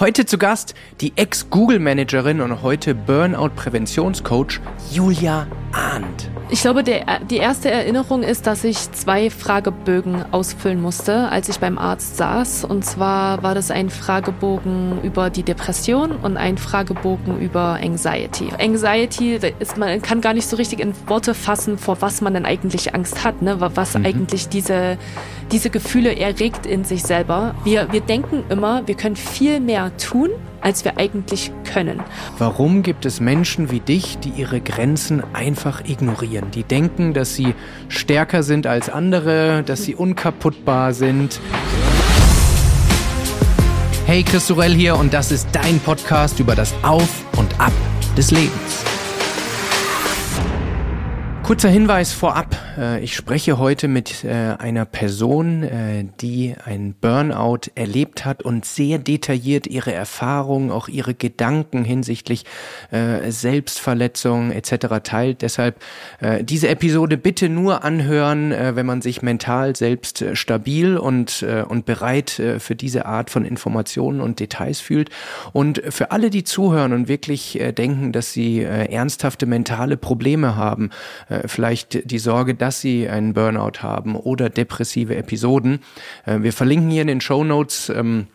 Heute zu Gast die Ex-Google-Managerin und heute Burnout-Präventionscoach Julia Arndt. Ich glaube, der, die erste Erinnerung ist, dass ich zwei Fragebögen ausfüllen musste, als ich beim Arzt saß. Und zwar war das ein Fragebogen über die Depression und ein Fragebogen über Anxiety. Anxiety ist, man kann gar nicht so richtig in Worte fassen, vor was man denn eigentlich Angst hat, ne? was mhm. eigentlich diese, diese Gefühle erregt in sich selber. Wir, wir denken immer, wir können viel mehr tun, als wir eigentlich können. Warum gibt es Menschen wie dich, die ihre Grenzen einfach ignorieren? Die denken, dass sie stärker sind als andere, dass sie unkaputtbar sind. Hey, Chris Sorell hier und das ist dein Podcast über das Auf und Ab des Lebens. Kurzer Hinweis vorab. Äh, ich spreche heute mit äh, einer Person, äh, die ein Burnout erlebt hat und sehr detailliert ihre Erfahrungen, auch ihre Gedanken hinsichtlich Selbstverletzung etc. teilt. Deshalb diese Episode bitte nur anhören, wenn man sich mental selbst stabil und, und bereit für diese Art von Informationen und Details fühlt. Und für alle, die zuhören und wirklich denken, dass sie ernsthafte mentale Probleme haben, vielleicht die Sorge, dass sie einen Burnout haben oder depressive Episoden. Äh, wir verlinken hier in den Show Notes ähm,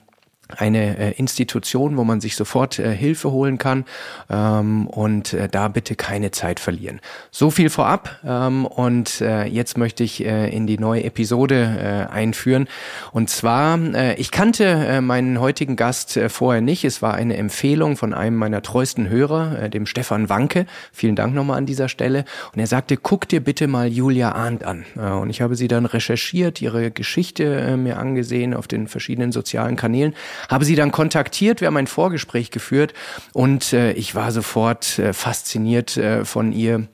eine äh, Institution, wo man sich sofort äh, Hilfe holen kann ähm, und äh, da bitte keine Zeit verlieren. So viel vorab ähm, und äh, jetzt möchte ich äh, in die neue Episode äh, einführen. Und zwar, äh, ich kannte äh, meinen heutigen Gast äh, vorher nicht, es war eine Empfehlung von einem meiner treuesten Hörer, äh, dem Stefan Wanke, vielen Dank nochmal an dieser Stelle. Und er sagte, guck dir bitte mal Julia Arndt an. Äh, und ich habe sie dann recherchiert, ihre Geschichte äh, mir angesehen auf den verschiedenen sozialen Kanälen habe sie dann kontaktiert, wir haben ein Vorgespräch geführt und äh, ich war sofort äh, fasziniert äh, von ihr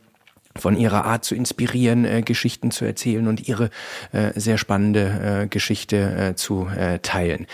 von ihrer Art zu inspirieren, äh, Geschichten zu erzählen und ihre äh, sehr spannende äh, Geschichte äh, zu äh, teilen.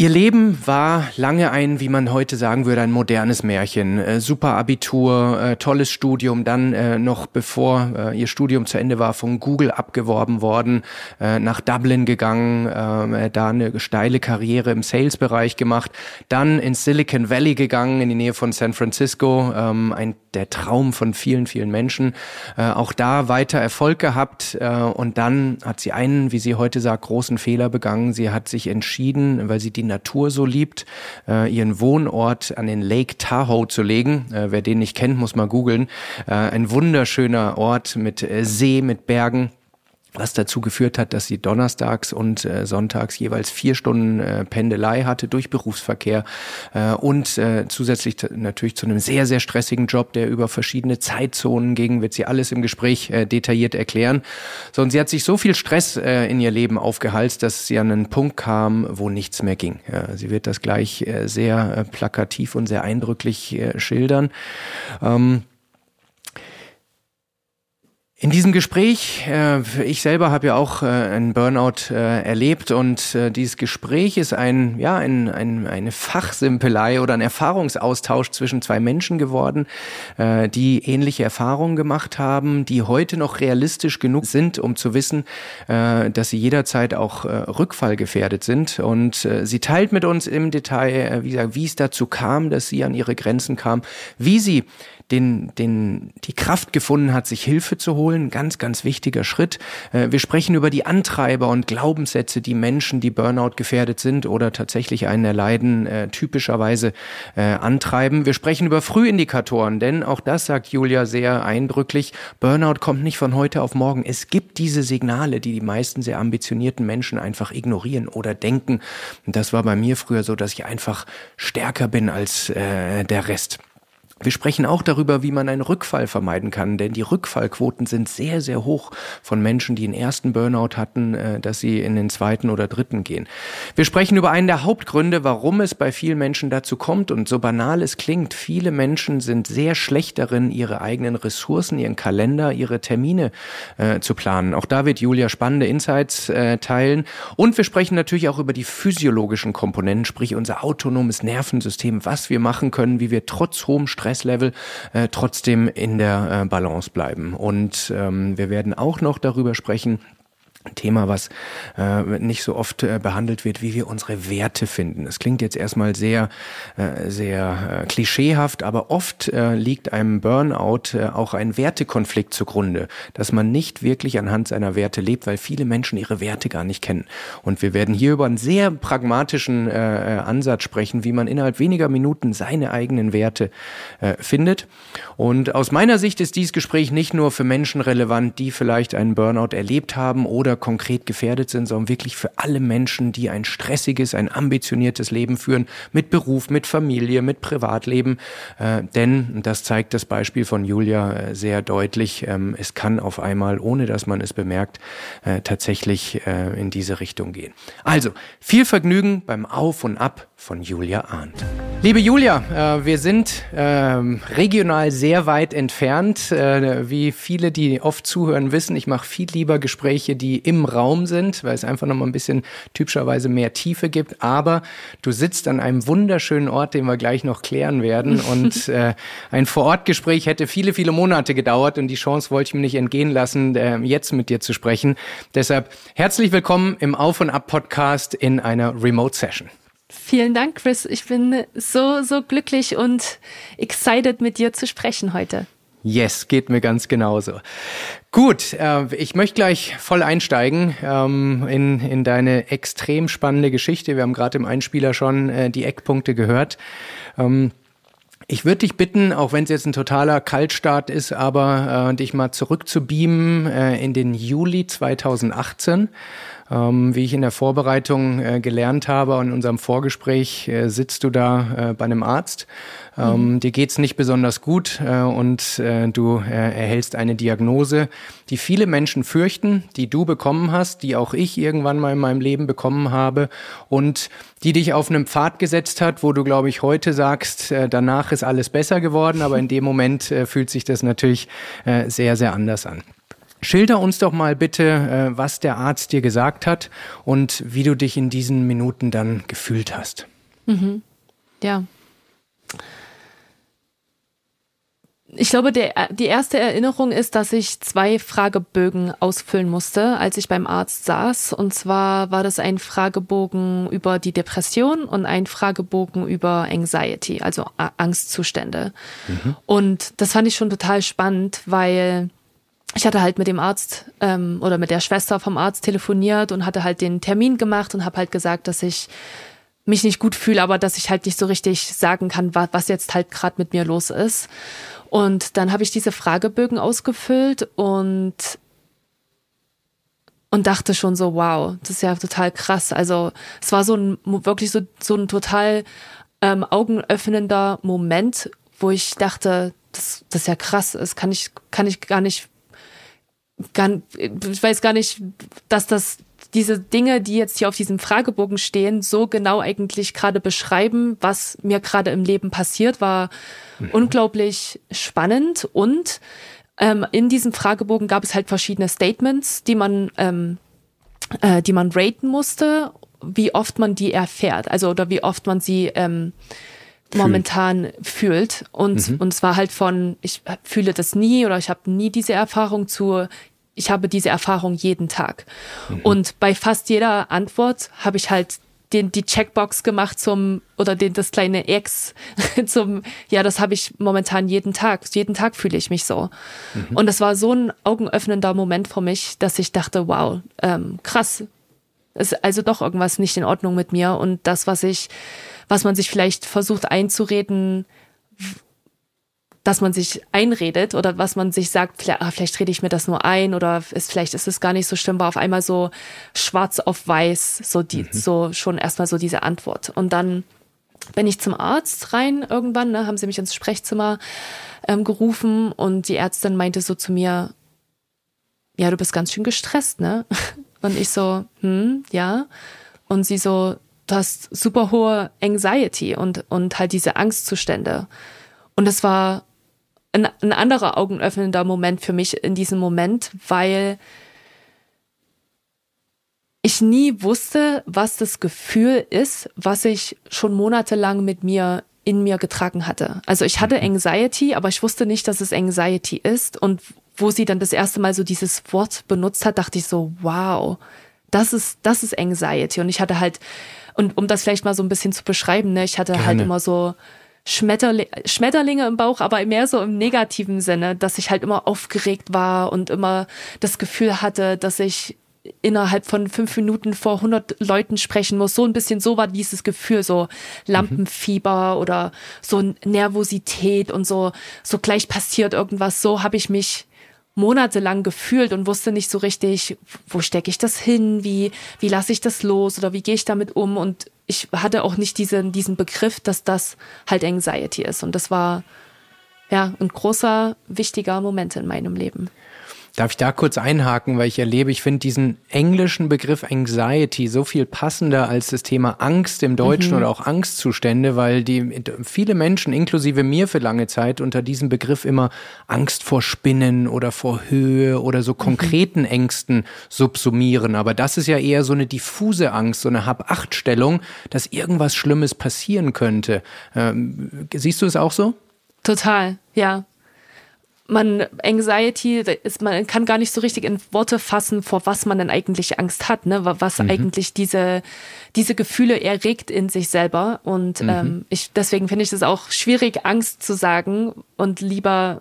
Ihr Leben war lange ein, wie man heute sagen würde, ein modernes Märchen. Äh, super Abitur, äh, tolles Studium, dann äh, noch bevor äh, ihr Studium zu Ende war, von Google abgeworben worden, äh, nach Dublin gegangen, äh, da eine steile Karriere im Sales-Bereich gemacht, dann ins Silicon Valley gegangen, in die Nähe von San Francisco, ähm, ein der Traum von vielen, vielen Menschen. Auch da weiter Erfolg gehabt und dann hat sie einen, wie sie heute sagt, großen Fehler begangen. Sie hat sich entschieden, weil sie die Natur so liebt, äh, ihren Wohnort an den Lake Tahoe zu legen. Äh, wer den nicht kennt, muss mal googeln. Äh, ein wunderschöner Ort mit äh, See, mit Bergen was dazu geführt hat, dass sie donnerstags und äh, sonntags jeweils vier Stunden äh, Pendelei hatte durch Berufsverkehr äh, und äh, zusätzlich natürlich zu einem sehr, sehr stressigen Job, der über verschiedene Zeitzonen ging, wird sie alles im Gespräch äh, detailliert erklären. So, und sie hat sich so viel Stress äh, in ihr Leben aufgehalst, dass sie an einen Punkt kam, wo nichts mehr ging. Ja, sie wird das gleich sehr plakativ und sehr eindrücklich schildern. Ähm, in diesem Gespräch, äh, ich selber habe ja auch äh, einen Burnout äh, erlebt und dieses Gespräch ist ein, ja, ein, ein, eine Fachsimpelei oder ein Erfahrungsaustausch zwischen zwei Menschen geworden, die ähnliche Erfahrungen gemacht haben, die heute noch realistisch genug sind, um zu wissen, dass sie jederzeit auch äh, rückfallgefährdet sind. Und sie teilt mit uns im Detail, wie, wie es dazu kam, dass sie an ihre Grenzen kam, wie sie den, den, die Kraft gefunden hat, sich Hilfe zu holen. Ganz, ganz wichtiger Schritt. Äh, wir sprechen über die Antreiber und Glaubenssätze, die Menschen, die Burnout gefährdet sind oder tatsächlich einen erleiden, äh, typischerweise äh, antreiben. Wir sprechen über Frühindikatoren, denn auch das sagt Julia sehr eindrücklich. Burnout kommt nicht von heute auf morgen. Es gibt diese Signale, die die meisten sehr ambitionierten Menschen einfach ignorieren oder denken. Und das war bei mir früher so, dass ich einfach stärker bin als äh, der Rest. Wir sprechen auch darüber, wie man einen Rückfall vermeiden kann, denn die Rückfallquoten sind sehr, sehr hoch von Menschen, die einen ersten Burnout hatten, äh, dass sie in den zweiten oder dritten gehen. Wir sprechen über einen der Hauptgründe, warum es bei vielen Menschen dazu kommt und so banal es klingt, viele Menschen sind sehr schlecht darin, ihre eigenen Ressourcen, ihren Kalender, ihre Termine äh, zu planen. Auch da wird Julia spannende Insights äh, teilen und wir sprechen natürlich auch über die physiologischen Komponenten, sprich unser autonomes Nervensystem, was wir machen können, wie wir trotz hohem Stress Stresslevel äh, trotzdem in der äh, Balance bleiben. Und ähm, wir werden auch noch darüber sprechen, Thema, was äh, nicht so oft äh, behandelt wird, wie wir unsere Werte finden. Es klingt jetzt erstmal sehr, äh, sehr äh, klischeehaft, aber oft äh, liegt einem Burnout äh, auch ein Wertekonflikt zugrunde, dass man nicht wirklich anhand seiner Werte lebt, weil viele Menschen ihre Werte gar nicht kennen. Und wir werden hier über einen sehr pragmatischen äh, äh Ansatz sprechen, wie man innerhalb weniger Minuten seine eigenen Werte äh, findet. Und aus meiner Sicht ist dieses Gespräch nicht nur für Menschen relevant, die vielleicht einen Burnout erlebt haben oder oder konkret gefährdet sind, sondern wirklich für alle Menschen, die ein stressiges, ein ambitioniertes Leben führen, mit Beruf, mit Familie, mit Privatleben. Äh, denn, das zeigt das Beispiel von Julia äh, sehr deutlich, ähm, es kann auf einmal, ohne dass man es bemerkt, äh, tatsächlich äh, in diese Richtung gehen. Also, viel Vergnügen beim Auf und Ab von Julia Arndt. Liebe Julia, äh, wir sind äh, regional sehr weit entfernt. Äh, wie viele, die oft zuhören, wissen, ich mache viel lieber Gespräche, die im Raum sind, weil es einfach noch mal ein bisschen typischerweise mehr Tiefe gibt. Aber du sitzt an einem wunderschönen Ort, den wir gleich noch klären werden. Und äh, ein Vorortgespräch hätte viele, viele Monate gedauert und die Chance wollte ich mir nicht entgehen lassen, äh, jetzt mit dir zu sprechen. Deshalb herzlich willkommen im Auf und Ab Podcast in einer Remote Session. Vielen Dank, Chris. Ich bin so, so glücklich und excited, mit dir zu sprechen heute. Yes, geht mir ganz genauso. Gut, äh, ich möchte gleich voll einsteigen ähm, in, in deine extrem spannende Geschichte. Wir haben gerade im Einspieler schon äh, die Eckpunkte gehört. Ähm, ich würde dich bitten, auch wenn es jetzt ein totaler Kaltstart ist, aber äh, dich mal zurückzubeamen äh, in den Juli 2018. Ähm, wie ich in der Vorbereitung äh, gelernt habe und in unserem Vorgespräch äh, sitzt du da äh, bei einem Arzt. Ähm, mhm. Dir geht's nicht besonders gut äh, und äh, du äh, erhältst eine Diagnose, die viele Menschen fürchten, die du bekommen hast, die auch ich irgendwann mal in meinem Leben bekommen habe und die dich auf einem Pfad gesetzt hat, wo du, glaube ich, heute sagst, danach ist alles besser geworden, aber in dem Moment fühlt sich das natürlich sehr, sehr anders an. Schilder uns doch mal bitte, äh, was der Arzt dir gesagt hat und wie du dich in diesen Minuten dann gefühlt hast. Mhm. Ja. Ich glaube, der, die erste Erinnerung ist, dass ich zwei Fragebögen ausfüllen musste, als ich beim Arzt saß. Und zwar war das ein Fragebogen über die Depression und ein Fragebogen über Anxiety, also Angstzustände. Mhm. Und das fand ich schon total spannend, weil ich hatte halt mit dem Arzt ähm, oder mit der Schwester vom Arzt telefoniert und hatte halt den Termin gemacht und habe halt gesagt, dass ich mich nicht gut fühle, aber dass ich halt nicht so richtig sagen kann, was, jetzt halt gerade mit mir los ist. Und dann habe ich diese Fragebögen ausgefüllt und und dachte schon so, wow, das ist ja total krass. Also es war so ein wirklich so so ein total ähm, augenöffnender Moment, wo ich dachte, das, das ist ja krass, das kann ich kann ich gar nicht gar, ich weiß gar nicht, dass das diese Dinge, die jetzt hier auf diesem Fragebogen stehen, so genau eigentlich gerade beschreiben, was mir gerade im Leben passiert, war mhm. unglaublich spannend. Und ähm, in diesem Fragebogen gab es halt verschiedene Statements, die man, ähm, äh, die man raten musste, wie oft man die erfährt, also oder wie oft man sie ähm, momentan fühlt. Und, mhm. und zwar halt von, ich fühle das nie oder ich habe nie diese Erfahrung zu, ich habe diese Erfahrung jeden Tag. Mhm. Und bei fast jeder Antwort habe ich halt den, die Checkbox gemacht zum, oder den, das kleine X zum, ja, das habe ich momentan jeden Tag. Jeden Tag fühle ich mich so. Mhm. Und das war so ein augenöffnender Moment für mich, dass ich dachte, wow, ähm, krass. Ist also doch irgendwas nicht in Ordnung mit mir. Und das, was ich, was man sich vielleicht versucht einzureden, dass man sich einredet oder was man sich sagt, vielleicht, ah, vielleicht rede ich mir das nur ein oder ist, vielleicht ist es gar nicht so schlimm, war auf einmal so schwarz auf weiß, so die, mhm. so schon erstmal so diese Antwort. Und dann bin ich zum Arzt rein irgendwann, ne, haben sie mich ins Sprechzimmer ähm, gerufen und die Ärztin meinte so zu mir, ja, du bist ganz schön gestresst, ne? Und ich so, hm, ja. Und sie so, du hast super hohe Anxiety und, und halt diese Angstzustände. Und es war ein, ein anderer augenöffnender Moment für mich in diesem Moment, weil ich nie wusste, was das Gefühl ist, was ich schon monatelang mit mir in mir getragen hatte. Also ich hatte mhm. Anxiety, aber ich wusste nicht, dass es Anxiety ist und wo sie dann das erste Mal so dieses Wort benutzt hat, dachte ich so, wow, das ist, das ist Anxiety. Und ich hatte halt, und um das vielleicht mal so ein bisschen zu beschreiben, ne, ich hatte Gerne. halt immer so Schmetterli Schmetterlinge im Bauch, aber mehr so im negativen Sinne, dass ich halt immer aufgeregt war und immer das Gefühl hatte, dass ich innerhalb von fünf Minuten vor 100 Leuten sprechen muss. So ein bisschen so war dieses Gefühl, so Lampenfieber mhm. oder so Nervosität und so, so gleich passiert irgendwas. So habe ich mich monatelang gefühlt und wusste nicht so richtig, wo stecke ich das hin, wie, wie lasse ich das los oder wie gehe ich damit um. Und ich hatte auch nicht diesen, diesen Begriff, dass das halt Anxiety ist. Und das war ja ein großer, wichtiger Moment in meinem Leben. Darf ich da kurz einhaken, weil ich erlebe, ich finde diesen englischen Begriff Anxiety so viel passender als das Thema Angst im Deutschen mhm. oder auch Angstzustände, weil die viele Menschen, inklusive mir für lange Zeit, unter diesem Begriff immer Angst vor Spinnen oder vor Höhe oder so mhm. konkreten mhm. Ängsten subsumieren. Aber das ist ja eher so eine diffuse Angst, so eine Hab-Acht-Stellung, dass irgendwas Schlimmes passieren könnte. Ähm, siehst du es auch so? Total, ja man Anxiety ist man kann gar nicht so richtig in Worte fassen, vor was man denn eigentlich Angst hat, ne? Was mhm. eigentlich diese diese Gefühle erregt in sich selber und mhm. ähm, ich deswegen finde ich es auch schwierig Angst zu sagen und lieber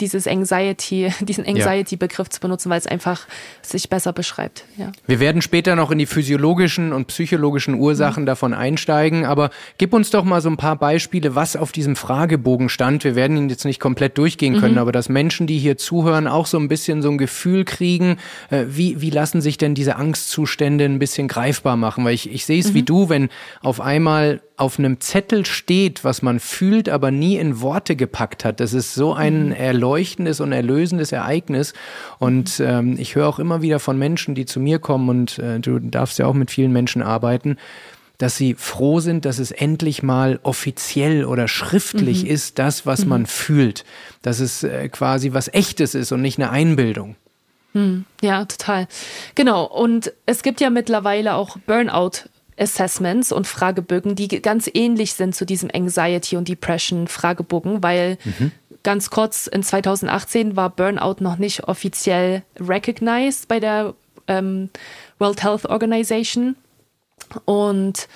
dieses Anxiety, diesen Anxiety-Begriff zu benutzen, weil es einfach sich besser beschreibt. Ja. Wir werden später noch in die physiologischen und psychologischen Ursachen mhm. davon einsteigen, aber gib uns doch mal so ein paar Beispiele, was auf diesem Fragebogen stand. Wir werden ihn jetzt nicht komplett durchgehen können, mhm. aber dass Menschen, die hier zuhören, auch so ein bisschen so ein Gefühl kriegen, äh, wie, wie lassen sich denn diese Angstzustände ein bisschen greifbar machen? Weil ich, ich sehe es mhm. wie du, wenn auf einmal auf einem Zettel steht, was man fühlt, aber nie in Worte gepackt hat. Das ist so ein mhm. erleuchtendes und erlösendes Ereignis. Und ähm, ich höre auch immer wieder von Menschen, die zu mir kommen und äh, du darfst ja auch mit vielen Menschen arbeiten, dass sie froh sind, dass es endlich mal offiziell oder schriftlich mhm. ist, das, was mhm. man fühlt. Dass es äh, quasi was Echtes ist und nicht eine Einbildung. Hm, ja, total. Genau. Und es gibt ja mittlerweile auch Burnout Assessments und Fragebögen, die ganz ähnlich sind zu diesem Anxiety und Depression Fragebogen, weil mhm. ganz kurz in 2018 war Burnout noch nicht offiziell recognized bei der ähm, World Health Organization und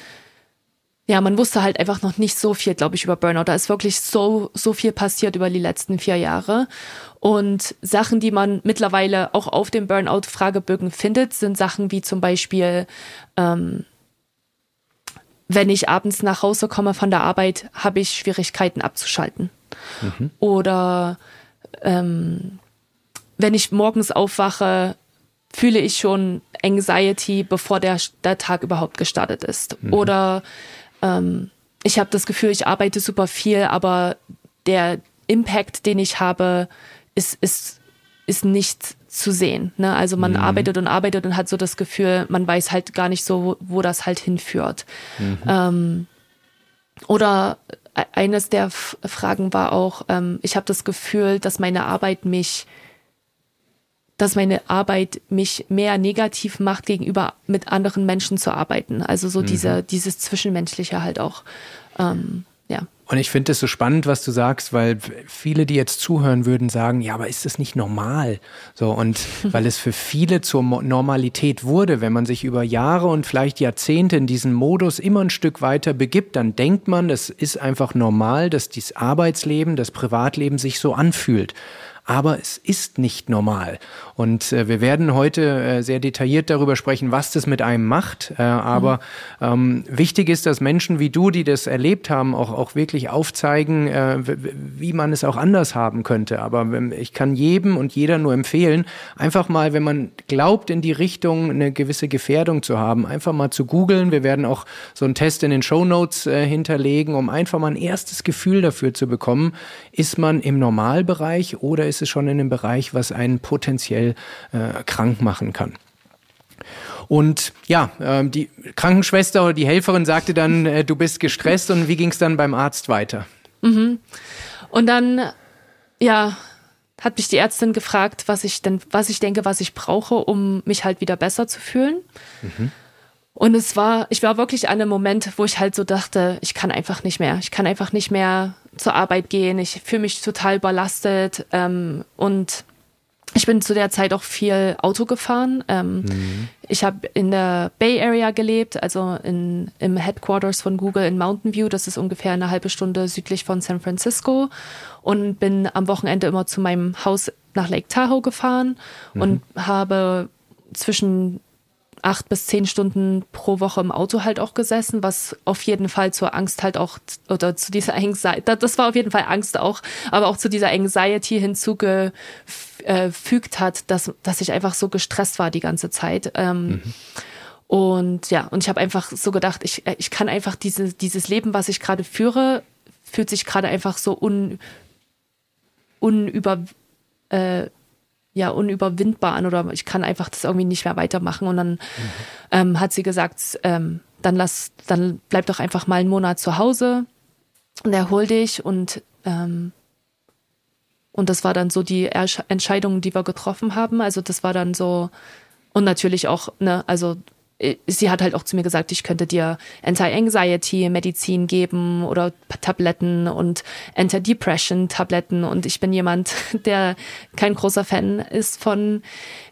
ja, man wusste halt einfach noch nicht so viel, glaube ich, über Burnout. Da ist wirklich so, so viel passiert über die letzten vier Jahre. Und Sachen, die man mittlerweile auch auf dem Burnout-Fragebögen findet, sind Sachen wie zum Beispiel ähm, wenn ich abends nach Hause komme von der Arbeit, habe ich Schwierigkeiten abzuschalten. Mhm. Oder ähm, wenn ich morgens aufwache, fühle ich schon Anxiety, bevor der, der Tag überhaupt gestartet ist. Mhm. Oder ähm, ich habe das Gefühl, ich arbeite super viel, aber der Impact, den ich habe, ist, ist, ist nicht zu sehen. Ne? Also man mhm. arbeitet und arbeitet und hat so das Gefühl, man weiß halt gar nicht so, wo, wo das halt hinführt. Mhm. Ähm, oder e-, eines der F Fragen war auch, ähm, ich habe das Gefühl, dass meine Arbeit mich, dass meine Arbeit mich mehr negativ macht, gegenüber mit anderen Menschen zu arbeiten. Also so mhm. diese, dieses Zwischenmenschliche halt auch. Ähm, ja. Und ich finde es so spannend, was du sagst, weil viele, die jetzt zuhören, würden sagen, ja, aber ist das nicht normal? So, und weil es für viele zur Normalität wurde, wenn man sich über Jahre und vielleicht Jahrzehnte in diesen Modus immer ein Stück weiter begibt, dann denkt man, es ist einfach normal, dass dieses Arbeitsleben, das Privatleben sich so anfühlt aber es ist nicht normal. Und äh, wir werden heute äh, sehr detailliert darüber sprechen, was das mit einem macht. Äh, aber mhm. ähm, wichtig ist, dass Menschen wie du, die das erlebt haben, auch, auch wirklich aufzeigen, äh, wie man es auch anders haben könnte. Aber ich kann jedem und jeder nur empfehlen, einfach mal, wenn man glaubt, in die Richtung eine gewisse Gefährdung zu haben, einfach mal zu googeln. Wir werden auch so einen Test in den Show Notes äh, hinterlegen, um einfach mal ein erstes Gefühl dafür zu bekommen, ist man im Normalbereich oder ist es schon in einem Bereich, was einen potenziell äh, krank machen kann. Und ja, äh, die Krankenschwester oder die Helferin sagte dann, äh, du bist gestresst und wie ging es dann beim Arzt weiter? Mhm. Und dann, ja, hat mich die Ärztin gefragt, was ich denn, was ich denke, was ich brauche, um mich halt wieder besser zu fühlen. Mhm. Und es war, ich war wirklich an einem Moment, wo ich halt so dachte, ich kann einfach nicht mehr. Ich kann einfach nicht mehr zur Arbeit gehen. Ich fühle mich total überlastet. Ähm, und ich bin zu der Zeit auch viel Auto gefahren. Ähm, mhm. Ich habe in der Bay Area gelebt, also in, im Headquarters von Google in Mountain View. Das ist ungefähr eine halbe Stunde südlich von San Francisco. Und bin am Wochenende immer zu meinem Haus nach Lake Tahoe gefahren mhm. und habe zwischen acht bis zehn Stunden pro Woche im Auto halt auch gesessen, was auf jeden Fall zur Angst halt auch, oder zu dieser Anxiety, das war auf jeden Fall Angst auch, aber auch zu dieser Anxiety hinzugefügt hat, dass, dass ich einfach so gestresst war die ganze Zeit. Ähm, mhm. Und ja, und ich habe einfach so gedacht, ich, ich kann einfach diese, dieses Leben, was ich gerade führe, fühlt sich gerade einfach so un, unüber, äh, ja unüberwindbar an oder ich kann einfach das irgendwie nicht mehr weitermachen. Und dann mhm. ähm, hat sie gesagt, ähm, dann lass, dann bleib doch einfach mal einen Monat zu Hause und erhol dich und ähm, und das war dann so die Entscheidung, die wir getroffen haben. Also das war dann so und natürlich auch, ne, also sie hat halt auch zu mir gesagt, ich könnte dir Anti-Anxiety-Medizin geben oder Tabletten und Anti-Depression-Tabletten. Und ich bin jemand, der kein großer Fan ist von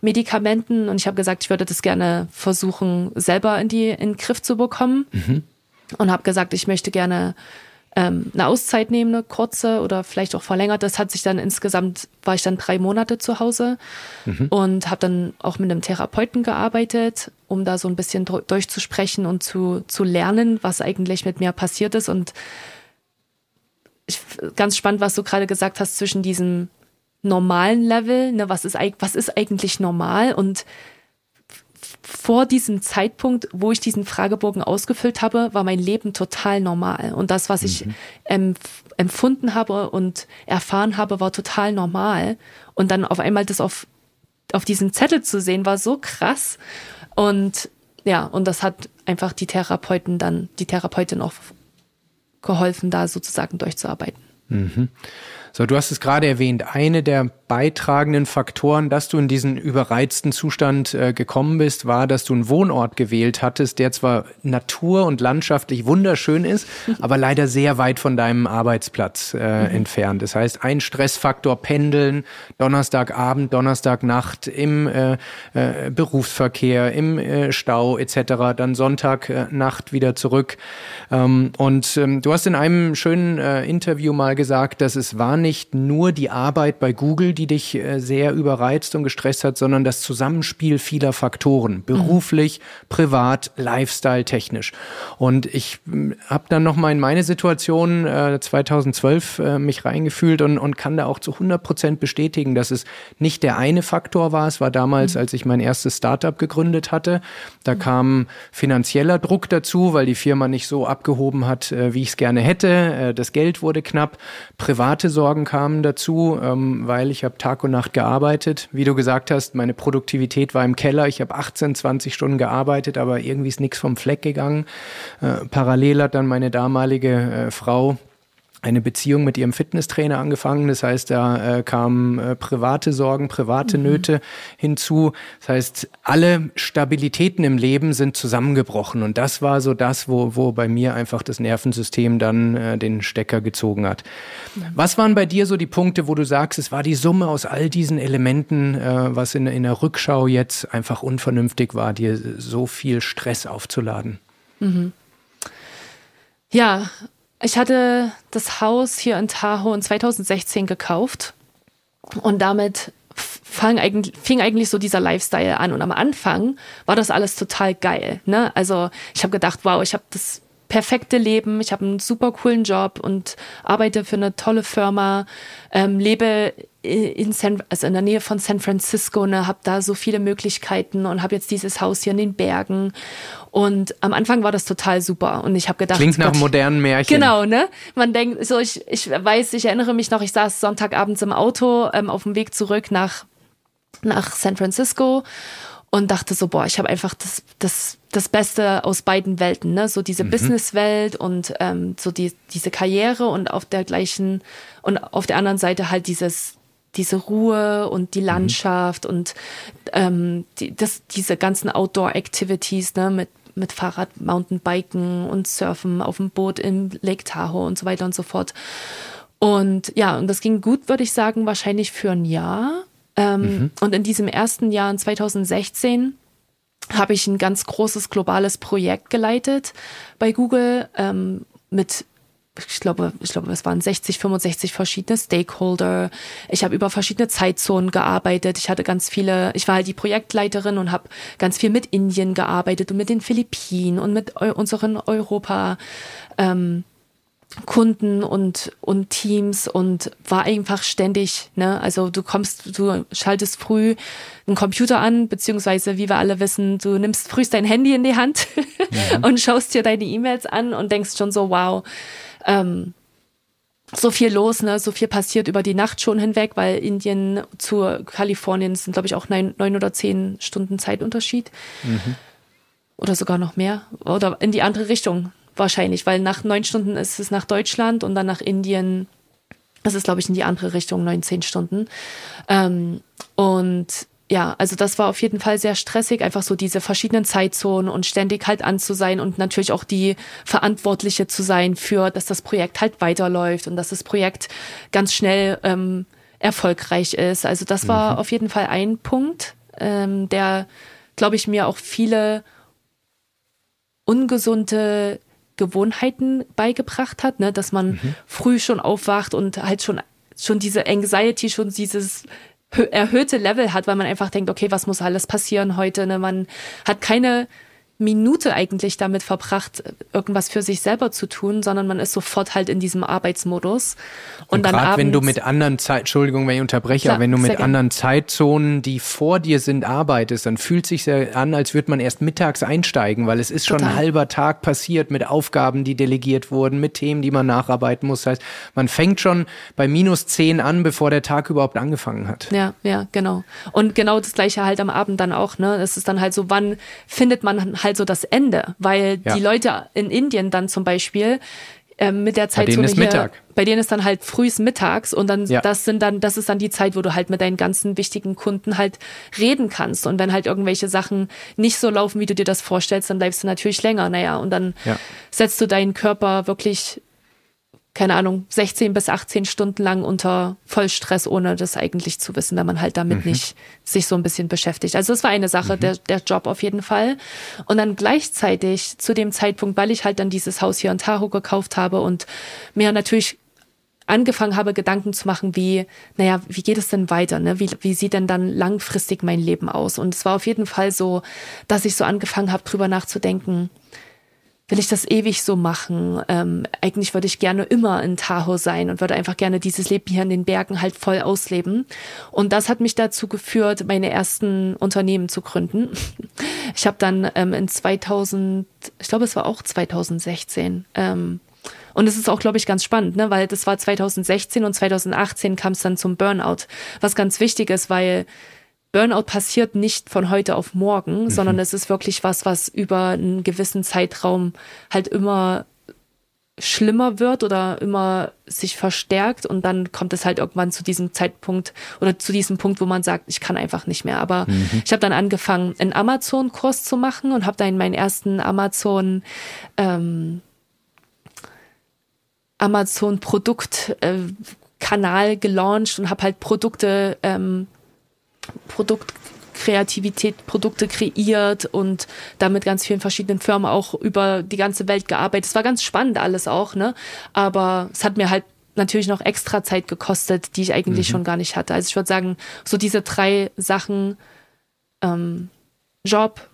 Medikamenten. Und ich habe gesagt, ich würde das gerne versuchen, selber in, die, in den Griff zu bekommen. Mhm. Und habe gesagt, ich möchte gerne ähm, eine Auszeit nehmen, eine kurze oder vielleicht auch verlängert. Das hat sich dann insgesamt, war ich dann drei Monate zu Hause mhm. und habe dann auch mit einem Therapeuten gearbeitet, um da so ein bisschen durchzusprechen und zu, zu lernen, was eigentlich mit mir passiert ist. Und ich, ganz spannend, was du gerade gesagt hast zwischen diesem normalen Level, ne, was ist, was ist eigentlich normal und vor diesem Zeitpunkt, wo ich diesen Fragebogen ausgefüllt habe, war mein Leben total normal. Und das, was ich mhm. empfunden habe und erfahren habe, war total normal. Und dann auf einmal das auf, auf diesem Zettel zu sehen, war so krass. Und ja, und das hat einfach die Therapeuten dann, die Therapeutin auch geholfen, da sozusagen durchzuarbeiten. Mhm. So, du hast es gerade erwähnt, eine der beitragenden Faktoren, dass du in diesen überreizten Zustand äh, gekommen bist, war, dass du einen Wohnort gewählt hattest, der zwar natur- und landschaftlich wunderschön ist, aber leider sehr weit von deinem Arbeitsplatz äh, mhm. entfernt. Das heißt, ein Stressfaktor Pendeln, Donnerstagabend, Donnerstagnacht im äh, äh, Berufsverkehr, im äh, Stau etc., dann Sonntagnacht wieder zurück. Ähm, und ähm, du hast in einem schönen äh, Interview mal gesagt, dass es war nicht nur die Arbeit bei Google, die dich äh, sehr überreizt und gestresst hat, sondern das Zusammenspiel vieler Faktoren, beruflich, mhm. privat, Lifestyle, technisch. Und ich hm, habe dann nochmal in meine Situation äh, 2012 äh, mich reingefühlt und, und kann da auch zu 100 Prozent bestätigen, dass es nicht der eine Faktor war. Es war damals, mhm. als ich mein erstes Startup gegründet hatte. Da mhm. kam finanzieller Druck dazu, weil die Firma nicht so abgehoben hat, äh, wie ich es gerne hätte. Äh, das Geld wurde knapp. Private Sorgen kamen dazu. Ähm, weil ich habe Tag und Nacht gearbeitet. Wie du gesagt hast, meine Produktivität war im Keller. Ich habe 18, 20 Stunden gearbeitet, aber irgendwie ist nichts vom Fleck gegangen. Äh, parallel hat dann meine damalige äh, Frau eine Beziehung mit ihrem Fitnesstrainer angefangen. Das heißt, da äh, kamen äh, private Sorgen, private mhm. Nöte hinzu. Das heißt, alle Stabilitäten im Leben sind zusammengebrochen. Und das war so das, wo, wo bei mir einfach das Nervensystem dann äh, den Stecker gezogen hat. Mhm. Was waren bei dir so die Punkte, wo du sagst, es war die Summe aus all diesen Elementen, äh, was in, in der Rückschau jetzt einfach unvernünftig war, dir so viel Stress aufzuladen? Mhm. Ja, ich hatte das Haus hier in Tahoe in 2016 gekauft und damit fang eigentlich, fing eigentlich so dieser Lifestyle an. Und am Anfang war das alles total geil. Ne? Also ich habe gedacht, wow, ich habe das perfekte Leben, ich habe einen super coolen Job und arbeite für eine tolle Firma, ähm, lebe in, San, also in der Nähe von San Francisco, ne, habe da so viele Möglichkeiten und habe jetzt dieses Haus hier in den Bergen. Und am Anfang war das total super und ich habe gedacht, klingt nach Gott, modernen Märchen. Genau, ne? Man denkt, so ich, ich weiß, ich erinnere mich noch, ich saß Sonntagabends im Auto ähm, auf dem Weg zurück nach nach San Francisco und dachte so, boah, ich habe einfach das, das, das Beste aus beiden Welten, ne? So diese mhm. Businesswelt und ähm, so die, diese Karriere und auf der gleichen und auf der anderen Seite halt dieses diese Ruhe und die mhm. Landschaft mhm. und ähm, die, das, diese ganzen Outdoor-Activities, ne, mit, mit Fahrrad, Mountainbiken und Surfen auf dem Boot im Lake Tahoe und so weiter und so fort. Und ja, und das ging gut, würde ich sagen, wahrscheinlich für ein Jahr. Ähm, mhm. Und in diesem ersten Jahr, in 2016, habe ich ein ganz großes globales Projekt geleitet bei Google ähm, mit ich glaube, ich glaube, es waren 60, 65 verschiedene Stakeholder. Ich habe über verschiedene Zeitzonen gearbeitet. Ich hatte ganz viele, ich war halt die Projektleiterin und habe ganz viel mit Indien gearbeitet und mit den Philippinen und mit eu unseren Europa ähm, Kunden und, und Teams und war einfach ständig, ne, also du kommst, du schaltest früh einen Computer an, beziehungsweise wie wir alle wissen, du nimmst frühst dein Handy in die Hand ja. und schaust dir deine E-Mails an und denkst schon so, wow, ähm, so viel los, ne, so viel passiert über die Nacht schon hinweg, weil Indien zu Kalifornien sind, glaube ich, auch neun, neun oder zehn Stunden Zeitunterschied. Mhm. Oder sogar noch mehr. Oder in die andere Richtung wahrscheinlich, weil nach neun Stunden ist es nach Deutschland und dann nach Indien. Das ist, glaube ich, in die andere Richtung, neun, zehn Stunden. Ähm, und ja, also das war auf jeden Fall sehr stressig, einfach so diese verschiedenen Zeitzonen und ständig halt an zu sein und natürlich auch die Verantwortliche zu sein für, dass das Projekt halt weiterläuft und dass das Projekt ganz schnell ähm, erfolgreich ist. Also das war mhm. auf jeden Fall ein Punkt, ähm, der, glaube ich, mir auch viele ungesunde Gewohnheiten beigebracht hat, ne, dass man mhm. früh schon aufwacht und halt schon schon diese Anxiety, schon dieses erhöhte Level hat, weil man einfach denkt, okay, was muss alles passieren heute? Ne? Man hat keine Minute eigentlich damit verbracht, irgendwas für sich selber zu tun, sondern man ist sofort halt in diesem Arbeitsmodus. Und, und dann abends, wenn du mit anderen Zeit, Entschuldigung, wenn ich unterbreche, klar, wenn du mit anderen Zeitzonen, die vor dir sind, arbeitest, dann fühlt sich sehr an, als würde man erst mittags einsteigen, weil es ist schon Total. ein halber Tag passiert mit Aufgaben, die delegiert wurden, mit Themen, die man nacharbeiten muss. Das heißt, man fängt schon bei minus zehn an, bevor der Tag überhaupt angefangen hat. Ja, ja, genau. Und genau das gleiche halt am Abend dann auch, ne? Es ist dann halt so, wann findet man halt halt so das Ende, weil ja. die Leute in Indien dann zum Beispiel äh, mit der Zeit bei denen ist hier, Mittag. bei denen ist dann halt frühs mittags und dann ja. das sind dann das ist dann die Zeit, wo du halt mit deinen ganzen wichtigen Kunden halt reden kannst und wenn halt irgendwelche Sachen nicht so laufen, wie du dir das vorstellst, dann bleibst du natürlich länger, naja und dann ja. setzt du deinen Körper wirklich keine Ahnung, 16 bis 18 Stunden lang unter Vollstress, ohne das eigentlich zu wissen, wenn man halt damit mhm. nicht sich so ein bisschen beschäftigt. Also das war eine Sache, mhm. der, der Job auf jeden Fall. Und dann gleichzeitig zu dem Zeitpunkt, weil ich halt dann dieses Haus hier in Tahoe gekauft habe und mir natürlich angefangen habe, Gedanken zu machen, wie, naja, wie geht es denn weiter? Ne? Wie, wie sieht denn dann langfristig mein Leben aus? Und es war auf jeden Fall so, dass ich so angefangen habe, drüber nachzudenken, will ich das ewig so machen? Ähm, eigentlich würde ich gerne immer in Tahoe sein und würde einfach gerne dieses Leben hier in den Bergen halt voll ausleben. Und das hat mich dazu geführt, meine ersten Unternehmen zu gründen. Ich habe dann ähm, in 2000, ich glaube, es war auch 2016. Ähm, und es ist auch, glaube ich, ganz spannend, ne? weil das war 2016 und 2018 kam es dann zum Burnout, was ganz wichtig ist, weil Burnout passiert nicht von heute auf morgen, mhm. sondern es ist wirklich was, was über einen gewissen Zeitraum halt immer schlimmer wird oder immer sich verstärkt und dann kommt es halt irgendwann zu diesem Zeitpunkt oder zu diesem Punkt, wo man sagt, ich kann einfach nicht mehr. Aber mhm. ich habe dann angefangen, einen Amazon-Kurs zu machen und habe dann meinen ersten Amazon ähm, Amazon-Produkt äh, Kanal gelauncht und habe halt Produkte ähm, Produktkreativität, Produkte kreiert und damit ganz vielen verschiedenen Firmen auch über die ganze Welt gearbeitet. Es war ganz spannend alles auch, ne? Aber es hat mir halt natürlich noch extra Zeit gekostet, die ich eigentlich mhm. schon gar nicht hatte. Also ich würde sagen, so diese drei Sachen, ähm, Job,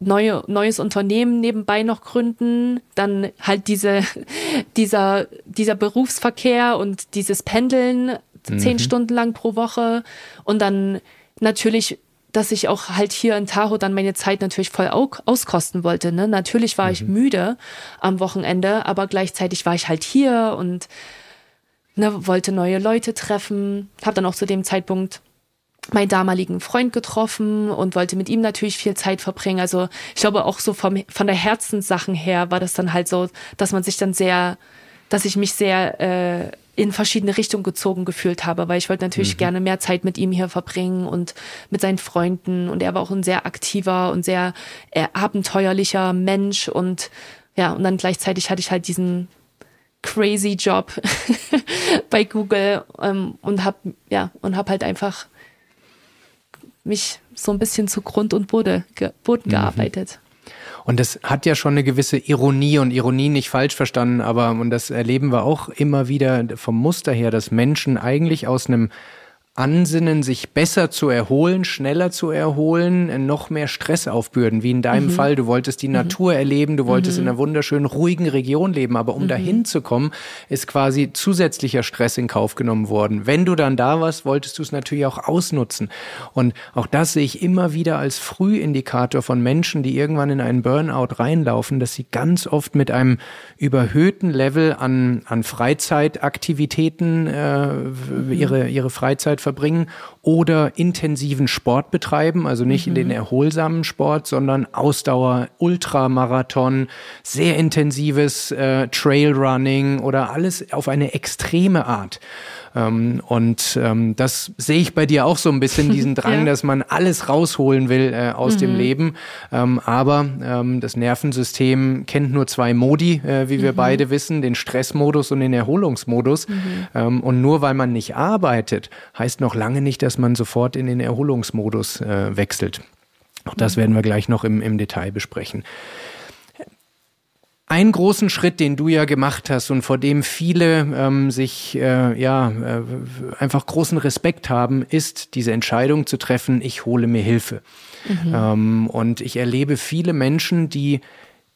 neue, neues Unternehmen nebenbei noch gründen, dann halt diese, dieser, dieser Berufsverkehr und dieses Pendeln zehn mhm. Stunden lang pro Woche und dann natürlich dass ich auch halt hier in Tahoe dann meine Zeit natürlich voll auskosten wollte. Ne? Natürlich war mhm. ich müde am Wochenende, aber gleichzeitig war ich halt hier und ne, wollte neue Leute treffen. Habe dann auch zu dem Zeitpunkt meinen damaligen Freund getroffen und wollte mit ihm natürlich viel Zeit verbringen. Also ich glaube auch so vom, von der Herzenssachen her war das dann halt so, dass man sich dann sehr, dass ich mich sehr äh, in verschiedene Richtungen gezogen gefühlt habe, weil ich wollte natürlich mhm. gerne mehr Zeit mit ihm hier verbringen und mit seinen Freunden und er war auch ein sehr aktiver und sehr äh, abenteuerlicher Mensch und ja, und dann gleichzeitig hatte ich halt diesen crazy Job bei Google ähm, und hab ja und hab halt einfach mich so ein bisschen zu Grund und Boden, Boden mhm. gearbeitet. Und das hat ja schon eine gewisse Ironie und Ironie nicht falsch verstanden, aber und das erleben wir auch immer wieder vom Muster her, dass Menschen eigentlich aus einem Ansinnen, sich besser zu erholen, schneller zu erholen, noch mehr Stress aufbürden, wie in deinem mhm. Fall. Du wolltest die mhm. Natur erleben, du wolltest mhm. in einer wunderschönen, ruhigen Region leben, aber um mhm. dahin zu kommen, ist quasi zusätzlicher Stress in Kauf genommen worden. Wenn du dann da warst, wolltest du es natürlich auch ausnutzen. Und auch das sehe ich immer wieder als Frühindikator von Menschen, die irgendwann in einen Burnout reinlaufen, dass sie ganz oft mit einem überhöhten Level an, an Freizeitaktivitäten äh, mhm. ihre, ihre Freizeit verbringen oder intensiven Sport betreiben, also nicht mhm. in den erholsamen Sport, sondern Ausdauer, Ultramarathon, sehr intensives äh, Trailrunning oder alles auf eine extreme Art. Ähm, und ähm, das sehe ich bei dir auch so ein bisschen, diesen Drang, ja. dass man alles rausholen will äh, aus mhm. dem Leben. Ähm, aber ähm, das Nervensystem kennt nur zwei Modi, äh, wie wir mhm. beide wissen, den Stressmodus und den Erholungsmodus. Mhm. Ähm, und nur weil man nicht arbeitet, heißt noch lange nicht, dass man sofort in den Erholungsmodus äh, wechselt. Auch das mhm. werden wir gleich noch im, im Detail besprechen einen großen Schritt, den du ja gemacht hast und vor dem viele ähm, sich äh, ja äh, einfach großen Respekt haben, ist diese Entscheidung zu treffen, ich hole mir Hilfe. Mhm. Ähm, und ich erlebe viele Menschen, die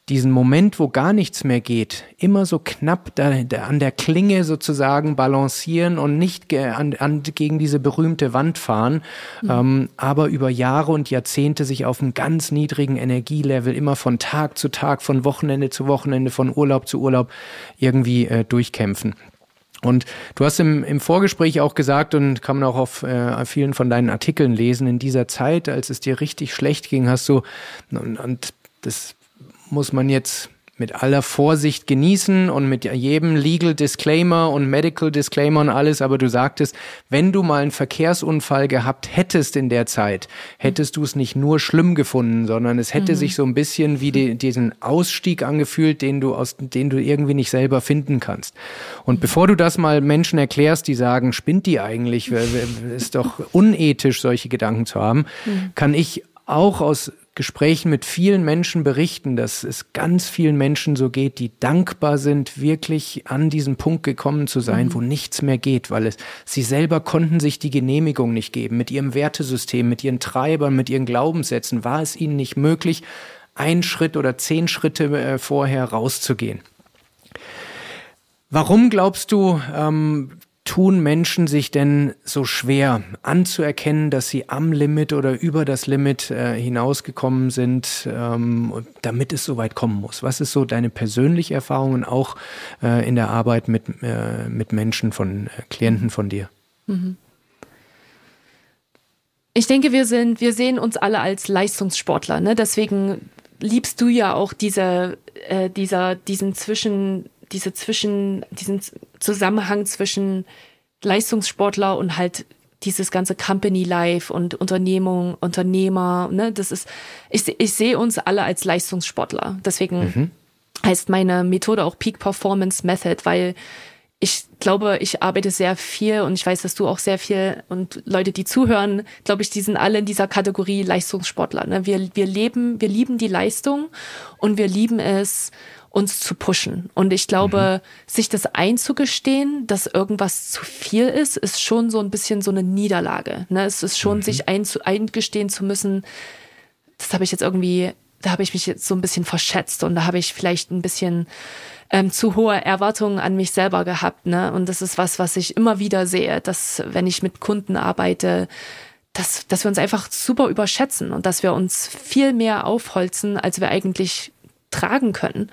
diesen Moment, wo gar nichts mehr geht, immer so knapp da, da an der Klinge sozusagen balancieren und nicht an, an, gegen diese berühmte Wand fahren, mhm. ähm, aber über Jahre und Jahrzehnte sich auf einem ganz niedrigen Energielevel immer von Tag zu Tag, von Wochenende zu Wochenende, von Urlaub zu Urlaub irgendwie äh, durchkämpfen. Und du hast im, im Vorgespräch auch gesagt und kann man auch auf äh, vielen von deinen Artikeln lesen, in dieser Zeit, als es dir richtig schlecht ging, hast du, und, und das muss man jetzt mit aller Vorsicht genießen und mit jedem Legal Disclaimer und Medical Disclaimer und alles, aber du sagtest, wenn du mal einen Verkehrsunfall gehabt hättest in der Zeit, hättest du es nicht nur schlimm gefunden, sondern es hätte mhm. sich so ein bisschen wie die, diesen Ausstieg angefühlt, den du aus, den du irgendwie nicht selber finden kannst. Und bevor du das mal Menschen erklärst, die sagen, spinnt die eigentlich, ist doch unethisch, solche Gedanken zu haben, mhm. kann ich auch aus Gesprächen mit vielen Menschen berichten, dass es ganz vielen Menschen so geht, die dankbar sind, wirklich an diesen Punkt gekommen zu sein, mhm. wo nichts mehr geht, weil es, sie selber konnten sich die Genehmigung nicht geben. Mit ihrem Wertesystem, mit ihren Treibern, mit ihren Glaubenssätzen war es ihnen nicht möglich, einen Schritt oder zehn Schritte äh, vorher rauszugehen. Warum glaubst du, ähm, tun Menschen sich denn so schwer anzuerkennen, dass sie am Limit oder über das Limit äh, hinausgekommen sind, ähm, damit es so weit kommen muss? Was ist so deine persönliche Erfahrung und auch äh, in der Arbeit mit, äh, mit Menschen von äh, Klienten von dir? Mhm. Ich denke, wir sind, wir sehen uns alle als Leistungssportler. Ne? Deswegen liebst du ja auch diese, äh, dieser, diesen Zwischen, diese Zwischen, diesen Zusammenhang zwischen Leistungssportler und halt dieses ganze Company Life und Unternehmung, Unternehmer, ne, das ist, ich, ich sehe uns alle als Leistungssportler. Deswegen mhm. heißt meine Methode auch Peak Performance Method, weil ich glaube, ich arbeite sehr viel und ich weiß, dass du auch sehr viel und Leute, die zuhören, glaube ich, die sind alle in dieser Kategorie Leistungssportler. Ne? Wir, wir leben, wir lieben die Leistung und wir lieben es, uns zu pushen. Und ich glaube, mhm. sich das einzugestehen, dass irgendwas zu viel ist, ist schon so ein bisschen so eine Niederlage. Ne? Es ist schon, mhm. sich einzu eingestehen zu müssen, das habe ich jetzt irgendwie, da habe ich mich jetzt so ein bisschen verschätzt und da habe ich vielleicht ein bisschen ähm, zu hohe Erwartungen an mich selber gehabt. Ne? Und das ist was, was ich immer wieder sehe, dass wenn ich mit Kunden arbeite, dass, dass wir uns einfach super überschätzen und dass wir uns viel mehr aufholzen, als wir eigentlich tragen können.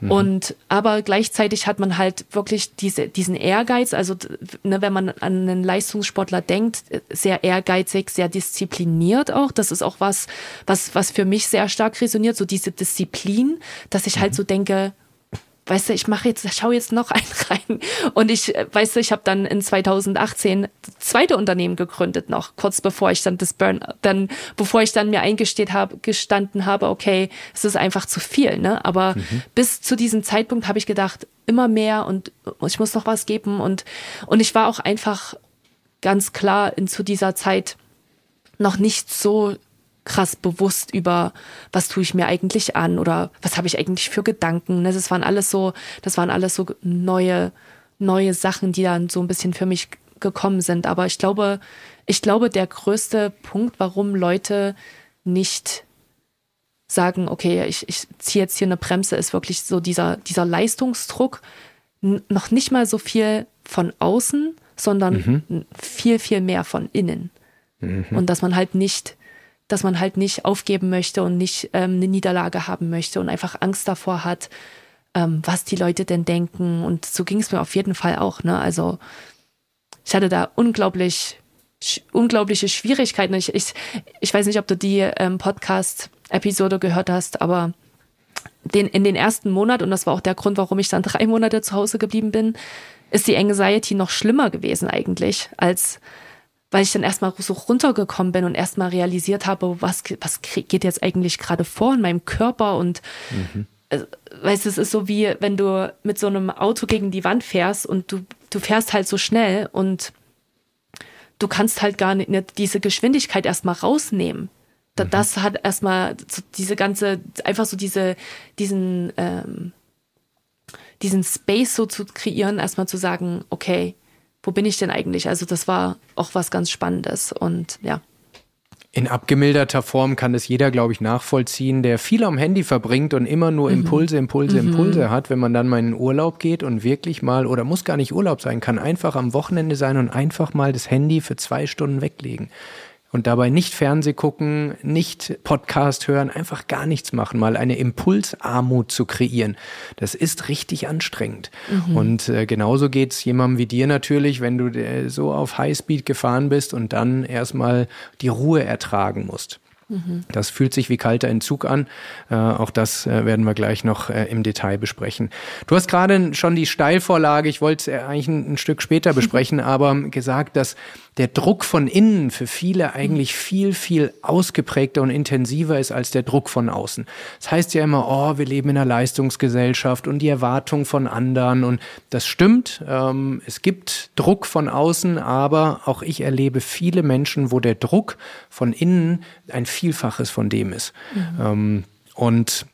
Mhm. Und aber gleichzeitig hat man halt wirklich diese, diesen Ehrgeiz, also ne, wenn man an einen Leistungssportler denkt, sehr ehrgeizig, sehr diszipliniert auch. Das ist auch was, was, was für mich sehr stark resoniert, so diese Disziplin, dass ich halt mhm. so denke, weißt du, ich mache jetzt, schau jetzt noch einen rein. Und ich, äh, weißt du, ich habe dann in 2018 das zweite Unternehmen gegründet noch, kurz bevor ich dann das Burn, dann, bevor ich dann mir eingesteht habe, gestanden habe, okay, es ist einfach zu viel, ne? Aber mhm. bis zu diesem Zeitpunkt habe ich gedacht, immer mehr und ich muss noch was geben und, und ich war auch einfach ganz klar in zu dieser Zeit, noch nicht so krass bewusst über, was tue ich mir eigentlich an oder was habe ich eigentlich für Gedanken. Ne? Das waren alles so, das waren alles so neue, neue Sachen, die dann so ein bisschen für mich gekommen sind. Aber ich glaube, ich glaube, der größte Punkt, warum Leute nicht sagen, okay, ich, ich ziehe jetzt hier eine Bremse, ist wirklich so dieser, dieser Leistungsdruck. noch nicht mal so viel von außen, sondern mhm. viel, viel mehr von innen. Mhm. Und dass man halt nicht, dass man halt nicht aufgeben möchte und nicht ähm, eine Niederlage haben möchte und einfach Angst davor hat, ähm, was die Leute denn denken. Und so ging es mir auf jeden Fall auch. Ne? Also ich hatte da unglaublich, unglaubliche Schwierigkeiten. Ich, ich, ich weiß nicht, ob du die ähm, Podcast-Episode gehört hast, aber den, in den ersten Monat, und das war auch der Grund, warum ich dann drei Monate zu Hause geblieben bin, ist die Anxiety noch schlimmer gewesen eigentlich, als weil ich dann erstmal so runtergekommen bin und erstmal realisiert habe, was, was geht jetzt eigentlich gerade vor in meinem Körper und mhm. äh, weißt du, es ist so wie wenn du mit so einem Auto gegen die Wand fährst und du, du fährst halt so schnell und du kannst halt gar nicht diese Geschwindigkeit erstmal rausnehmen. Mhm. Das hat erstmal so diese ganze, einfach so diese, diesen, ähm, diesen Space so zu kreieren, erstmal zu sagen, okay, wo bin ich denn eigentlich? Also das war auch was ganz Spannendes und ja. In abgemilderter Form kann das jeder, glaube ich, nachvollziehen, der viel am Handy verbringt und immer nur mhm. Impulse, Impulse, mhm. Impulse hat, wenn man dann mal in den Urlaub geht und wirklich mal, oder muss gar nicht Urlaub sein, kann einfach am Wochenende sein und einfach mal das Handy für zwei Stunden weglegen und dabei nicht Fernseh gucken, nicht Podcast hören, einfach gar nichts machen, mal eine Impulsarmut zu kreieren. Das ist richtig anstrengend. Mhm. Und äh, genauso geht's jemandem wie dir natürlich, wenn du äh, so auf Highspeed gefahren bist und dann erstmal die Ruhe ertragen musst. Das fühlt sich wie kalter Entzug an. Äh, auch das äh, werden wir gleich noch äh, im Detail besprechen. Du hast gerade schon die Steilvorlage, ich wollte es eigentlich ein, ein, Stück später besprechen, aber gesagt, dass der Druck von innen für viele eigentlich viel, viel ausgeprägter und intensiver ist als der Druck von außen. Das heißt ja immer, oh, wir leben in einer Leistungsgesellschaft und die Erwartung von anderen und das stimmt. Ähm, es gibt Druck von außen, aber auch ich erlebe viele Menschen, wo der Druck von innen ein Vielfaches von dem ist. Mhm. Ähm, und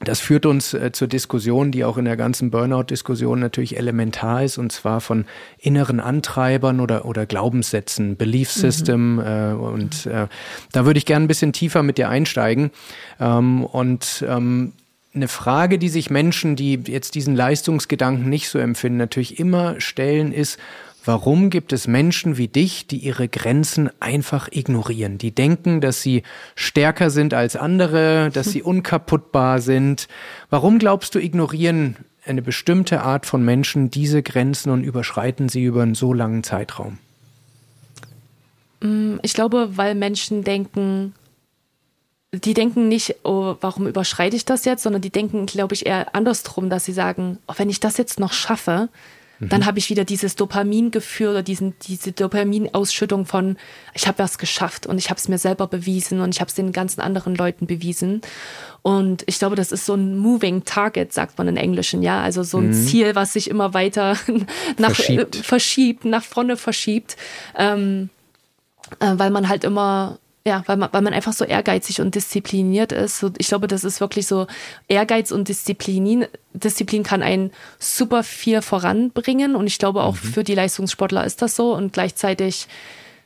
das führt uns äh, zur Diskussion, die auch in der ganzen Burnout-Diskussion natürlich elementar ist, und zwar von inneren Antreibern oder, oder Glaubenssätzen, Belief mhm. System. Mhm. Äh, und äh, da würde ich gerne ein bisschen tiefer mit dir einsteigen. Ähm, und ähm, eine Frage, die sich Menschen, die jetzt diesen Leistungsgedanken nicht so empfinden, natürlich immer stellen, ist, Warum gibt es Menschen wie dich, die ihre Grenzen einfach ignorieren? Die denken, dass sie stärker sind als andere, dass sie unkaputtbar sind. Warum glaubst du, ignorieren eine bestimmte Art von Menschen diese Grenzen und überschreiten sie über einen so langen Zeitraum? Mm, ich glaube, weil Menschen denken, die denken nicht, oh, warum überschreite ich das jetzt, sondern die denken, glaube ich, eher andersrum, dass sie sagen, oh, wenn ich das jetzt noch schaffe, dann mhm. habe ich wieder dieses Dopamingefühl oder diesen, diese Dopaminausschüttung von, ich habe was geschafft und ich habe es mir selber bewiesen und ich habe es den ganzen anderen Leuten bewiesen. Und ich glaube, das ist so ein moving target, sagt man in Englischen, ja. Also so ein mhm. Ziel, was sich immer weiter nach, verschiebt. Äh, verschiebt, nach vorne verschiebt. Ähm, äh, weil man halt immer ja, weil man, weil man einfach so ehrgeizig und diszipliniert ist. So, ich glaube, das ist wirklich so Ehrgeiz und Disziplin. Disziplin kann einen super viel voranbringen und ich glaube auch mhm. für die Leistungssportler ist das so und gleichzeitig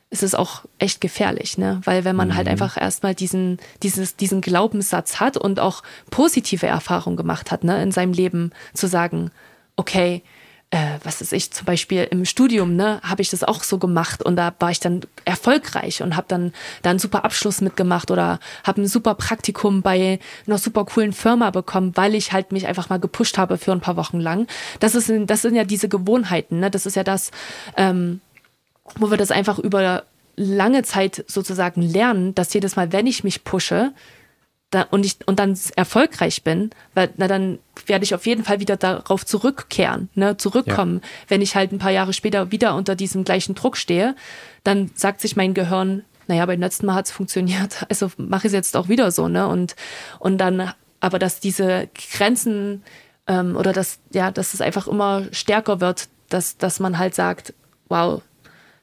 ist es auch echt gefährlich, ne? Weil wenn man halt mhm. halt einfach erstmal diesen, dieses, diesen Glaubenssatz hat und auch positive Erfahrungen gemacht hat, ne, in seinem Leben zu sagen, okay, äh, was ist ich, zum Beispiel im Studium, ne, habe ich das auch so gemacht und da war ich dann erfolgreich und habe dann da einen super Abschluss mitgemacht oder habe ein super Praktikum bei einer super coolen Firma bekommen, weil ich halt mich einfach mal gepusht habe für ein paar Wochen lang. Das ist, das sind ja diese Gewohnheiten, ne, das ist ja das, ähm, wo wir das einfach über lange Zeit sozusagen lernen, dass jedes Mal, wenn ich mich pushe, da, und ich und dann erfolgreich bin, weil na dann werde ich auf jeden Fall wieder darauf zurückkehren, ne, zurückkommen. Ja. Wenn ich halt ein paar Jahre später wieder unter diesem gleichen Druck stehe, dann sagt sich mein Gehirn, naja, beim letzten Mal hat's funktioniert, also mache ich es jetzt auch wieder so, ne? Und und dann, aber dass diese Grenzen ähm, oder dass ja, dass es einfach immer stärker wird, dass dass man halt sagt, wow,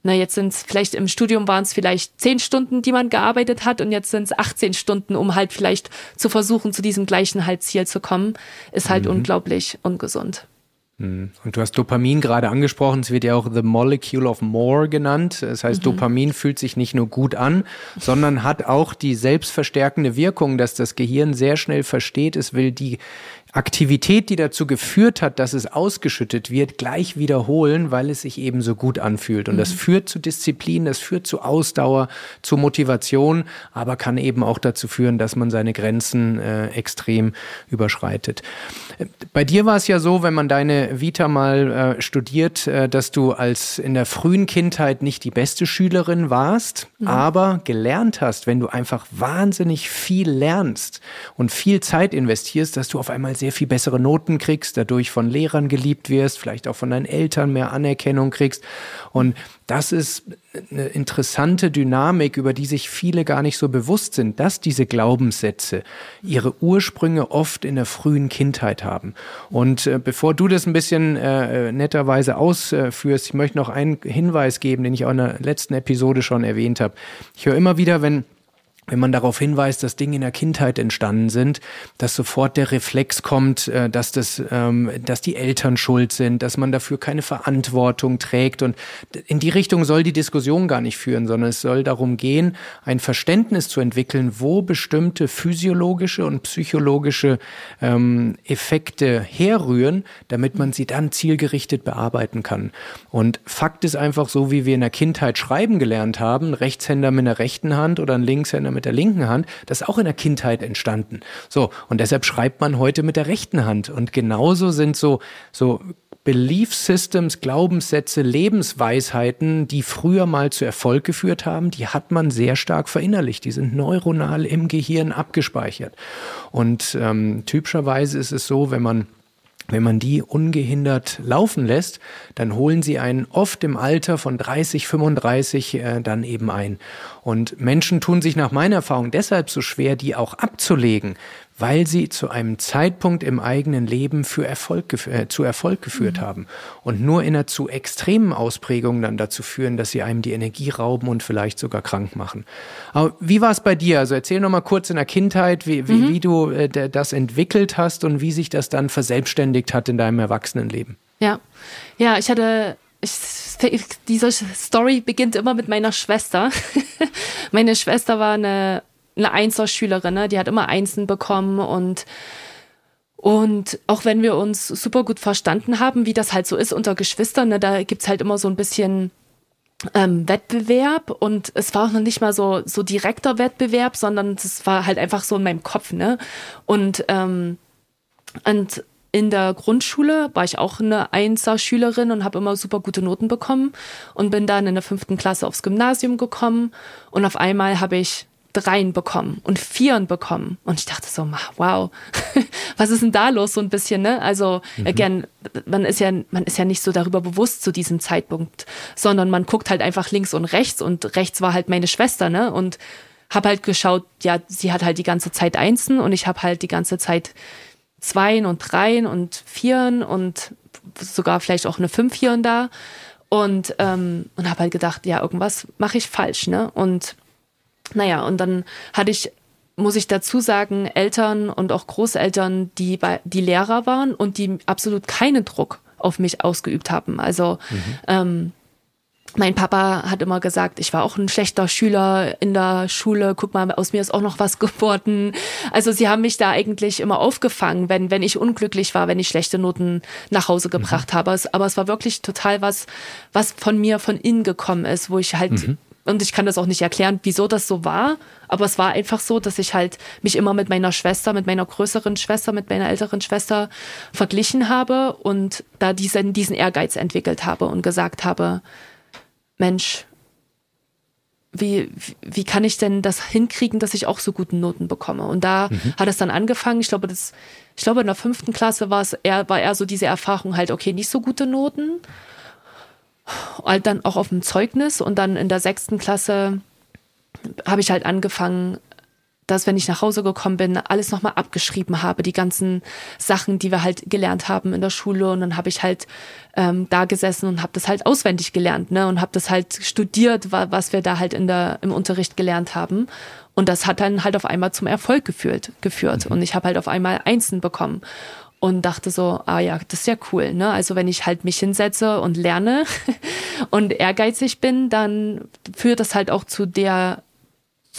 na, jetzt sind es vielleicht im Studium waren es vielleicht zehn Stunden, die man gearbeitet hat und jetzt sind es 18 Stunden, um halt vielleicht zu versuchen, zu diesem gleichen halt Ziel zu kommen, ist halt mhm. unglaublich ungesund. Mhm. Und du hast Dopamin gerade angesprochen, es wird ja auch the molecule of more genannt. Das heißt, mhm. Dopamin fühlt sich nicht nur gut an, sondern hat auch die selbstverstärkende Wirkung, dass das Gehirn sehr schnell versteht, es will die Aktivität, die dazu geführt hat, dass es ausgeschüttet wird, gleich wiederholen, weil es sich eben so gut anfühlt. Und mhm. das führt zu Disziplin, das führt zu Ausdauer, zu Motivation, aber kann eben auch dazu führen, dass man seine Grenzen äh, extrem überschreitet. Bei dir war es ja so, wenn man deine Vita mal äh, studiert, äh, dass du als in der frühen Kindheit nicht die beste Schülerin warst, mhm. aber gelernt hast, wenn du einfach wahnsinnig viel lernst und viel Zeit investierst, dass du auf einmal sehr viel bessere Noten kriegst, dadurch von Lehrern geliebt wirst, vielleicht auch von deinen Eltern mehr Anerkennung kriegst. Und das ist eine interessante Dynamik, über die sich viele gar nicht so bewusst sind, dass diese Glaubenssätze ihre Ursprünge oft in der frühen Kindheit haben. Und äh, bevor du das ein bisschen äh, netterweise ausführst, ich möchte noch einen Hinweis geben, den ich auch in der letzten Episode schon erwähnt habe. Ich höre immer wieder, wenn wenn man darauf hinweist, dass Dinge in der Kindheit entstanden sind, dass sofort der Reflex kommt, äh, dass das, ähm, dass die Eltern schuld sind, dass man dafür keine Verantwortung trägt und in die Richtung soll die Diskussion gar nicht führen, sondern es soll darum gehen, ein Verständnis zu entwickeln, wo bestimmte physiologische und psychologische ähm, Effekte herrühren, damit man sie dann zielgerichtet bearbeiten kann. Und Fakt ist einfach so, wie wir in der Kindheit schreiben gelernt haben, Rechtshänder mit einer rechten Hand oder ein Linkshänder mit der linken Hand, das ist auch in der Kindheit entstanden. So, und deshalb schreibt man heute mit der rechten Hand. Und genauso sind so, so Belief Systems, Glaubenssätze, Lebensweisheiten, die früher mal zu Erfolg geführt haben, die hat man sehr stark verinnerlicht. Die sind neuronal im Gehirn abgespeichert. Und ähm, typischerweise ist es so, wenn man wenn man die ungehindert laufen lässt, dann holen sie einen oft im Alter von 30, 35 äh, dann eben ein. Und Menschen tun sich nach meiner Erfahrung deshalb so schwer, die auch abzulegen, weil sie zu einem Zeitpunkt im eigenen Leben für Erfolg, äh, zu Erfolg geführt mhm. haben und nur in einer zu extremen Ausprägung dann dazu führen, dass sie einem die Energie rauben und vielleicht sogar krank machen. Aber wie war es bei dir? Also erzähl noch mal kurz in der Kindheit, wie, wie, mhm. wie du äh, das entwickelt hast und wie sich das dann verselbstständigt hat in deinem Erwachsenenleben. Ja, ja, ich hatte ich, diese Story beginnt immer mit meiner Schwester. Meine Schwester war eine eine Einser-Schülerin, ne? die hat immer Einsen bekommen und und auch wenn wir uns super gut verstanden haben, wie das halt so ist unter Geschwistern, ne, da gibt's halt immer so ein bisschen ähm, Wettbewerb und es war auch noch nicht mal so, so direkter Wettbewerb, sondern es war halt einfach so in meinem Kopf, ne? Und, ähm, und in der Grundschule war ich auch eine Einser-Schülerin und habe immer super gute Noten bekommen und bin dann in der fünften Klasse aufs Gymnasium gekommen und auf einmal habe ich Dreien bekommen und Vieren bekommen. Und ich dachte so, wow, was ist denn da los so ein bisschen, ne? Also, mhm. again, man ist ja, man ist ja nicht so darüber bewusst zu diesem Zeitpunkt, sondern man guckt halt einfach links und rechts und rechts war halt meine Schwester, ne? Und hab halt geschaut, ja, sie hat halt die ganze Zeit Einsen und ich habe halt die ganze Zeit Zweien und Dreien und Vieren und sogar vielleicht auch eine Fünf hier und da. Und, ähm, und habe halt gedacht, ja, irgendwas mache ich falsch, ne? Und naja, und dann hatte ich, muss ich dazu sagen, Eltern und auch Großeltern, die, bei, die Lehrer waren und die absolut keinen Druck auf mich ausgeübt haben. Also mhm. ähm, mein Papa hat immer gesagt, ich war auch ein schlechter Schüler in der Schule. Guck mal, aus mir ist auch noch was geworden. Also sie haben mich da eigentlich immer aufgefangen, wenn, wenn ich unglücklich war, wenn ich schlechte Noten nach Hause gebracht mhm. habe. Aber es war wirklich total was, was von mir von innen gekommen ist, wo ich halt mhm. Und ich kann das auch nicht erklären, wieso das so war. Aber es war einfach so, dass ich halt mich immer mit meiner Schwester, mit meiner größeren Schwester, mit meiner älteren Schwester verglichen habe und da diesen, diesen Ehrgeiz entwickelt habe und gesagt habe, Mensch, wie, wie kann ich denn das hinkriegen, dass ich auch so guten Noten bekomme? Und da mhm. hat es dann angefangen. Ich glaube, das, ich glaube, in der fünften Klasse war es eher, war eher so diese Erfahrung halt, okay, nicht so gute Noten halt dann auch auf dem Zeugnis und dann in der sechsten Klasse habe ich halt angefangen, dass wenn ich nach Hause gekommen bin, alles nochmal abgeschrieben habe, die ganzen Sachen, die wir halt gelernt haben in der Schule. Und dann habe ich halt ähm, da gesessen und habe das halt auswendig gelernt, ne? Und habe das halt studiert, was wir da halt in der im Unterricht gelernt haben. Und das hat dann halt auf einmal zum Erfolg geführt. geführt. Mhm. Und ich habe halt auf einmal Einsen bekommen und dachte so, ah ja, das ist ja cool. Ne? Also wenn ich halt mich hinsetze und lerne und ehrgeizig bin, dann führt das halt auch zu der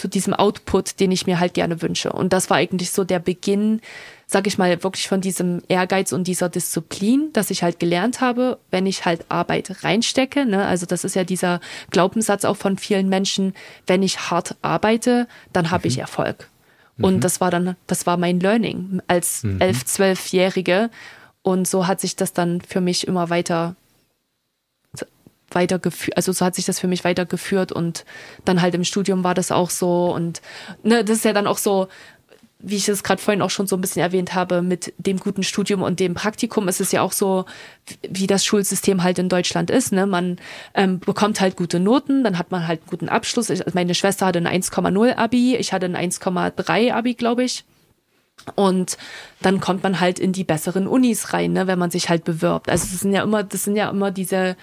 zu diesem Output, den ich mir halt gerne wünsche. Und das war eigentlich so der Beginn, sag ich mal, wirklich von diesem Ehrgeiz und dieser Disziplin, dass ich halt gelernt habe, wenn ich halt Arbeit reinstecke. Ne? Also das ist ja dieser Glaubenssatz auch von vielen Menschen, wenn ich hart arbeite, dann habe mhm. ich Erfolg. Und mhm. das war dann, das war mein Learning als mhm. elf, zwölfjährige. Und so hat sich das dann für mich immer weiter weitergeführt, also so hat sich das für mich weitergeführt und dann halt im Studium war das auch so und ne, das ist ja dann auch so, wie ich es gerade vorhin auch schon so ein bisschen erwähnt habe, mit dem guten Studium und dem Praktikum ist es ja auch so, wie das Schulsystem halt in Deutschland ist. Ne? Man ähm, bekommt halt gute Noten, dann hat man halt einen guten Abschluss. Ich, meine Schwester hatte ein 1,0 Abi, ich hatte ein 1,3 Abi, glaube ich. Und dann kommt man halt in die besseren Unis rein, ne, wenn man sich halt bewirbt. Also das sind ja immer, das sind ja immer diese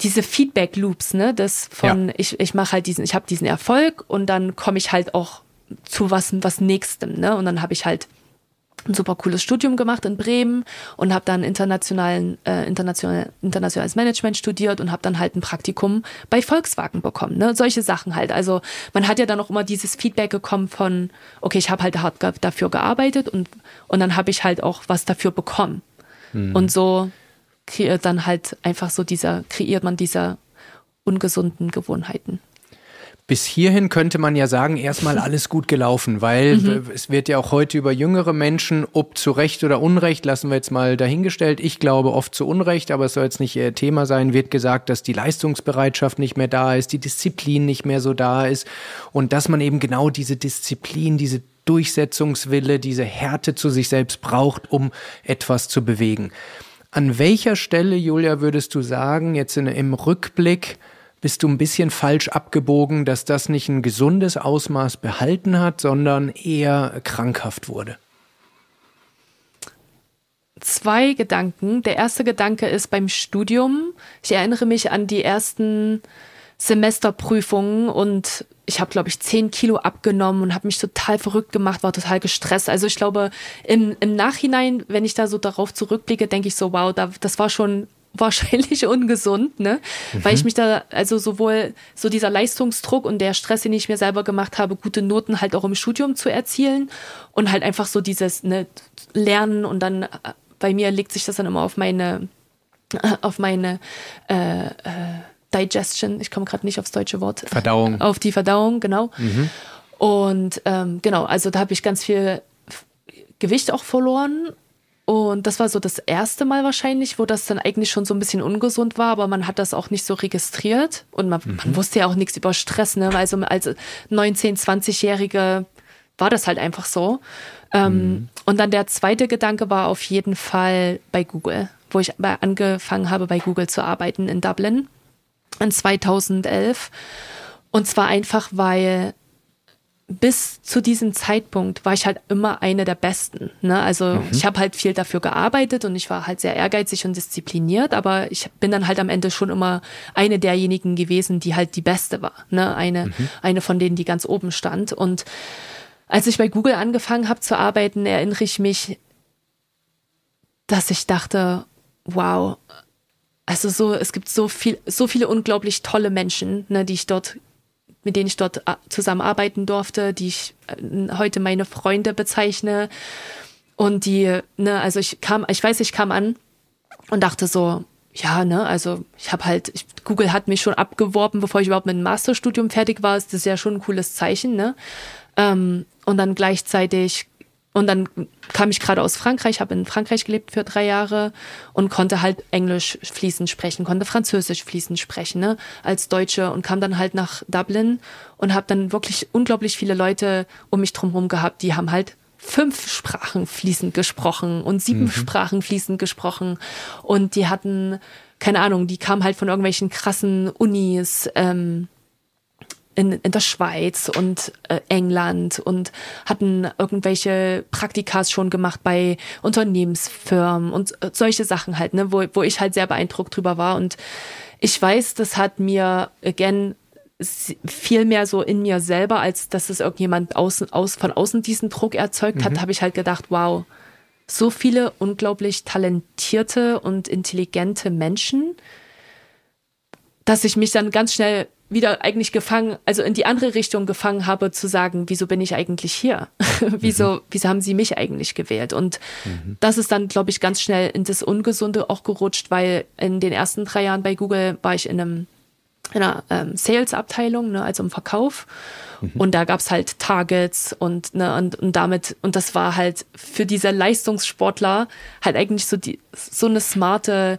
diese Feedback Loops, ne, das von ja. ich ich mache halt diesen, ich habe diesen Erfolg und dann komme ich halt auch zu was was nächstem, ne, und dann habe ich halt ein super cooles Studium gemacht in Bremen und habe dann internationalen äh, international internationales Management studiert und habe dann halt ein Praktikum bei Volkswagen bekommen, ne? Solche Sachen halt. Also man hat ja dann auch immer dieses Feedback bekommen von okay, ich habe halt hart dafür gearbeitet und und dann habe ich halt auch was dafür bekommen. Mhm. Und so kreiert dann halt einfach so dieser, kreiert man diese ungesunden Gewohnheiten. Bis hierhin könnte man ja sagen, erstmal alles gut gelaufen, weil mhm. es wird ja auch heute über jüngere Menschen, ob zu Recht oder Unrecht, lassen wir jetzt mal dahingestellt. Ich glaube oft zu Unrecht, aber es soll jetzt nicht Thema sein, wird gesagt, dass die Leistungsbereitschaft nicht mehr da ist, die Disziplin nicht mehr so da ist und dass man eben genau diese Disziplin, diese Durchsetzungswille, diese Härte zu sich selbst braucht, um etwas zu bewegen. An welcher Stelle, Julia, würdest du sagen, jetzt in, im Rückblick, bist du ein bisschen falsch abgebogen, dass das nicht ein gesundes Ausmaß behalten hat, sondern eher krankhaft wurde? Zwei Gedanken. Der erste Gedanke ist beim Studium. Ich erinnere mich an die ersten Semesterprüfungen und ich habe, glaube ich, zehn Kilo abgenommen und habe mich total verrückt gemacht, war total gestresst. Also ich glaube, im, im Nachhinein, wenn ich da so darauf zurückblicke, denke ich so, wow, da, das war schon wahrscheinlich ungesund, ne? Mhm. Weil ich mich da, also sowohl so dieser Leistungsdruck und der Stress, den ich mir selber gemacht habe, gute Noten halt auch im Studium zu erzielen und halt einfach so dieses ne, Lernen und dann bei mir legt sich das dann immer auf meine, auf meine äh, äh, Digestion, ich komme gerade nicht aufs deutsche Wort. Verdauung. Auf die Verdauung, genau. Mhm. Und ähm, genau, also da habe ich ganz viel Gewicht auch verloren. Und das war so das erste Mal wahrscheinlich, wo das dann eigentlich schon so ein bisschen ungesund war, aber man hat das auch nicht so registriert. Und man, mhm. man wusste ja auch nichts über Stress, ne? Also als 19-, 20-Jährige war das halt einfach so. Ähm, mhm. Und dann der zweite Gedanke war auf jeden Fall bei Google, wo ich angefangen habe, bei Google zu arbeiten in Dublin in 2011. Und zwar einfach, weil bis zu diesem Zeitpunkt war ich halt immer eine der Besten. Ne? Also mhm. ich habe halt viel dafür gearbeitet und ich war halt sehr ehrgeizig und diszipliniert, aber ich bin dann halt am Ende schon immer eine derjenigen gewesen, die halt die Beste war. Ne? Eine, mhm. eine von denen, die ganz oben stand. Und als ich bei Google angefangen habe zu arbeiten, erinnere ich mich, dass ich dachte, wow, also so, es gibt so viel, so viele unglaublich tolle Menschen, ne, die ich dort, mit denen ich dort äh, zusammenarbeiten durfte, die ich äh, heute meine Freunde bezeichne. Und die, ne, also ich kam, ich weiß, ich kam an und dachte so, ja, ne, also ich habe halt, ich, Google hat mich schon abgeworben, bevor ich überhaupt mit dem Masterstudium fertig war. Das ist ja schon ein cooles Zeichen, ne? Ähm, und dann gleichzeitig und dann kam ich gerade aus Frankreich, habe in Frankreich gelebt für drei Jahre und konnte halt Englisch fließend sprechen, konnte Französisch fließend sprechen, ne, als Deutsche und kam dann halt nach Dublin und habe dann wirklich unglaublich viele Leute um mich drumherum gehabt, die haben halt fünf Sprachen fließend gesprochen und sieben mhm. Sprachen fließend gesprochen und die hatten keine Ahnung, die kamen halt von irgendwelchen krassen Unis, ähm, in, in der Schweiz und äh, England und hatten irgendwelche Praktikas schon gemacht bei Unternehmensfirmen und äh, solche Sachen halt, ne, wo, wo ich halt sehr beeindruckt drüber war. Und ich weiß, das hat mir, again, viel mehr so in mir selber, als dass es irgendjemand außen, aus, von außen diesen Druck erzeugt mhm. hat, habe ich halt gedacht, wow, so viele unglaublich talentierte und intelligente Menschen, dass ich mich dann ganz schnell wieder eigentlich gefangen, also in die andere Richtung gefangen habe, zu sagen, wieso bin ich eigentlich hier? wieso, mhm. wieso haben sie mich eigentlich gewählt? Und mhm. das ist dann, glaube ich, ganz schnell in das Ungesunde auch gerutscht, weil in den ersten drei Jahren bei Google war ich in einem in einer ähm, Sales-Abteilung, ne, also im Verkauf. Mhm. Und da gab's halt Targets und, ne, und, und damit, und das war halt für diese Leistungssportler halt eigentlich so die, so eine smarte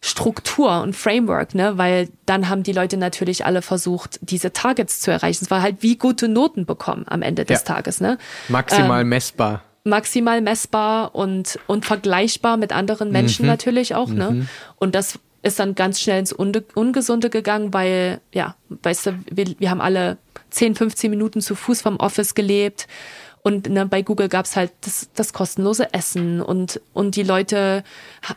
Struktur und Framework, ne, weil dann haben die Leute natürlich alle versucht, diese Targets zu erreichen. Es war halt wie gute Noten bekommen am Ende des ja. Tages, ne. Maximal ähm, messbar maximal messbar und, und vergleichbar mit anderen Menschen mhm. natürlich auch, ne? Mhm. Und das ist dann ganz schnell ins Ungesunde gegangen, weil, ja, weißt du, wir, wir haben alle 10, 15 Minuten zu Fuß vom Office gelebt. Und ne, bei Google gab's halt das, das kostenlose Essen und, und die Leute,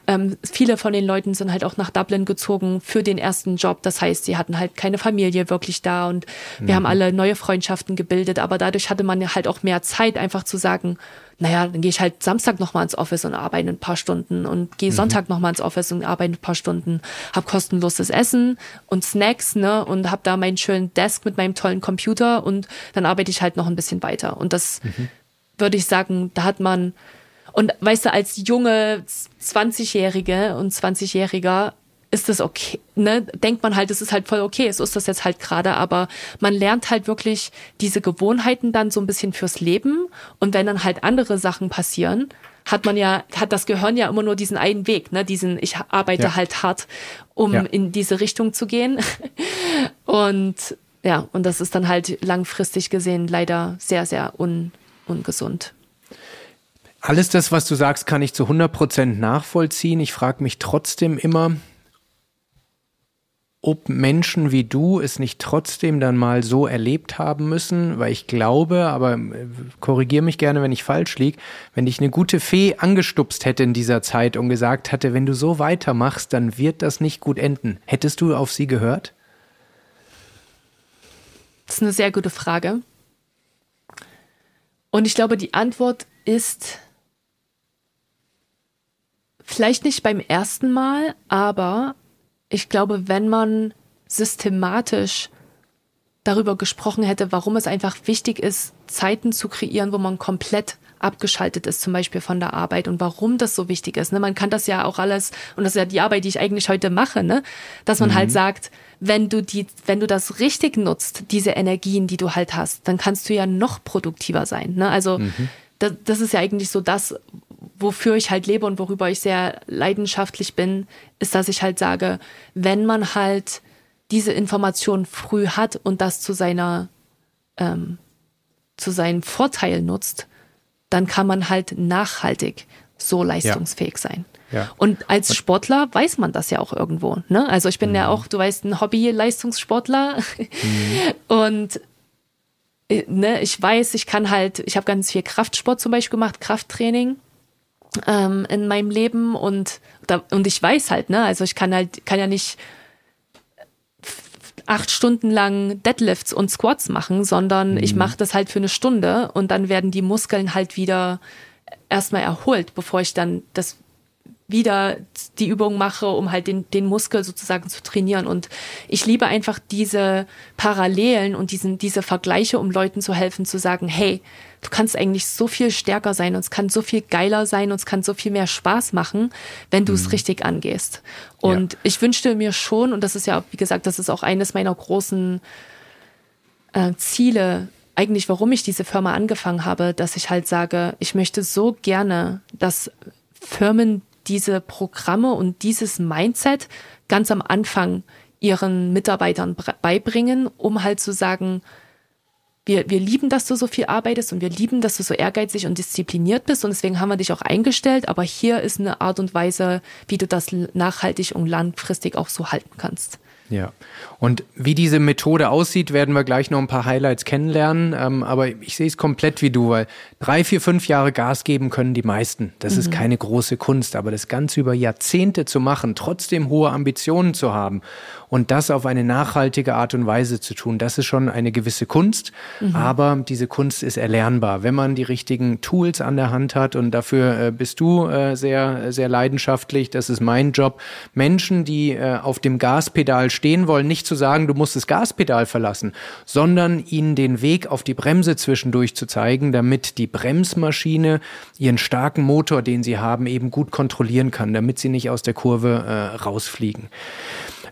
ähm, viele von den Leuten sind halt auch nach Dublin gezogen für den ersten Job. Das heißt, sie hatten halt keine Familie wirklich da und wir mhm. haben alle neue Freundschaften gebildet, aber dadurch hatte man halt auch mehr Zeit, einfach zu sagen, naja, dann gehe ich halt Samstag nochmal ins Office und arbeite ein paar Stunden und gehe mhm. Sonntag nochmal ins Office und arbeite ein paar Stunden, habe kostenloses Essen und Snacks, ne, und habe da meinen schönen Desk mit meinem tollen Computer und dann arbeite ich halt noch ein bisschen weiter. Und das mhm. würde ich sagen, da hat man, und weißt du, als junge 20-Jährige und 20-Jähriger ist das okay, ne? Denkt man halt, es ist halt voll okay, so ist das jetzt halt gerade, aber man lernt halt wirklich diese Gewohnheiten dann so ein bisschen fürs Leben und wenn dann halt andere Sachen passieren, hat man ja, hat das Gehirn ja immer nur diesen einen Weg, ne? Diesen, ich arbeite ja. halt hart, um ja. in diese Richtung zu gehen. und ja, und das ist dann halt langfristig gesehen leider sehr, sehr un, ungesund. Alles das, was du sagst, kann ich zu 100 Prozent nachvollziehen. Ich frage mich trotzdem immer, ob Menschen wie du es nicht trotzdem dann mal so erlebt haben müssen, weil ich glaube, aber äh, korrigier mich gerne, wenn ich falsch lieg, wenn dich eine gute Fee angestupst hätte in dieser Zeit und gesagt hatte, wenn du so weitermachst, dann wird das nicht gut enden. Hättest du auf sie gehört? Das ist eine sehr gute Frage. Und ich glaube, die Antwort ist vielleicht nicht beim ersten Mal, aber ich glaube, wenn man systematisch darüber gesprochen hätte, warum es einfach wichtig ist, Zeiten zu kreieren, wo man komplett abgeschaltet ist, zum Beispiel von der Arbeit und warum das so wichtig ist. Ne? Man kann das ja auch alles, und das ist ja die Arbeit, die ich eigentlich heute mache, ne? dass man halt mhm. halt sagt, wenn du die, wenn du das richtig nutzt, diese Energien, die du halt hast, dann kannst du ja noch produktiver sein. Ne? Also mhm. das, das ist ja eigentlich so das, wofür ich halt lebe und worüber ich sehr leidenschaftlich bin, ist, dass ich halt sage, wenn man halt diese Information früh hat und das zu seiner ähm, zu seinem Vorteil nutzt, dann kann man halt nachhaltig so leistungsfähig ja. sein. Ja. Und als Sportler weiß man das ja auch irgendwo. Ne? Also ich bin mhm. ja auch, du weißt, ein Hobby-Leistungssportler. Mhm. Und äh, ne, ich weiß, ich kann halt, ich habe ganz viel Kraftsport zum Beispiel gemacht, Krafttraining ähm, in meinem Leben und und ich weiß halt, ne, also ich kann halt, kann ja nicht acht Stunden lang Deadlifts und Squats machen, sondern mhm. ich mache das halt für eine Stunde und dann werden die Muskeln halt wieder erstmal erholt, bevor ich dann das wieder die Übung mache, um halt den, den Muskel sozusagen zu trainieren. Und ich liebe einfach diese Parallelen und diesen, diese Vergleiche, um Leuten zu helfen, zu sagen, hey, du kannst eigentlich so viel stärker sein und es kann so viel geiler sein und es kann so viel mehr Spaß machen, wenn du es mhm. richtig angehst. Und ja. ich wünschte mir schon, und das ist ja, wie gesagt, das ist auch eines meiner großen äh, Ziele, eigentlich, warum ich diese Firma angefangen habe, dass ich halt sage, ich möchte so gerne, dass Firmen diese Programme und dieses Mindset ganz am Anfang ihren Mitarbeitern beibringen, um halt zu sagen, wir, wir lieben, dass du so viel arbeitest und wir lieben, dass du so ehrgeizig und diszipliniert bist und deswegen haben wir dich auch eingestellt, aber hier ist eine Art und Weise, wie du das nachhaltig und langfristig auch so halten kannst. Ja, und wie diese Methode aussieht, werden wir gleich noch ein paar Highlights kennenlernen. Ähm, aber ich sehe es komplett wie du, weil drei, vier, fünf Jahre Gas geben können die meisten. Das mhm. ist keine große Kunst, aber das Ganze über Jahrzehnte zu machen, trotzdem hohe Ambitionen zu haben und das auf eine nachhaltige Art und Weise zu tun, das ist schon eine gewisse Kunst. Mhm. Aber diese Kunst ist erlernbar, wenn man die richtigen Tools an der Hand hat. Und dafür äh, bist du äh, sehr, sehr leidenschaftlich. Das ist mein Job. Menschen, die äh, auf dem Gaspedal stehen wollen, nicht zu sagen, du musst das Gaspedal verlassen, sondern ihnen den Weg auf die Bremse zwischendurch zu zeigen, damit die Bremsmaschine ihren starken Motor, den sie haben, eben gut kontrollieren kann, damit sie nicht aus der Kurve äh, rausfliegen.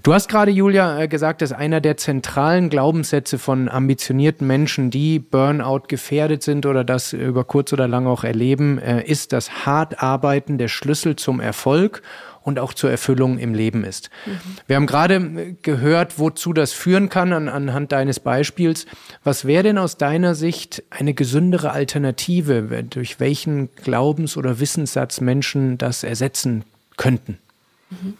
Du hast gerade, Julia, äh, gesagt, dass einer der zentralen Glaubenssätze von ambitionierten Menschen, die Burnout gefährdet sind oder das über kurz oder lang auch erleben, äh, ist, dass hart arbeiten der Schlüssel zum Erfolg und auch zur Erfüllung im Leben ist. Mhm. Wir haben gerade äh, gehört, wozu das führen kann an, anhand deines Beispiels. Was wäre denn aus deiner Sicht eine gesündere Alternative, durch welchen Glaubens- oder Wissenssatz Menschen das ersetzen könnten? Mhm.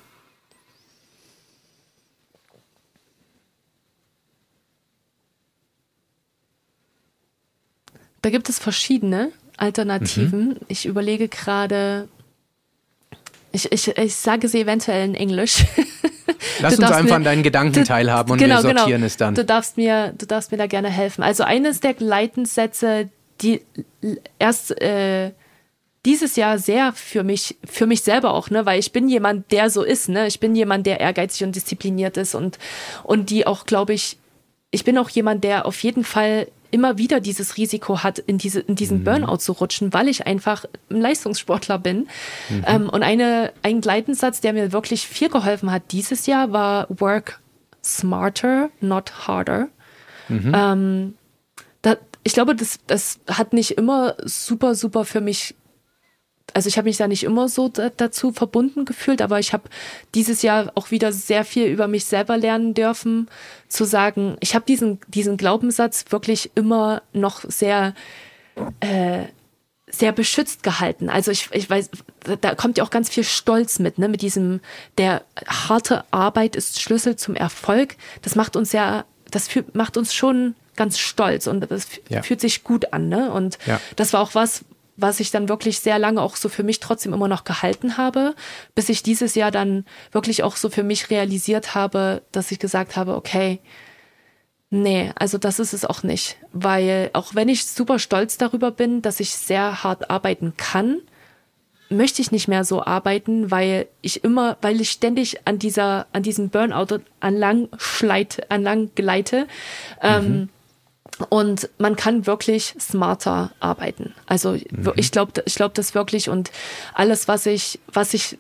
Da gibt es verschiedene Alternativen. Mhm. Ich überlege gerade, ich, ich, ich sage sie eventuell in Englisch. Lass uns einfach mir, an deinen Gedanken teilhaben und genau, wir genau. sortieren genau. es dann. Du darfst, mir, du darfst mir da gerne helfen. Also eines der Leitenssätze, die erst äh, dieses Jahr sehr für mich, für mich selber auch, ne, weil ich bin jemand, der so ist, ne. Ich bin jemand, der ehrgeizig und diszipliniert ist und, und die auch, glaube ich, ich bin auch jemand, der auf jeden Fall immer wieder dieses Risiko hat, in, diese, in diesen mhm. Burnout zu rutschen, weil ich einfach ein Leistungssportler bin. Mhm. Ähm, und eine, ein Gleitensatz, der mir wirklich viel geholfen hat dieses Jahr, war Work smarter, not harder. Mhm. Ähm, da, ich glaube, das, das hat nicht immer super, super für mich also ich habe mich da nicht immer so dazu verbunden gefühlt, aber ich habe dieses Jahr auch wieder sehr viel über mich selber lernen dürfen, zu sagen, ich habe diesen, diesen Glaubenssatz wirklich immer noch sehr, äh, sehr beschützt gehalten. Also ich, ich weiß, da kommt ja auch ganz viel Stolz mit, ne, mit diesem, der harte Arbeit ist Schlüssel zum Erfolg. Das macht uns ja, das macht uns schon ganz stolz und das ja. fühlt sich gut an, ne? Und ja. das war auch was, was ich dann wirklich sehr lange auch so für mich trotzdem immer noch gehalten habe, bis ich dieses Jahr dann wirklich auch so für mich realisiert habe, dass ich gesagt habe, okay, nee, also das ist es auch nicht, weil auch wenn ich super stolz darüber bin, dass ich sehr hart arbeiten kann, möchte ich nicht mehr so arbeiten, weil ich immer, weil ich ständig an dieser, an diesem Burnout anlang schleite, anlang gleite. Ähm, mhm. Ähm, und man kann wirklich smarter arbeiten. Also mhm. ich glaube, ich glaube das wirklich und alles, was ich, was ich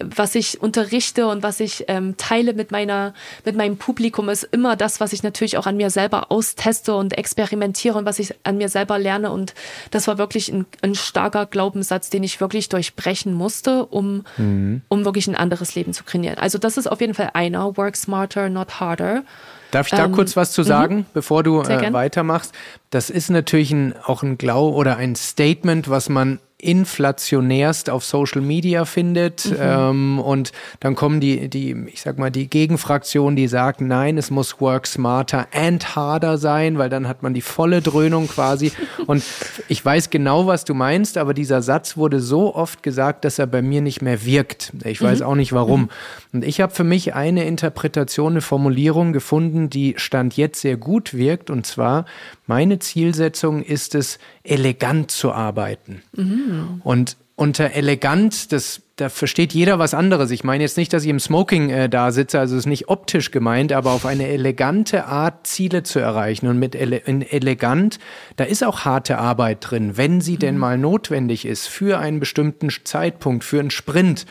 was ich unterrichte und was ich ähm, teile mit meiner mit meinem Publikum ist immer das, was ich natürlich auch an mir selber austeste und experimentiere und was ich an mir selber lerne und das war wirklich ein, ein starker Glaubenssatz, den ich wirklich durchbrechen musste, um mhm. um wirklich ein anderes Leben zu kreieren. Also das ist auf jeden Fall einer Work smarter, not harder. Darf ich da ähm, kurz was zu sagen, mhm. bevor du äh, weitermachst? Das ist natürlich ein, auch ein Glau oder ein Statement, was man inflationärst auf Social Media findet. Mhm. Ähm, und dann kommen die, die, ich sag mal, die Gegenfraktion, die sagt, nein, es muss work smarter and harder sein, weil dann hat man die volle Dröhnung quasi. und ich weiß genau, was du meinst, aber dieser Satz wurde so oft gesagt, dass er bei mir nicht mehr wirkt. Ich weiß mhm. auch nicht warum. Mhm. Und ich habe für mich eine Interpretation, eine Formulierung gefunden, die Stand jetzt sehr gut wirkt. Und zwar, meine Zielsetzung ist es, elegant zu arbeiten. Mhm. Und unter elegant, das, da versteht jeder was anderes. Ich meine jetzt nicht, dass ich im Smoking äh, da sitze, also es ist nicht optisch gemeint, aber auf eine elegante Art Ziele zu erreichen. Und mit ele elegant, da ist auch harte Arbeit drin, wenn sie mhm. denn mal notwendig ist, für einen bestimmten Zeitpunkt, für einen Sprint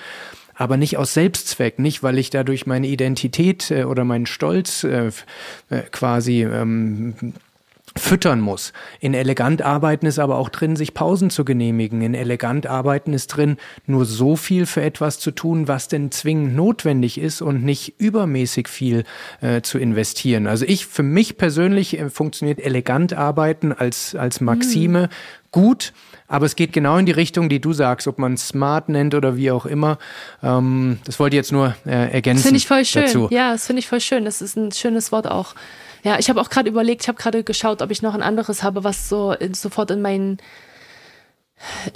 aber nicht aus Selbstzweck, nicht weil ich dadurch meine Identität äh, oder meinen Stolz äh, äh quasi ähm, füttern muss. In elegant arbeiten ist aber auch drin, sich Pausen zu genehmigen. In elegant arbeiten ist drin, nur so viel für etwas zu tun, was denn zwingend notwendig ist und nicht übermäßig viel äh, zu investieren. Also ich, für mich persönlich äh, funktioniert elegant arbeiten als, als Maxime. Mhm gut, aber es geht genau in die Richtung, die du sagst, ob man smart nennt oder wie auch immer. Ähm, das wollte ich jetzt nur äh, ergänzen. Das finde ich voll schön. Dazu. Ja, das finde ich voll schön. Das ist ein schönes Wort auch. Ja, ich habe auch gerade überlegt, ich habe gerade geschaut, ob ich noch ein anderes habe, was so sofort in meinen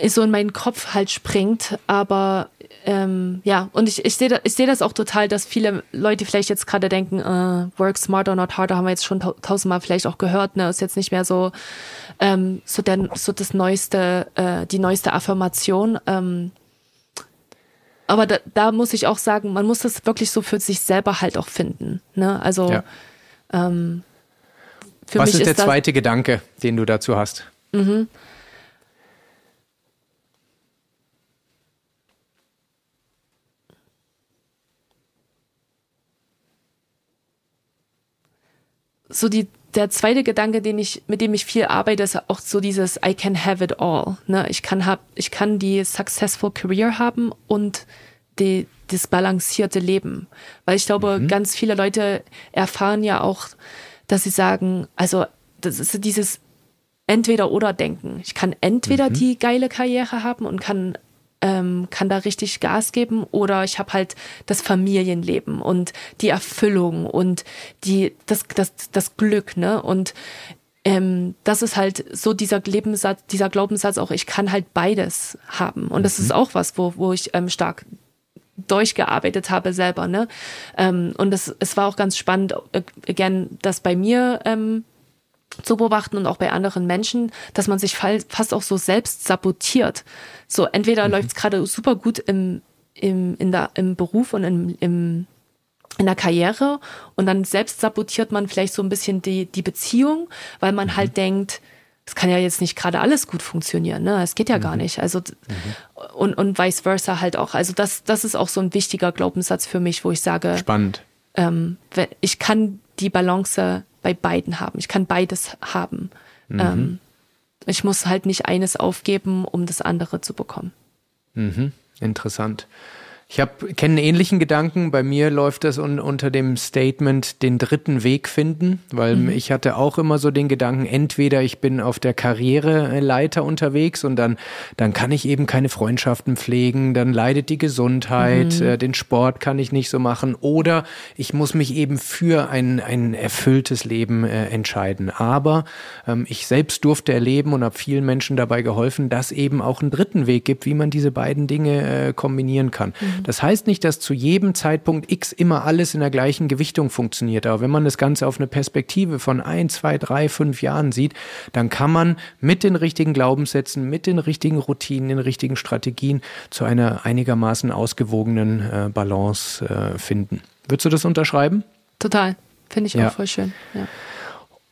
so in meinen Kopf halt springt. Aber ähm, ja, und ich, ich sehe ich seh das auch total, dass viele Leute vielleicht jetzt gerade denken, äh, work smarter, not harder, haben wir jetzt schon tausendmal vielleicht auch gehört, ne? Ist jetzt nicht mehr so, ähm, so, der, so das neueste, äh, die neueste Affirmation. Ähm, aber da, da muss ich auch sagen, man muss das wirklich so für sich selber halt auch finden. Ne? Also ja. Ähm, Was ist der ist zweite Gedanke, den du dazu hast? Mhm. so die, der zweite Gedanke, den ich, mit dem ich viel arbeite, ist auch so dieses I can have it all. Ne? Ich kann hab, ich kann die successful career haben und die, das balancierte Leben. Weil ich glaube, mhm. ganz viele Leute erfahren ja auch, dass sie sagen, also das ist dieses Entweder-Oder-Denken. Ich kann entweder mhm. die geile Karriere haben und kann ähm, kann da richtig Gas geben oder ich habe halt das Familienleben und die Erfüllung und die das das das Glück ne und ähm, das ist halt so dieser Lebenssatz, dieser Glaubenssatz auch, ich kann halt beides haben. Und das mhm. ist auch was, wo, wo ich ähm, stark durchgearbeitet habe selber. Ne? Ähm, und das, es war auch ganz spannend, äh, again, das bei mir ähm, zu beobachten und auch bei anderen Menschen, dass man sich fast auch so selbst sabotiert. So, entweder mhm. läuft es gerade super gut im, im, in der, im Beruf und im, im, in der Karriere und dann selbst sabotiert man vielleicht so ein bisschen die, die Beziehung, weil man mhm. halt denkt, es kann ja jetzt nicht gerade alles gut funktionieren, ne? Es geht ja mhm. gar nicht. Also mhm. und, und vice versa halt auch. Also das, das ist auch so ein wichtiger Glaubenssatz für mich, wo ich sage, spannend. Ähm, ich kann die Balance bei beiden haben. Ich kann beides haben. Mhm. Ähm, ich muss halt nicht eines aufgeben, um das andere zu bekommen. Mhm. Interessant. Ich habe kenne einen ähnlichen Gedanken. Bei mir läuft das un, unter dem Statement den dritten Weg finden, weil mhm. ich hatte auch immer so den Gedanken, entweder ich bin auf der Karriereleiter unterwegs und dann dann kann ich eben keine Freundschaften pflegen, dann leidet die Gesundheit, mhm. äh, den Sport kann ich nicht so machen oder ich muss mich eben für ein ein erfülltes Leben äh, entscheiden. Aber ähm, ich selbst durfte erleben und habe vielen Menschen dabei geholfen, dass eben auch einen dritten Weg gibt, wie man diese beiden Dinge äh, kombinieren kann. Mhm. Das heißt nicht, dass zu jedem Zeitpunkt X immer alles in der gleichen Gewichtung funktioniert. Aber wenn man das Ganze auf eine Perspektive von ein, zwei, drei, fünf Jahren sieht, dann kann man mit den richtigen Glaubenssätzen, mit den richtigen Routinen, den richtigen Strategien zu einer einigermaßen ausgewogenen äh, Balance äh, finden. Würdest du das unterschreiben? Total. Finde ich auch ja. voll schön. Ja.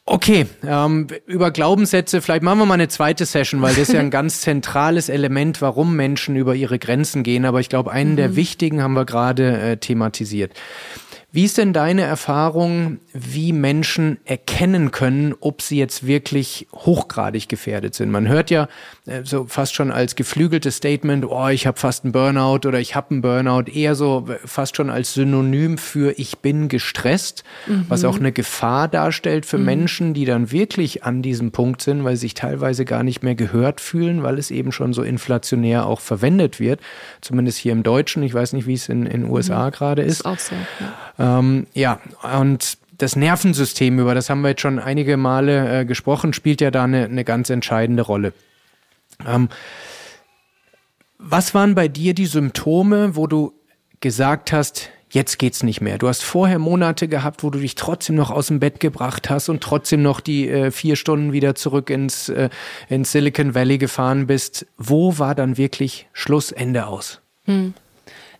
Okay, ähm, über Glaubenssätze, vielleicht machen wir mal eine zweite Session, weil das ist ja ein ganz zentrales Element, warum Menschen über ihre Grenzen gehen. Aber ich glaube, einen mhm. der wichtigen haben wir gerade äh, thematisiert. Wie ist denn deine Erfahrung, wie Menschen erkennen können, ob sie jetzt wirklich hochgradig gefährdet sind? Man hört ja äh, so fast schon als geflügeltes Statement, oh, ich habe fast einen Burnout oder ich habe einen Burnout, eher so äh, fast schon als Synonym für ich bin gestresst, mhm. was auch eine Gefahr darstellt für mhm. Menschen, die dann wirklich an diesem Punkt sind, weil sie sich teilweise gar nicht mehr gehört fühlen, weil es eben schon so inflationär auch verwendet wird. Zumindest hier im Deutschen. Ich weiß nicht, wie es in den USA mhm. gerade ist. ist auch so, ja. Ähm, ja, und das Nervensystem, über das haben wir jetzt schon einige Male äh, gesprochen, spielt ja da eine, eine ganz entscheidende Rolle. Ähm, was waren bei dir die Symptome, wo du gesagt hast, jetzt geht's nicht mehr. Du hast vorher Monate gehabt, wo du dich trotzdem noch aus dem Bett gebracht hast und trotzdem noch die äh, vier Stunden wieder zurück ins, äh, ins Silicon Valley gefahren bist. Wo war dann wirklich Schlussende aus? Hm.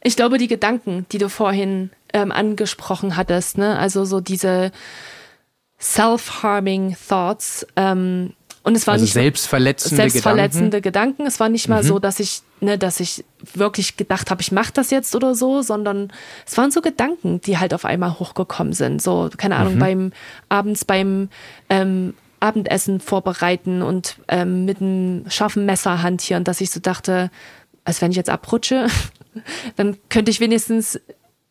Ich glaube, die Gedanken, die du vorhin ähm, angesprochen hattest, ne? also so diese self-harming Thoughts. Ähm, und es war also nicht selbstverletzende, selbstverletzende Gedanken. Gedanken. Es war nicht mal mhm. so, dass ich, ne, dass ich wirklich gedacht habe, ich mache das jetzt oder so, sondern es waren so Gedanken, die halt auf einmal hochgekommen sind. So, keine Ahnung, mhm. beim abends beim ähm, Abendessen vorbereiten und ähm, mit einem scharfen Messer hantieren, dass ich so dachte, als wenn ich jetzt abrutsche, dann könnte ich wenigstens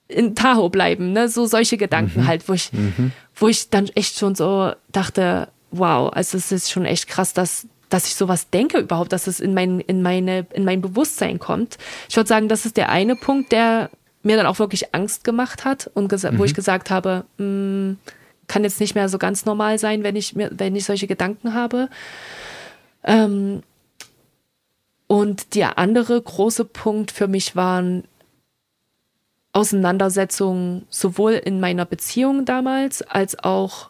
in Tahoe bleiben, ne? So solche Gedanken mhm. halt, wo ich, mhm. wo ich dann echt schon so dachte, wow, also es ist schon echt krass, dass, dass ich sowas denke überhaupt, dass es in mein, in meine, in mein Bewusstsein kommt. Ich würde sagen, das ist der eine Punkt, der mir dann auch wirklich Angst gemacht hat und mhm. wo ich gesagt habe, mh, hm, kann jetzt nicht mehr so ganz normal sein, wenn ich mir, wenn ich solche Gedanken habe. Ähm, und der andere große Punkt für mich waren Auseinandersetzungen sowohl in meiner Beziehung damals als auch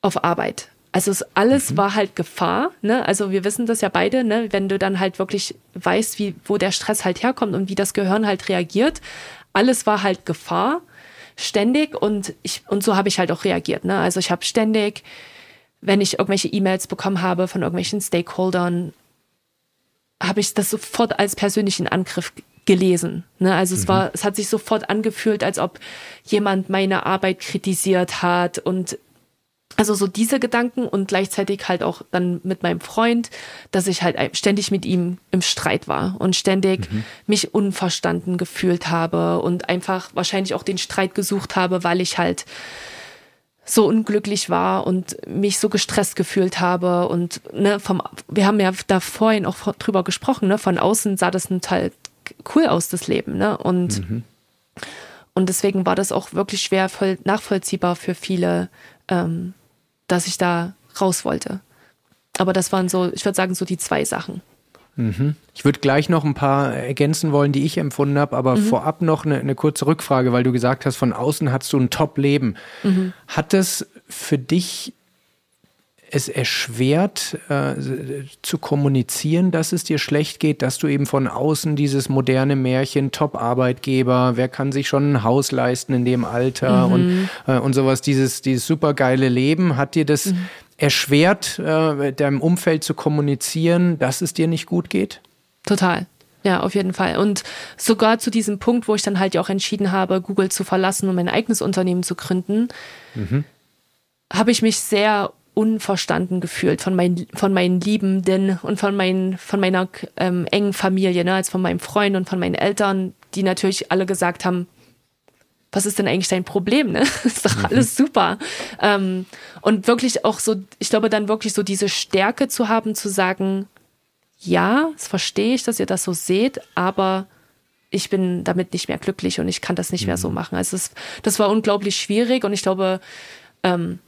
auf Arbeit. Also es alles mhm. war halt Gefahr, ne? Also wir wissen das ja beide, ne? Wenn du dann halt wirklich weißt, wie, wo der Stress halt herkommt und wie das Gehirn halt reagiert. Alles war halt Gefahr, ständig und ich, und so habe ich halt auch reagiert, ne? Also ich habe ständig, wenn ich irgendwelche E-Mails bekommen habe von irgendwelchen Stakeholdern, habe ich das sofort als persönlichen Angriff gelesen. Ne? Also mhm. es war, es hat sich sofort angefühlt, als ob jemand meine Arbeit kritisiert hat und also so diese Gedanken und gleichzeitig halt auch dann mit meinem Freund, dass ich halt ständig mit ihm im Streit war und ständig mhm. mich unverstanden gefühlt habe und einfach wahrscheinlich auch den Streit gesucht habe, weil ich halt so unglücklich war und mich so gestresst gefühlt habe und ne, vom, wir haben ja da vorhin auch drüber gesprochen, ne, von außen sah das total cool aus, das Leben, ne, und, mhm. und deswegen war das auch wirklich schwer voll nachvollziehbar für viele, ähm, dass ich da raus wollte. Aber das waren so, ich würde sagen, so die zwei Sachen. Mhm. Ich würde gleich noch ein paar ergänzen wollen, die ich empfunden habe, aber mhm. vorab noch eine, eine, kurze Rückfrage, weil du gesagt hast, von außen hast du ein Top-Leben. Mhm. Hat es für dich es erschwert äh, zu kommunizieren, dass es dir schlecht geht, dass du eben von außen dieses moderne Märchen, Top-Arbeitgeber, wer kann sich schon ein Haus leisten in dem Alter mhm. und, äh, und sowas, dieses, dieses supergeile Leben, hat dir das mhm erschwert, äh, deinem Umfeld zu kommunizieren, dass es dir nicht gut geht? Total. Ja, auf jeden Fall. Und sogar zu diesem Punkt, wo ich dann halt ja auch entschieden habe, Google zu verlassen und mein eigenes Unternehmen zu gründen, mhm. habe ich mich sehr unverstanden gefühlt von, mein, von meinen Liebenden und von, mein, von meiner ähm, engen Familie, ne, als von meinem Freund und von meinen Eltern, die natürlich alle gesagt haben, was ist denn eigentlich dein Problem? Ne? Ist doch mhm. alles super. Ähm, und wirklich auch so, ich glaube, dann wirklich so diese Stärke zu haben, zu sagen, ja, das verstehe ich, dass ihr das so seht, aber ich bin damit nicht mehr glücklich und ich kann das nicht mhm. mehr so mhm. machen. Also es, das war unglaublich schwierig und ich glaube, ähm,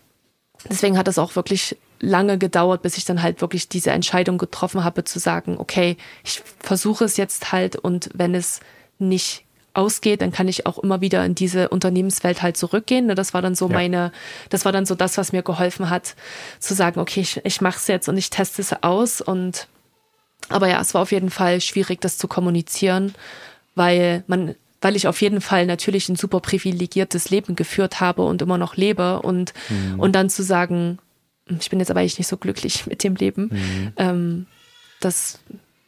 deswegen hat es auch wirklich lange gedauert, bis ich dann halt wirklich diese Entscheidung getroffen habe, zu sagen, okay, ich versuche es jetzt halt und wenn es nicht ausgeht, dann kann ich auch immer wieder in diese Unternehmenswelt halt zurückgehen. Ne, das war dann so ja. meine, das war dann so das, was mir geholfen hat, zu sagen, okay, ich, ich mache es jetzt und ich teste es aus. Und aber ja, es war auf jeden Fall schwierig, das zu kommunizieren, weil man weil ich auf jeden Fall natürlich ein super privilegiertes Leben geführt habe und immer noch lebe und, mhm. und dann zu sagen, hm, ich bin jetzt aber eigentlich nicht so glücklich mit dem Leben, mhm. ähm, das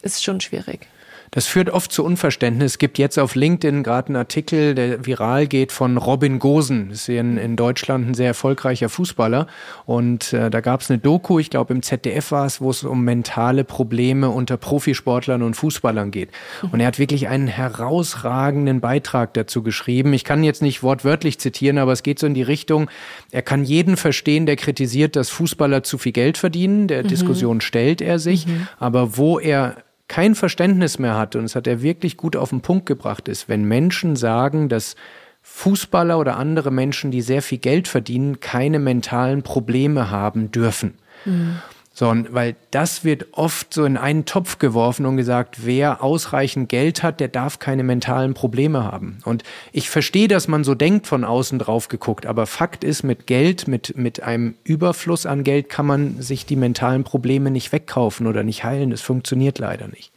ist schon schwierig. Das führt oft zu Unverständnis. Es gibt jetzt auf LinkedIn gerade einen Artikel, der viral geht von Robin Gosen. Das ist in, in Deutschland ein sehr erfolgreicher Fußballer. Und äh, da gab es eine Doku, ich glaube im ZDF war es, wo es um mentale Probleme unter Profisportlern und Fußballern geht. Und er hat wirklich einen herausragenden Beitrag dazu geschrieben. Ich kann jetzt nicht wortwörtlich zitieren, aber es geht so in die Richtung, er kann jeden verstehen, der kritisiert, dass Fußballer zu viel Geld verdienen. Der mhm. Diskussion stellt er sich. Mhm. Aber wo er kein Verständnis mehr hat, und das hat er wirklich gut auf den Punkt gebracht, ist, wenn Menschen sagen, dass Fußballer oder andere Menschen, die sehr viel Geld verdienen, keine mentalen Probleme haben dürfen. Mhm. So, weil das wird oft so in einen Topf geworfen und gesagt, wer ausreichend Geld hat, der darf keine mentalen Probleme haben. Und ich verstehe, dass man so denkt von außen drauf geguckt, aber Fakt ist, mit Geld, mit, mit einem Überfluss an Geld kann man sich die mentalen Probleme nicht wegkaufen oder nicht heilen. Das funktioniert leider nicht.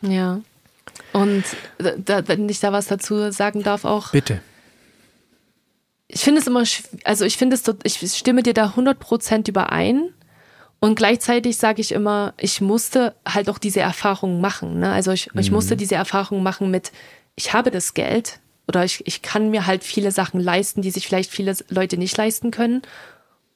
Ja. Und da, wenn ich da was dazu sagen darf auch. Bitte. Ich finde es immer, also ich finde es, ich stimme dir da 100% überein und gleichzeitig sage ich immer, ich musste halt auch diese Erfahrung machen. Ne? Also ich, mhm. ich musste mhm. diese Erfahrung machen mit, ich habe das Geld oder ich, ich kann mir halt viele Sachen leisten, die sich vielleicht viele Leute nicht leisten können.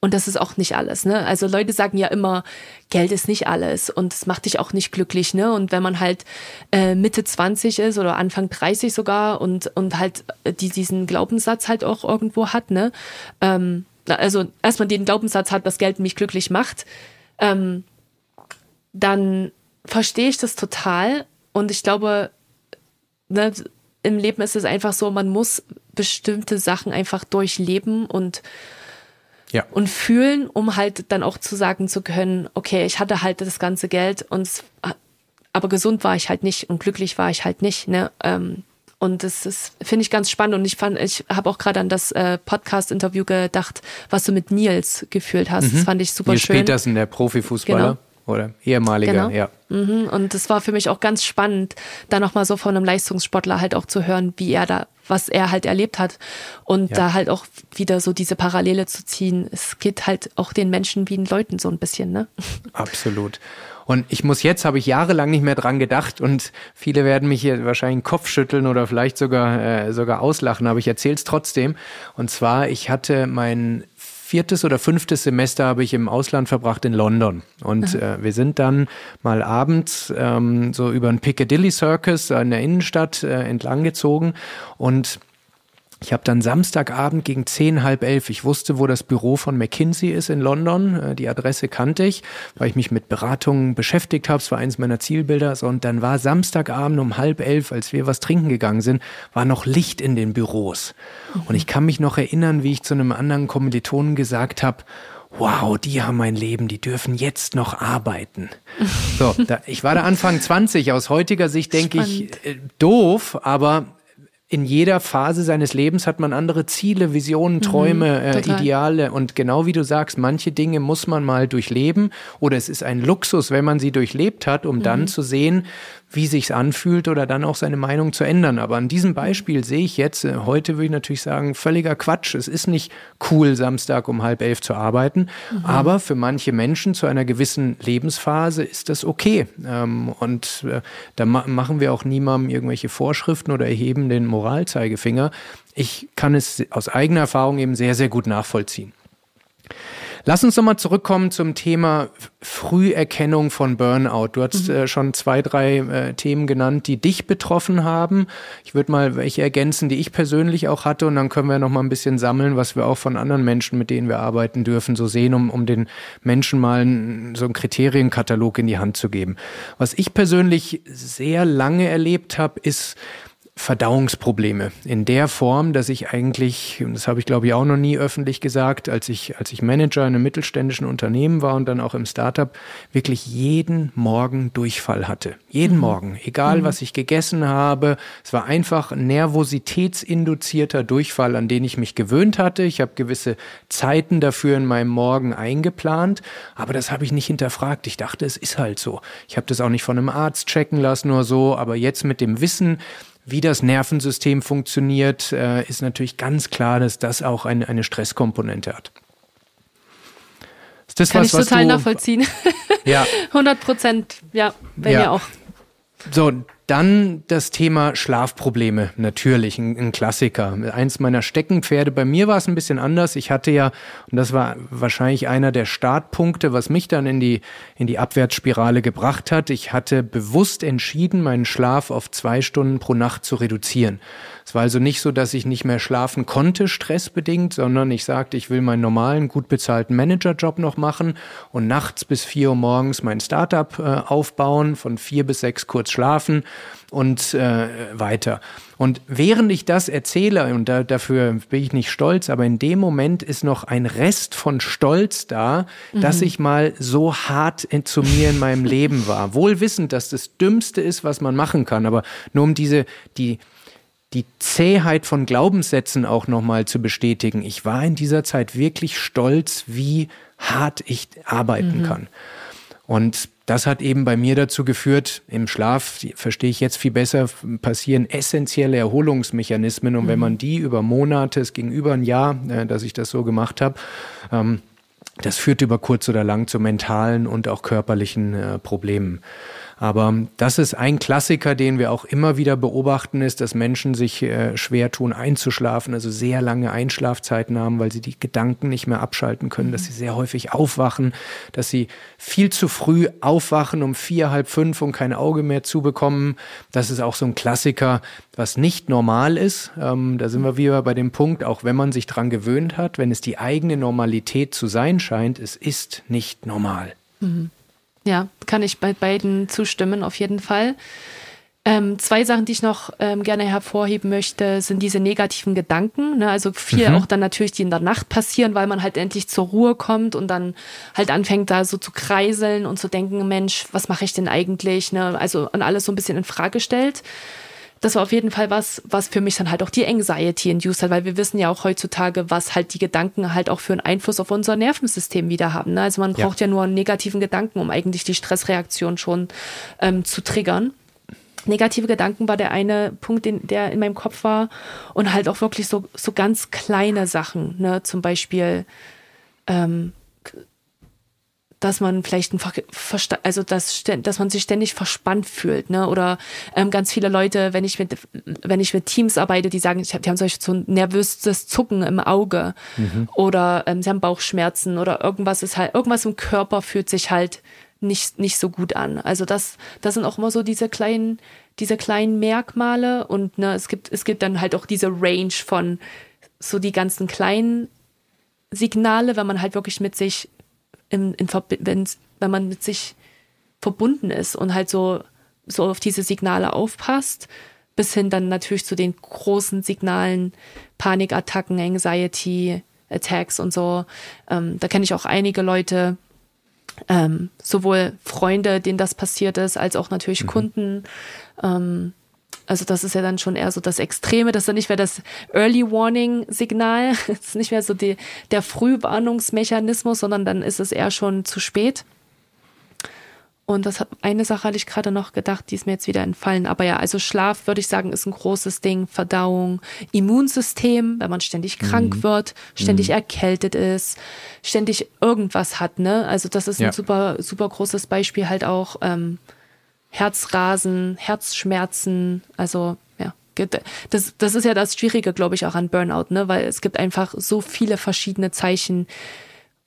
Und das ist auch nicht alles, ne? Also Leute sagen ja immer, Geld ist nicht alles und es macht dich auch nicht glücklich, ne? Und wenn man halt äh, Mitte 20 ist oder Anfang 30 sogar und, und halt äh, die, diesen Glaubenssatz halt auch irgendwo hat, ne? Ähm, also erstmal den Glaubenssatz hat, dass Geld mich glücklich macht, ähm, dann verstehe ich das total. Und ich glaube, ne, im Leben ist es einfach so, man muss bestimmte Sachen einfach durchleben und ja. und fühlen, um halt dann auch zu sagen zu können, okay, ich hatte halt das ganze Geld und aber gesund war ich halt nicht und glücklich war ich halt nicht. Ne? Ähm, und das ist, finde ich ganz spannend. Und ich fand, ich habe auch gerade an das äh, Podcast-Interview gedacht, was du mit Nils gefühlt hast. Mhm. Das fand ich super Nils schön. Petersen, der Profifußballer. Genau. Oder ehemaliger, genau. ja. Mhm. Und das war für mich auch ganz spannend, da nochmal so von einem Leistungssportler halt auch zu hören, wie er da, was er halt erlebt hat. Und ja. da halt auch wieder so diese Parallele zu ziehen. Es geht halt auch den Menschen wie den Leuten so ein bisschen, ne? Absolut. Und ich muss jetzt, habe ich jahrelang nicht mehr dran gedacht und viele werden mich hier wahrscheinlich den Kopf schütteln oder vielleicht sogar, äh, sogar auslachen, aber ich erzähle es trotzdem. Und zwar, ich hatte mein viertes oder fünftes Semester habe ich im Ausland verbracht in London. Und äh, wir sind dann mal abends ähm, so über den Piccadilly Circus in der Innenstadt äh, entlang gezogen und ich habe dann Samstagabend gegen zehn, halb elf, ich wusste, wo das Büro von McKinsey ist in London, äh, die Adresse kannte ich, weil ich mich mit Beratungen beschäftigt habe, es war eins meiner Zielbilder. Und dann war Samstagabend um halb elf, als wir was trinken gegangen sind, war noch Licht in den Büros. Und ich kann mich noch erinnern, wie ich zu einem anderen Kommilitonen gesagt habe, wow, die haben mein Leben, die dürfen jetzt noch arbeiten. So, da, ich war da Anfang 20, aus heutiger Sicht denke ich, äh, doof, aber in jeder Phase seines Lebens hat man andere Ziele, Visionen, mhm, Träume, mhm, äh, Ideale. Und genau wie du sagst, manche Dinge muss man mal durchleben oder es ist ein Luxus, wenn man sie durchlebt hat, um mhm. dann zu sehen, wie sich's anfühlt oder dann auch seine Meinung zu ändern. Aber an diesem Beispiel sehe ich jetzt, äh, heute würde ich natürlich sagen, völliger Quatsch. Es ist nicht cool, Samstag um halb elf zu arbeiten. Mhm. Aber für manche Menschen zu einer gewissen Lebensphase ist das okay. Ähm, und äh, da machen wir auch niemandem irgendwelche Vorschriften oder erheben den Moralzeigefinger. Ich kann es aus eigener Erfahrung eben sehr, sehr gut nachvollziehen. Lass uns nochmal zurückkommen zum Thema Früherkennung von Burnout. Du hast mhm. äh, schon zwei, drei äh, Themen genannt, die dich betroffen haben. Ich würde mal welche ergänzen, die ich persönlich auch hatte und dann können wir noch mal ein bisschen sammeln, was wir auch von anderen Menschen, mit denen wir arbeiten dürfen, so sehen, um, um den Menschen mal ein, so einen Kriterienkatalog in die Hand zu geben. Was ich persönlich sehr lange erlebt habe, ist Verdauungsprobleme in der Form, dass ich eigentlich, das habe ich glaube ich auch noch nie öffentlich gesagt, als ich, als ich Manager in einem mittelständischen Unternehmen war und dann auch im Startup, wirklich jeden Morgen Durchfall hatte. Jeden mhm. Morgen, egal mhm. was ich gegessen habe. Es war einfach ein nervositätsinduzierter Durchfall, an den ich mich gewöhnt hatte. Ich habe gewisse Zeiten dafür in meinem Morgen eingeplant, aber das habe ich nicht hinterfragt. Ich dachte, es ist halt so. Ich habe das auch nicht von einem Arzt checken lassen oder so, aber jetzt mit dem Wissen, wie das Nervensystem funktioniert, äh, ist natürlich ganz klar, dass das auch eine, eine Stresskomponente hat. Ist das Kann was, ich total du, nachvollziehen. Ja. 100 Prozent, ja, bei ja. mir auch. So, dann das Thema Schlafprobleme, natürlich, ein, ein, Klassiker. Eins meiner Steckenpferde. Bei mir war es ein bisschen anders. Ich hatte ja, und das war wahrscheinlich einer der Startpunkte, was mich dann in die, in die Abwärtsspirale gebracht hat. Ich hatte bewusst entschieden, meinen Schlaf auf zwei Stunden pro Nacht zu reduzieren. Es war also nicht so, dass ich nicht mehr schlafen konnte, stressbedingt, sondern ich sagte, ich will meinen normalen, gut bezahlten Managerjob noch machen und nachts bis vier Uhr morgens mein Startup äh, aufbauen, von vier bis sechs kurz schlafen und äh, weiter. Und während ich das erzähle, und da, dafür bin ich nicht stolz, aber in dem Moment ist noch ein Rest von Stolz da, mhm. dass ich mal so hart zu mir in meinem Leben war. Wohl wissend, dass das Dümmste ist, was man machen kann, aber nur um diese, die, die Zähheit von Glaubenssätzen auch nochmal zu bestätigen. Ich war in dieser Zeit wirklich stolz, wie hart ich arbeiten mhm. kann. Und das hat eben bei mir dazu geführt, im Schlaf, verstehe ich jetzt viel besser, passieren essentielle Erholungsmechanismen. Und mhm. wenn man die über Monate, es ging über ein Jahr, äh, dass ich das so gemacht habe, ähm, das führt über kurz oder lang zu mentalen und auch körperlichen äh, Problemen. Aber das ist ein Klassiker, den wir auch immer wieder beobachten, ist, dass Menschen sich äh, schwer tun, einzuschlafen, also sehr lange Einschlafzeiten haben, weil sie die Gedanken nicht mehr abschalten können, dass sie sehr häufig aufwachen, dass sie viel zu früh aufwachen um vier, halb fünf und kein Auge mehr zubekommen. Das ist auch so ein Klassiker, was nicht normal ist. Ähm, da sind wir wieder bei dem Punkt, auch wenn man sich dran gewöhnt hat, wenn es die eigene Normalität zu sein scheint, es ist nicht normal. Mhm. Ja, kann ich bei beiden zustimmen, auf jeden Fall. Ähm, zwei Sachen, die ich noch ähm, gerne hervorheben möchte, sind diese negativen Gedanken. Ne? Also viel mhm. auch dann natürlich, die in der Nacht passieren, weil man halt endlich zur Ruhe kommt und dann halt anfängt da so zu kreiseln und zu denken, Mensch, was mache ich denn eigentlich? Ne? Also und alles so ein bisschen in Frage stellt. Das war auf jeden Fall was, was für mich dann halt auch die Anxiety induced hat, weil wir wissen ja auch heutzutage, was halt die Gedanken halt auch für einen Einfluss auf unser Nervensystem wieder haben. Ne? Also man braucht ja. ja nur einen negativen Gedanken, um eigentlich die Stressreaktion schon ähm, zu triggern negative Gedanken war der eine Punkt, den, der in meinem Kopf war. Und halt auch wirklich so, so ganz kleine Sachen, ne? Zum Beispiel, ähm, dass man vielleicht ein also dass, dass man sich ständig verspannt fühlt, ne? Oder ähm, ganz viele Leute, wenn ich mit wenn ich mit Teams arbeite, die sagen, die haben solch so ein nervöses Zucken im Auge mhm. oder ähm, sie haben Bauchschmerzen oder irgendwas ist halt irgendwas im Körper fühlt sich halt nicht, nicht so gut an. Also das, das sind auch immer so diese kleinen, diese kleinen Merkmale und ne, es gibt, es gibt dann halt auch diese Range von so die ganzen kleinen Signale, wenn man halt wirklich mit sich in, in wenn, wenn man mit sich verbunden ist und halt so, so auf diese Signale aufpasst, bis hin dann natürlich zu den großen Signalen, Panikattacken, Anxiety, Attacks und so. Ähm, da kenne ich auch einige Leute, ähm, sowohl Freunde, denen das passiert ist, als auch natürlich mhm. Kunden. Ähm, also das ist ja dann schon eher so das Extreme, das ist dann nicht mehr das Early Warning Signal, das ist nicht mehr so die, der Frühwarnungsmechanismus, sondern dann ist es eher schon zu spät. Und das hat eine Sache hatte ich gerade noch gedacht, die ist mir jetzt wieder entfallen. Aber ja, also Schlaf würde ich sagen, ist ein großes Ding. Verdauung, Immunsystem, wenn man ständig krank mhm. wird, ständig mhm. erkältet ist, ständig irgendwas hat, ne? Also das ist ja. ein super, super großes Beispiel halt auch. Ähm, Herzrasen, Herzschmerzen, also ja, das, das ist ja das Schwierige, glaube ich, auch an Burnout, ne? Weil es gibt einfach so viele verschiedene Zeichen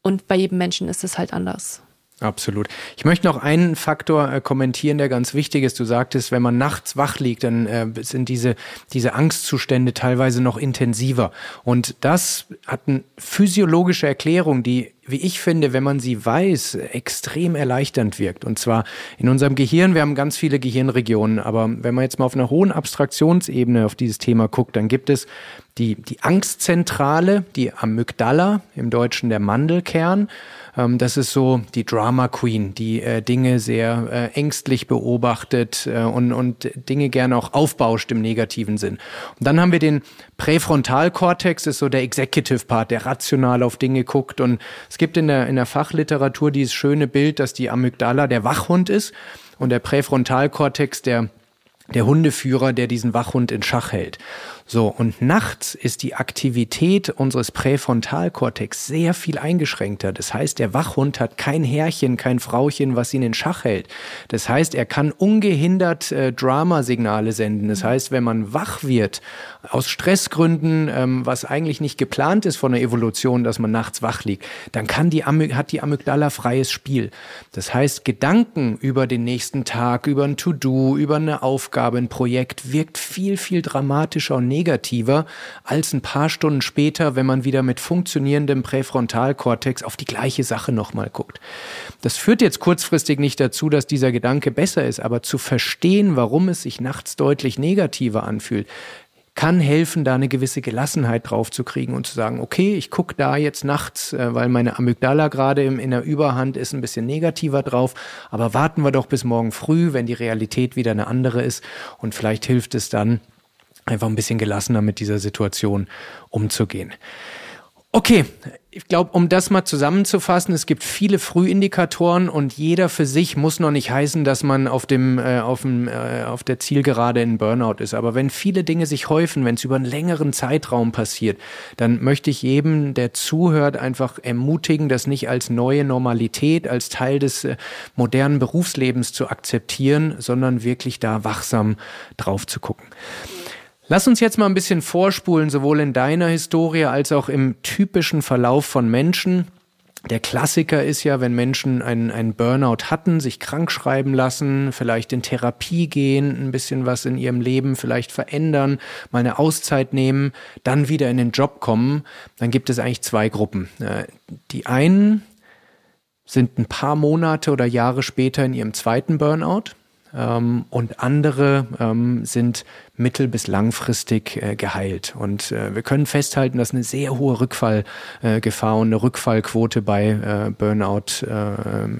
und bei jedem Menschen ist es halt anders. Absolut. Ich möchte noch einen Faktor äh, kommentieren, der ganz wichtig ist. Du sagtest, wenn man nachts wach liegt, dann äh, sind diese, diese Angstzustände teilweise noch intensiver. Und das hat eine physiologische Erklärung, die, wie ich finde, wenn man sie weiß, extrem erleichternd wirkt. Und zwar in unserem Gehirn, wir haben ganz viele Gehirnregionen, aber wenn man jetzt mal auf einer hohen Abstraktionsebene auf dieses Thema guckt, dann gibt es die, die Angstzentrale, die Amygdala, im Deutschen der Mandelkern. Ähm, das ist so die Drama Queen, die äh, Dinge sehr äh, ängstlich beobachtet äh, und, und Dinge gerne auch aufbauscht im negativen Sinn. Und dann haben wir den Präfrontalkortex, ist so der Executive Part, der rational auf Dinge guckt. Und es gibt in der, in der Fachliteratur dieses schöne Bild, dass die Amygdala der Wachhund ist und der Präfrontalkortex der der Hundeführer, der diesen Wachhund in Schach hält. So, und nachts ist die Aktivität unseres Präfrontalkortex sehr viel eingeschränkter. Das heißt, der Wachhund hat kein Herrchen, kein Frauchen, was ihn in Schach hält. Das heißt, er kann ungehindert äh, Dramasignale senden. Das heißt, wenn man wach wird, aus Stressgründen, ähm, was eigentlich nicht geplant ist von der Evolution, dass man nachts wach liegt, dann kann die hat die Amygdala freies Spiel. Das heißt, Gedanken über den nächsten Tag, über ein To-Do, über eine Aufgabe, ein Projekt wirkt viel, viel dramatischer und negativer als ein paar Stunden später, wenn man wieder mit funktionierendem Präfrontalkortex auf die gleiche Sache nochmal guckt. Das führt jetzt kurzfristig nicht dazu, dass dieser Gedanke besser ist, aber zu verstehen, warum es sich nachts deutlich negativer anfühlt, kann helfen, da eine gewisse Gelassenheit drauf zu kriegen und zu sagen, okay, ich gucke da jetzt nachts, äh, weil meine Amygdala gerade in der Überhand ist, ein bisschen negativer drauf, aber warten wir doch bis morgen früh, wenn die Realität wieder eine andere ist und vielleicht hilft es dann, einfach ein bisschen gelassener mit dieser Situation umzugehen. Okay, ich glaube, um das mal zusammenzufassen, es gibt viele Frühindikatoren und jeder für sich muss noch nicht heißen, dass man auf dem, äh, auf, dem äh, auf der Zielgerade in Burnout ist. Aber wenn viele Dinge sich häufen, wenn es über einen längeren Zeitraum passiert, dann möchte ich jedem, der zuhört, einfach ermutigen, das nicht als neue Normalität, als Teil des äh, modernen Berufslebens zu akzeptieren, sondern wirklich da wachsam drauf zu gucken. Lass uns jetzt mal ein bisschen vorspulen, sowohl in deiner Historie als auch im typischen Verlauf von Menschen. Der Klassiker ist ja, wenn Menschen einen, einen Burnout hatten, sich krank schreiben lassen, vielleicht in Therapie gehen, ein bisschen was in ihrem Leben vielleicht verändern, mal eine Auszeit nehmen, dann wieder in den Job kommen, dann gibt es eigentlich zwei Gruppen. Äh, die einen sind ein paar Monate oder Jahre später in ihrem zweiten Burnout ähm, und andere ähm, sind mittel- bis langfristig äh, geheilt. Und äh, wir können festhalten, dass eine sehr hohe Rückfallgefahr äh, und eine Rückfallquote bei äh, Burnout äh,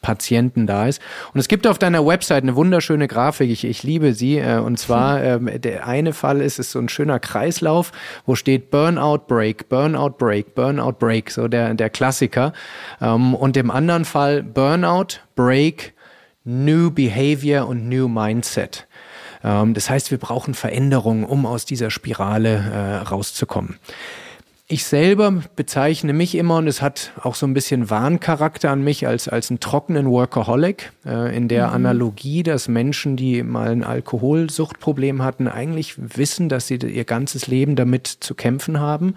Patienten da ist. Und es gibt auf deiner Website eine wunderschöne Grafik, ich, ich liebe sie. Äh, und zwar, ähm, der eine Fall ist, ist so ein schöner Kreislauf, wo steht Burnout Break, Burnout Break, Burnout Break, so der, der Klassiker. Ähm, und im anderen Fall Burnout Break, New Behavior und New Mindset. Ähm, das heißt, wir brauchen Veränderungen, um aus dieser Spirale äh, rauszukommen. Ich selber bezeichne mich immer, und es hat auch so ein bisschen Warncharakter an mich, als, als einen trockenen Workaholic, äh, in der mhm. Analogie, dass Menschen, die mal ein Alkoholsuchtproblem hatten, eigentlich wissen, dass sie ihr ganzes Leben damit zu kämpfen haben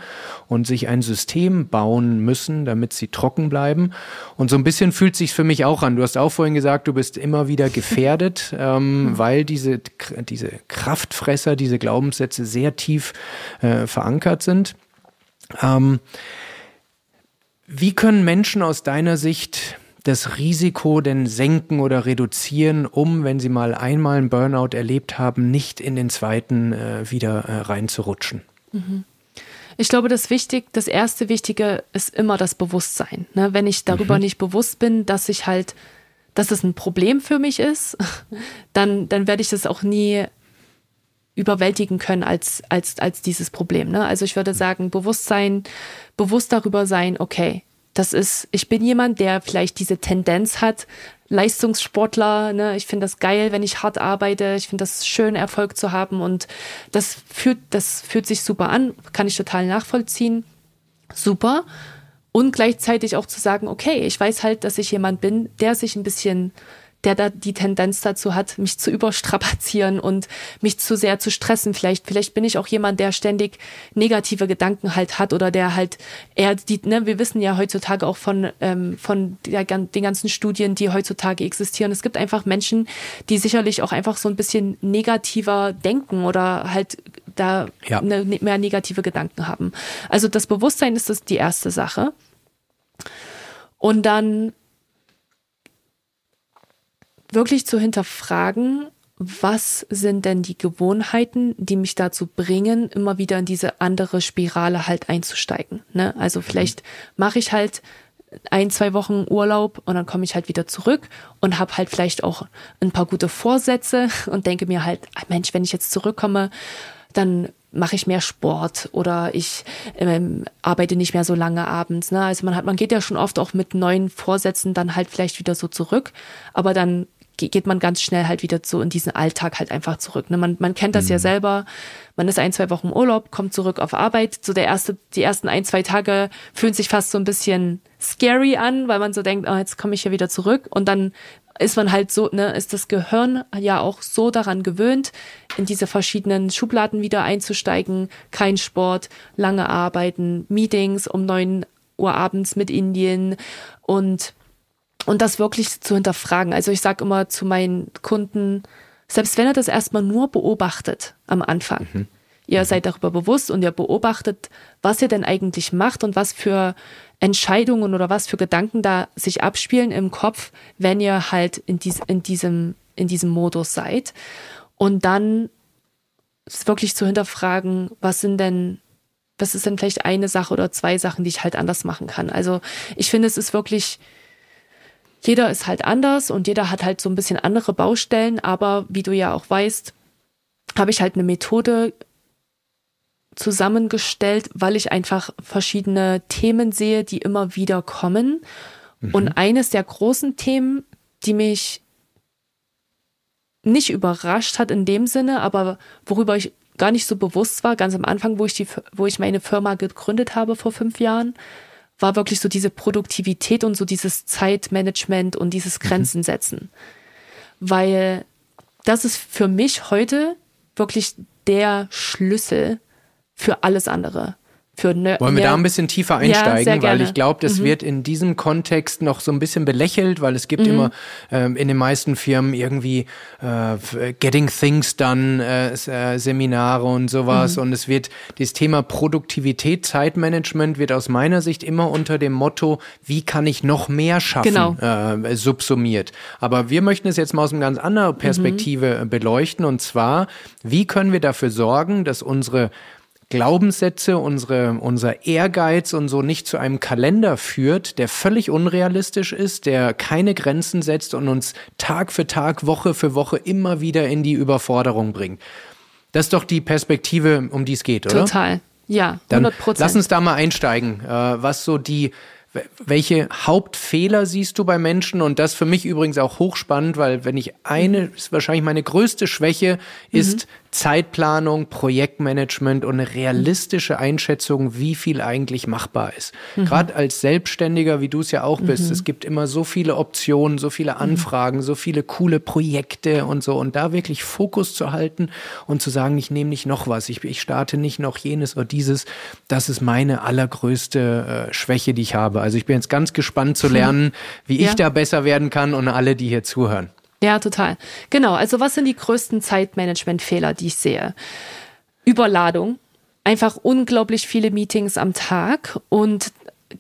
und sich ein System bauen müssen, damit sie trocken bleiben. Und so ein bisschen fühlt sich für mich auch an. Du hast auch vorhin gesagt, du bist immer wieder gefährdet, ähm, mhm. weil diese, diese Kraftfresser, diese Glaubenssätze sehr tief äh, verankert sind. Ähm, wie können Menschen aus deiner Sicht das Risiko denn senken oder reduzieren, um, wenn sie mal einmal einen Burnout erlebt haben, nicht in den zweiten äh, wieder äh, reinzurutschen? Mhm. Ich glaube, das wichtig, das erste Wichtige ist immer das Bewusstsein. Ne? Wenn ich darüber mhm. nicht bewusst bin, dass ich halt, dass es ein Problem für mich ist, dann, dann werde ich das auch nie überwältigen können als, als, als dieses Problem. Ne? Also ich würde sagen, Bewusstsein, bewusst darüber sein, okay, das ist, ich bin jemand, der vielleicht diese Tendenz hat, Leistungssportler, ne, ich finde das geil, wenn ich hart arbeite, ich finde das schön, Erfolg zu haben und das fühlt, das fühlt sich super an, kann ich total nachvollziehen. Super. Und gleichzeitig auch zu sagen, okay, ich weiß halt, dass ich jemand bin, der sich ein bisschen der da die Tendenz dazu hat, mich zu überstrapazieren und mich zu sehr zu stressen. Vielleicht, vielleicht bin ich auch jemand, der ständig negative Gedanken halt hat oder der halt eher die, ne, wir wissen ja heutzutage auch von, ähm, von der, den ganzen Studien, die heutzutage existieren. Es gibt einfach Menschen, die sicherlich auch einfach so ein bisschen negativer denken oder halt da ja. ne, mehr negative Gedanken haben. Also das Bewusstsein ist das die erste Sache. Und dann wirklich zu hinterfragen, was sind denn die Gewohnheiten, die mich dazu bringen, immer wieder in diese andere Spirale halt einzusteigen. Ne? Also mhm. vielleicht mache ich halt ein, zwei Wochen Urlaub und dann komme ich halt wieder zurück und habe halt vielleicht auch ein paar gute Vorsätze und denke mir halt, ah, Mensch, wenn ich jetzt zurückkomme, dann mache ich mehr Sport oder ich ähm, arbeite nicht mehr so lange abends. Ne? Also man hat, man geht ja schon oft auch mit neuen Vorsätzen dann halt vielleicht wieder so zurück, aber dann geht man ganz schnell halt wieder so in diesen Alltag halt einfach zurück. Ne? Man, man kennt das mhm. ja selber. Man ist ein, zwei Wochen im Urlaub, kommt zurück auf Arbeit. So der erste, die ersten ein, zwei Tage fühlen sich fast so ein bisschen scary an, weil man so denkt, oh, jetzt komme ich ja wieder zurück. Und dann ist man halt so, ne, ist das Gehirn ja auch so daran gewöhnt, in diese verschiedenen Schubladen wieder einzusteigen. Kein Sport, lange Arbeiten, Meetings um neun Uhr abends mit Indien und und das wirklich zu hinterfragen. Also ich sage immer zu meinen Kunden, selbst wenn er das erstmal nur beobachtet am Anfang, mhm. ihr mhm. seid darüber bewusst und ihr beobachtet, was ihr denn eigentlich macht und was für Entscheidungen oder was für Gedanken da sich abspielen im Kopf, wenn ihr halt in, dies, in, diesem, in diesem Modus seid. Und dann wirklich zu hinterfragen, was sind denn was ist denn vielleicht eine Sache oder zwei Sachen, die ich halt anders machen kann. Also ich finde, es ist wirklich jeder ist halt anders und jeder hat halt so ein bisschen andere Baustellen, aber wie du ja auch weißt, habe ich halt eine Methode zusammengestellt, weil ich einfach verschiedene Themen sehe, die immer wieder kommen. Mhm. Und eines der großen Themen, die mich nicht überrascht hat in dem Sinne, aber worüber ich gar nicht so bewusst war, ganz am Anfang, wo ich die, wo ich meine Firma gegründet habe vor fünf Jahren, war wirklich so diese Produktivität und so dieses Zeitmanagement und dieses mhm. Grenzen setzen. Mhm. Weil das ist für mich heute wirklich der Schlüssel für alles andere. Für ne Wollen wir da ein bisschen tiefer einsteigen, ja, weil ich glaube, das mhm. wird in diesem Kontext noch so ein bisschen belächelt, weil es gibt mhm. immer ähm, in den meisten Firmen irgendwie äh, Getting Things Done äh, äh, Seminare und sowas mhm. und es wird das Thema Produktivität, Zeitmanagement wird aus meiner Sicht immer unter dem Motto, wie kann ich noch mehr schaffen, genau. äh, subsumiert. Aber wir möchten es jetzt mal aus einer ganz anderen Perspektive mhm. beleuchten und zwar, wie können wir dafür sorgen, dass unsere Glaubenssätze, unsere, unser Ehrgeiz und so nicht zu einem Kalender führt, der völlig unrealistisch ist, der keine Grenzen setzt und uns Tag für Tag, Woche für Woche immer wieder in die Überforderung bringt. Das ist doch die Perspektive, um die es geht, oder? Total. Ja, 100 Prozent. Lass uns da mal einsteigen, äh, was so die welche Hauptfehler siehst du bei Menschen? Und das für mich übrigens auch hochspannend, weil wenn ich eine, ist wahrscheinlich meine größte Schwäche, ist mhm. Zeitplanung, Projektmanagement und eine realistische Einschätzung, wie viel eigentlich machbar ist. Mhm. Gerade als Selbstständiger, wie du es ja auch bist, mhm. es gibt immer so viele Optionen, so viele mhm. Anfragen, so viele coole Projekte und so. Und da wirklich Fokus zu halten und zu sagen, ich nehme nicht noch was, ich, ich starte nicht noch jenes oder dieses, das ist meine allergrößte äh, Schwäche, die ich habe. Also ich bin jetzt ganz gespannt zu lernen, wie ja. ich da besser werden kann und alle, die hier zuhören. Ja, total. Genau. Also was sind die größten Zeitmanagement-Fehler, die ich sehe? Überladung. Einfach unglaublich viele Meetings am Tag und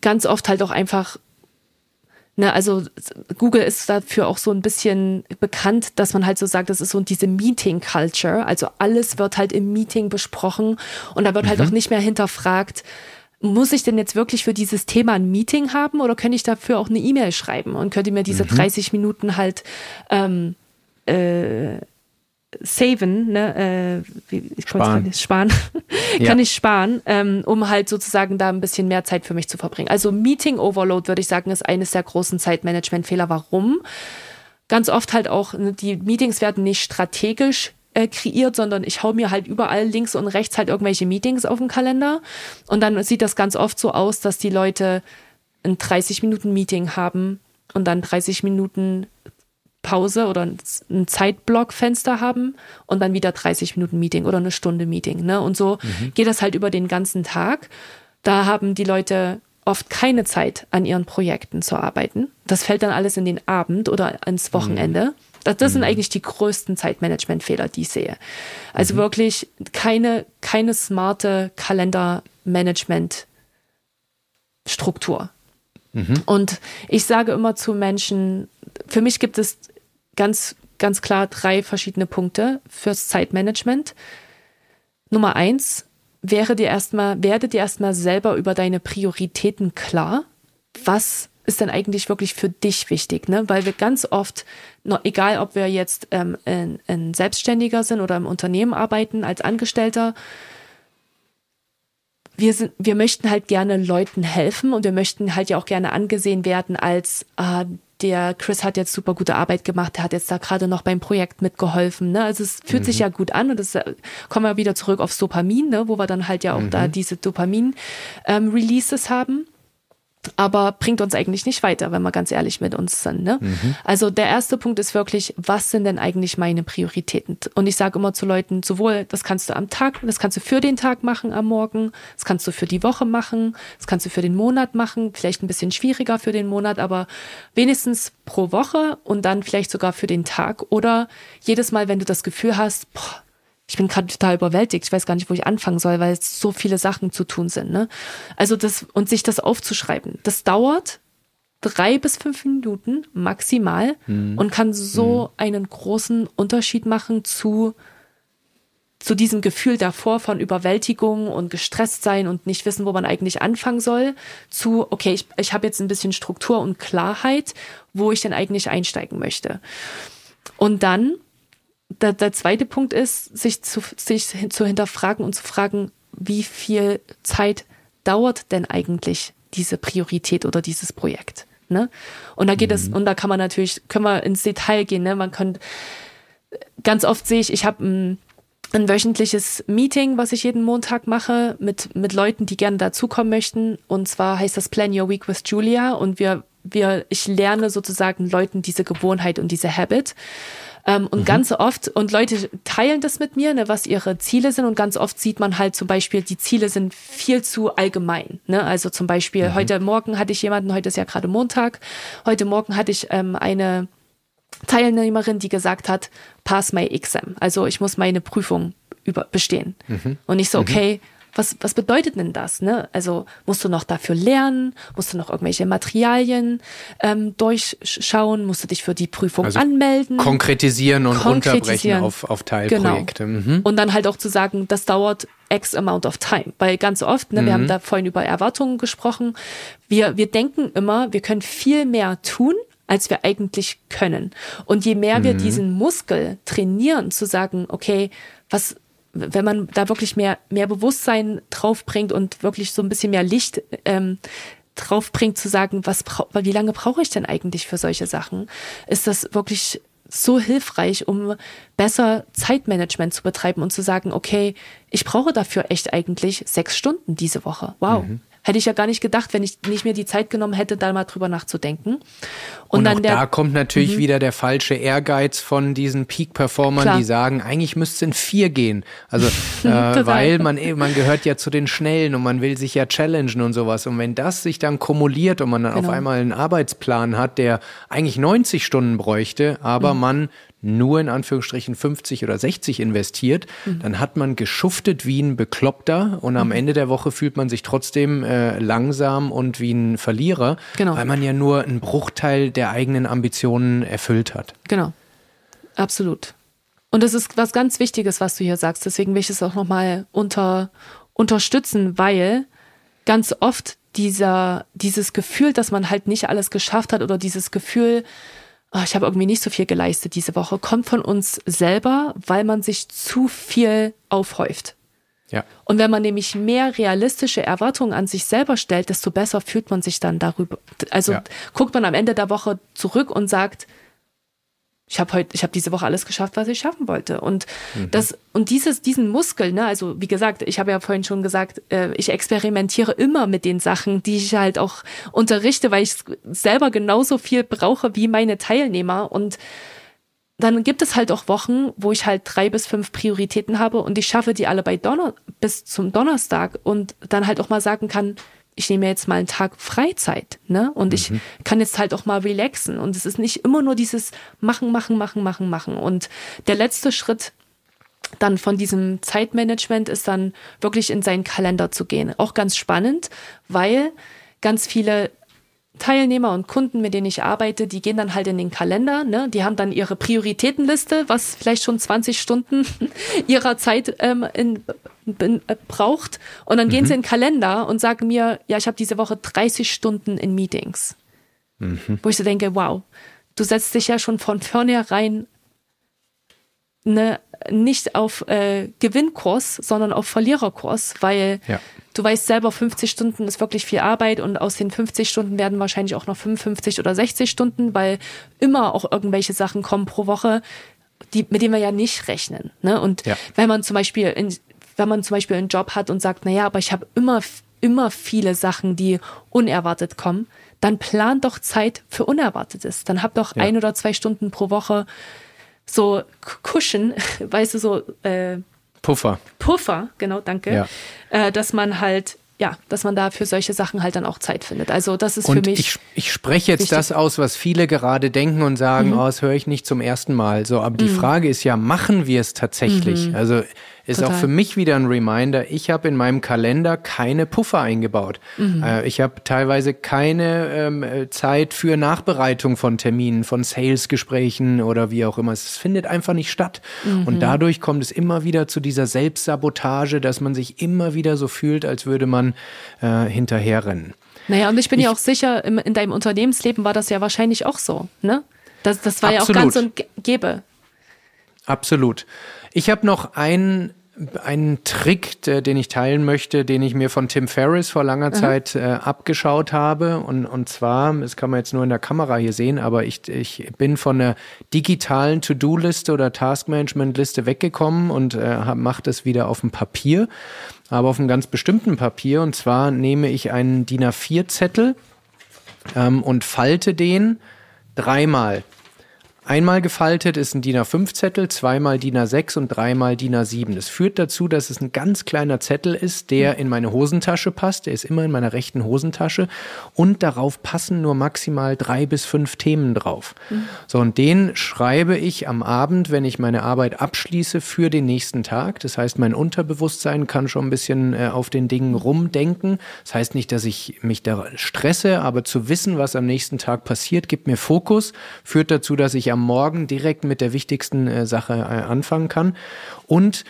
ganz oft halt auch einfach Ne, also Google ist dafür auch so ein bisschen bekannt, dass man halt so sagt, das ist so diese Meeting Culture. Also alles wird halt im Meeting besprochen und da wird halt mhm. halt auch nicht mehr hinterfragt, muss ich denn jetzt wirklich für dieses Thema ein Meeting haben oder könnte ich dafür auch eine E-Mail schreiben und könnte mir diese mhm. 30 Minuten halt ähm, äh, saven, ne, äh, wie, ich sparen, nicht, sparen. ja. kann ich sparen, ähm, um halt sozusagen da ein bisschen mehr Zeit für mich zu verbringen. Also Meeting Overload würde ich sagen ist eines der großen Zeitmanagement-Fehler. Warum? Ganz oft halt auch, ne, die Meetings werden nicht strategisch äh, kreiert, sondern ich hau mir halt überall links und rechts halt irgendwelche Meetings auf den Kalender. Und dann sieht das ganz oft so aus, dass die Leute ein 30 Minuten Meeting haben und dann 30 Minuten Pause oder ein Zeitblockfenster haben und dann wieder 30 Minuten Meeting oder eine Stunde Meeting. Ne? Und so mhm. geht das halt über den ganzen Tag. Da haben die Leute oft keine Zeit, an ihren Projekten zu arbeiten. Das fällt dann alles in den Abend oder ins Wochenende. Mhm. Das, das mhm. sind eigentlich die größten Zeitmanagement-Fehler, die ich sehe. Also mhm. wirklich keine, keine smarte Kalendermanagement-Struktur. Mhm. Und ich sage immer zu Menschen, für mich gibt es ganz, ganz klar drei verschiedene Punkte fürs Zeitmanagement. Nummer eins, wäre dir erstmal, werde dir erstmal selber über deine Prioritäten klar. Was ist denn eigentlich wirklich für dich wichtig? Ne? Weil wir ganz oft, egal ob wir jetzt ähm, ein, ein Selbstständiger sind oder im Unternehmen arbeiten als Angestellter, wir sind, wir möchten halt gerne Leuten helfen und wir möchten halt ja auch gerne angesehen werden als äh, der Chris hat jetzt super gute Arbeit gemacht, der hat jetzt da gerade noch beim Projekt mitgeholfen. Ne? Also es fühlt mhm. sich ja gut an und das äh, kommen wir wieder zurück aufs Dopamin, ne? wo wir dann halt ja auch mhm. da diese Dopamin-Releases ähm, haben aber bringt uns eigentlich nicht weiter, wenn wir ganz ehrlich mit uns sind. Ne? Mhm. Also der erste Punkt ist wirklich, was sind denn eigentlich meine Prioritäten? Und ich sage immer zu Leuten, sowohl das kannst du am Tag, das kannst du für den Tag machen am Morgen, das kannst du für die Woche machen, das kannst du für den Monat machen, vielleicht ein bisschen schwieriger für den Monat, aber wenigstens pro Woche und dann vielleicht sogar für den Tag oder jedes Mal, wenn du das Gefühl hast, boah, ich bin gerade total überwältigt. Ich weiß gar nicht, wo ich anfangen soll, weil es so viele Sachen zu tun sind. Ne? Also das und sich das aufzuschreiben, das dauert drei bis fünf Minuten maximal mhm. und kann so mhm. einen großen Unterschied machen zu zu diesem Gefühl davor von Überwältigung und gestresst sein und nicht wissen, wo man eigentlich anfangen soll, zu, okay, ich, ich habe jetzt ein bisschen Struktur und Klarheit, wo ich denn eigentlich einsteigen möchte. Und dann der, der zweite Punkt ist, sich zu, sich zu hinterfragen und zu fragen, wie viel Zeit dauert denn eigentlich diese Priorität oder dieses Projekt? Ne? Und da geht mhm. es, und da kann man natürlich, können wir ins Detail gehen, ne? Man kann, ganz oft sehe ich, ich habe ein, ein wöchentliches Meeting, was ich jeden Montag mache, mit, mit Leuten, die gerne dazukommen möchten. Und zwar heißt das Plan Your Week with Julia. Und wir wir, ich lerne sozusagen Leuten diese Gewohnheit und diese Habit. Ähm, und mhm. ganz oft, und Leute teilen das mit mir, ne, was ihre Ziele sind. Und ganz oft sieht man halt zum Beispiel, die Ziele sind viel zu allgemein. Ne? Also zum Beispiel, mhm. heute Morgen hatte ich jemanden, heute ist ja gerade Montag, heute Morgen hatte ich ähm, eine Teilnehmerin, die gesagt hat, pass my exam. Also ich muss meine Prüfung über bestehen. Mhm. Und ich so, mhm. okay, was, was bedeutet denn das? Ne? Also musst du noch dafür lernen? Musst du noch irgendwelche Materialien ähm, durchschauen? Musst du dich für die Prüfung also anmelden? Konkretisieren und konkretisieren. runterbrechen auf, auf Teilprojekte. Genau. Mhm. Und dann halt auch zu sagen, das dauert X amount of time. Weil ganz oft, ne, mhm. wir haben mhm. da vorhin über Erwartungen gesprochen, wir, wir denken immer, wir können viel mehr tun, als wir eigentlich können. Und je mehr mhm. wir diesen Muskel trainieren, zu sagen, okay, was, wenn man da wirklich mehr, mehr Bewusstsein draufbringt und wirklich so ein bisschen mehr Licht ähm, draufbringt, zu sagen, was wie lange brauche ich denn eigentlich für solche Sachen, ist das wirklich so hilfreich, um besser Zeitmanagement zu betreiben und zu sagen, okay, ich brauche dafür echt eigentlich sechs Stunden diese Woche. Wow. Mhm. Hätte ich ja gar nicht gedacht, wenn ich nicht mehr die Zeit genommen hätte, da mal drüber nachzudenken. Und, und dann der, da kommt natürlich mhm. wieder der falsche Ehrgeiz von diesen Peak-Performern, die sagen, eigentlich müsste es in vier gehen. Also, äh, weil man, man gehört ja zu den Schnellen und man will sich ja challengen und sowas. Und wenn das sich dann kumuliert und man dann genau. auf einmal einen Arbeitsplan hat, der eigentlich 90 Stunden bräuchte, aber mhm. man nur in Anführungsstrichen 50 oder 60 investiert, mhm. dann hat man geschuftet wie ein Bekloppter und am mhm. Ende der Woche fühlt man sich trotzdem äh, langsam und wie ein Verlierer, genau. weil man ja nur einen Bruchteil der eigenen Ambitionen erfüllt hat. Genau, absolut. Und das ist was ganz Wichtiges, was du hier sagst. Deswegen will ich es auch nochmal unter, unterstützen, weil ganz oft dieser, dieses Gefühl, dass man halt nicht alles geschafft hat oder dieses Gefühl, oh, ich habe irgendwie nicht so viel geleistet diese Woche, kommt von uns selber, weil man sich zu viel aufhäuft. Ja. Und wenn man nämlich mehr realistische Erwartungen an sich selber stellt, desto besser fühlt man sich dann darüber. Also ja. guckt man am Ende der Woche zurück und sagt, ich habe heute, ich habe diese Woche alles geschafft, was ich schaffen wollte. Und mhm. das und dieses, diesen Muskel, ne, also wie gesagt, ich habe ja vorhin schon gesagt, äh, ich experimentiere immer mit den Sachen, die ich halt auch unterrichte, weil ich selber genauso viel brauche wie meine Teilnehmer. Und dann gibt es halt auch Wochen, wo ich halt drei bis fünf Prioritäten habe und ich schaffe die alle bei Donner bis zum Donnerstag und dann halt auch mal sagen kann, ich nehme jetzt mal einen Tag Freizeit, ne? Und mhm. ich kann jetzt halt auch mal relaxen. Und es ist nicht immer nur dieses Machen, machen, machen, machen, machen. Und der letzte Schritt dann von diesem Zeitmanagement ist dann wirklich in seinen Kalender zu gehen. Auch ganz spannend, weil ganz viele Teilnehmer und Kunden, mit denen ich arbeite, die gehen dann halt in den Kalender, ne? Die haben dann ihre Prioritätenliste, was vielleicht schon 20 Stunden ihrer Zeit ähm, in, in, äh, braucht. Und dann mhm. gehen sie in den Kalender und sagen mir, ja, ich habe diese Woche 30 Stunden in Meetings. Mhm. Wo ich so denke, wow, du setzt dich ja schon von vornherein ne, nicht auf äh, Gewinnkurs, sondern auf Verliererkurs, weil ja. du weißt selber, 50 Stunden ist wirklich viel Arbeit und aus den 50 Stunden werden wahrscheinlich auch noch 55 oder 60 Stunden, weil immer auch irgendwelche Sachen kommen pro Woche, die, mit denen wir ja nicht rechnen. Ne? Und ja. wenn man zum Beispiel in, wenn man zum Beispiel einen Job hat und sagt, na ja, aber ich habe immer, immer viele Sachen, die unerwartet kommen, dann plant doch Zeit für Unerwartetes. Dann hab doch ja. ein oder zwei Stunden pro Woche so Kuschen, weißt du, so äh, Puffer. Puffer, genau, danke. Ja. Äh, dass man halt ja, dass man da für solche Sachen halt dann auch Zeit findet. Also das ist und für mich. Ich, ich spreche jetzt wichtig. das aus, was viele gerade denken und sagen, mhm. oh, das höre ich nicht zum ersten Mal. So, aber die mhm. Frage ist ja, machen wir es tatsächlich? Mhm. Also ist Total. auch für mich wieder ein Reminder. Ich habe in meinem Kalender keine Puffer eingebaut. Mhm. Äh, ich habe teilweise keine ähm, Zeit für Nachbereitung von Terminen, von Salesgesprächen oder wie auch immer. Es findet einfach nicht statt. Mhm. Und dadurch kommt es immer wieder zu dieser Selbstsabotage, dass man sich immer wieder so fühlt, als würde man äh, hinterherrennen. Naja, und ich bin ich, ja auch sicher, im, in deinem Unternehmensleben war das ja wahrscheinlich auch so, ne? Das, das war absolut. ja auch ganz und gäbe. Absolut. Ich habe noch einen einen Trick, den ich teilen möchte, den ich mir von Tim Ferriss vor langer mhm. Zeit äh, abgeschaut habe. Und, und zwar, das kann man jetzt nur in der Kamera hier sehen, aber ich, ich bin von der digitalen To-Do-Liste oder Task-Management-Liste weggekommen und äh, mache das wieder auf dem Papier, aber auf einem ganz bestimmten Papier. Und zwar nehme ich einen DIN A4-Zettel ähm, und falte den dreimal. Einmal gefaltet ist ein DIN A5-Zettel, zweimal DIN A6 und dreimal DIN A7. Das führt dazu, dass es ein ganz kleiner Zettel ist, der in meine Hosentasche passt. Der ist immer in meiner rechten Hosentasche und darauf passen nur maximal drei bis fünf Themen drauf. Mhm. So, und den schreibe ich am Abend, wenn ich meine Arbeit abschließe, für den nächsten Tag. Das heißt, mein Unterbewusstsein kann schon ein bisschen äh, auf den Dingen rumdenken. Das heißt nicht, dass ich mich da stresse, aber zu wissen, was am nächsten Tag passiert, gibt mir Fokus, führt dazu, dass ich am Morgen direkt mit der wichtigsten äh, Sache äh, anfangen kann. Und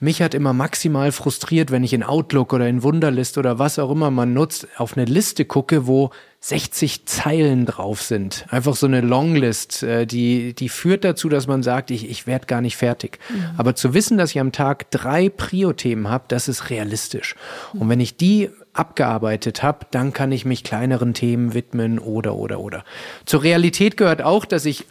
mich hat immer maximal frustriert, wenn ich in Outlook oder in Wunderlist oder was auch immer man nutzt, auf eine Liste gucke, wo 60 Zeilen drauf sind. Einfach so eine Longlist, äh, die, die führt dazu, dass man sagt, ich, ich werde gar nicht fertig. Mhm. Aber zu wissen, dass ich am Tag drei Prio-Themen habe, das ist realistisch. Und wenn ich die abgearbeitet habe, dann kann ich mich kleineren Themen widmen oder, oder, oder. Zur Realität gehört auch, dass ich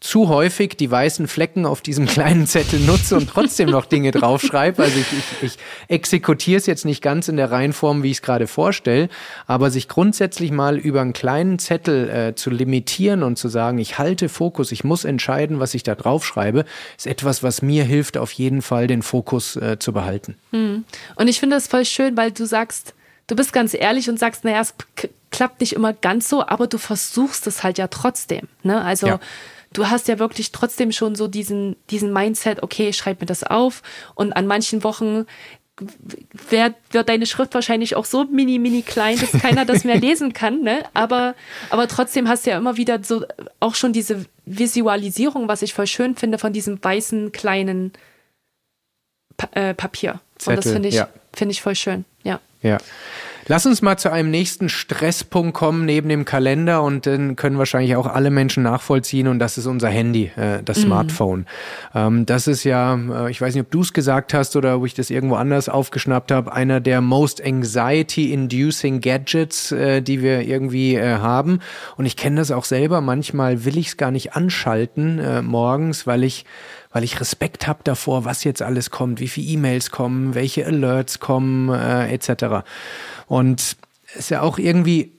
zu häufig die weißen Flecken auf diesem kleinen Zettel nutze und trotzdem noch Dinge draufschreibe. Also ich, ich, ich exekutiere es jetzt nicht ganz in der Reihenform, wie ich es gerade vorstelle, aber sich grundsätzlich mal über einen kleinen Zettel äh, zu limitieren und zu sagen, ich halte Fokus, ich muss entscheiden, was ich da draufschreibe, ist etwas, was mir hilft, auf jeden Fall den Fokus äh, zu behalten. Hm. Und ich finde das voll schön, weil du sagst, du bist ganz ehrlich und sagst, naja, es klappt nicht immer ganz so, aber du versuchst es halt ja trotzdem. Ne? Also ja du hast ja wirklich trotzdem schon so diesen, diesen Mindset, okay, schreib mir das auf. Und an manchen Wochen wird, wird deine Schrift wahrscheinlich auch so mini, mini klein, dass keiner das mehr lesen kann, ne? Aber, aber trotzdem hast du ja immer wieder so auch schon diese Visualisierung, was ich voll schön finde, von diesem weißen kleinen pa äh, Papier. Zettel, Und das finde ich, ja. finde ich voll schön, ja. Ja. Lass uns mal zu einem nächsten Stresspunkt kommen neben dem Kalender und den können wahrscheinlich auch alle Menschen nachvollziehen und das ist unser Handy, äh, das mhm. Smartphone. Ähm, das ist ja, äh, ich weiß nicht, ob du es gesagt hast oder ob ich das irgendwo anders aufgeschnappt habe, einer der most anxiety-inducing Gadgets, äh, die wir irgendwie äh, haben. Und ich kenne das auch selber. Manchmal will ich es gar nicht anschalten äh, morgens, weil ich weil ich Respekt habe davor, was jetzt alles kommt, wie viele E-Mails kommen, welche Alerts kommen, äh, etc. Und es ist ja auch irgendwie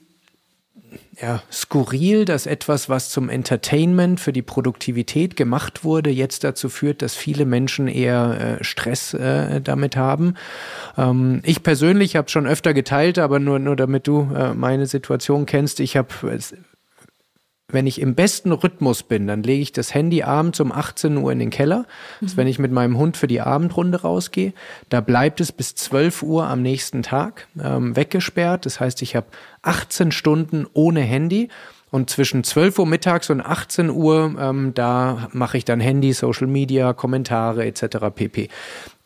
ja, skurril, dass etwas, was zum Entertainment für die Produktivität gemacht wurde, jetzt dazu führt, dass viele Menschen eher äh, Stress äh, damit haben. Ähm, ich persönlich habe schon öfter geteilt, aber nur, nur damit du äh, meine Situation kennst, ich habe wenn ich im besten Rhythmus bin, dann lege ich das Handy abends um 18 Uhr in den Keller. Mhm. wenn ich mit meinem Hund für die Abendrunde rausgehe, da bleibt es bis 12 Uhr am nächsten Tag ähm, weggesperrt. Das heißt, ich habe 18 Stunden ohne Handy. Und zwischen 12 Uhr mittags und 18 Uhr, ähm, da mache ich dann Handy, Social Media, Kommentare etc. pp.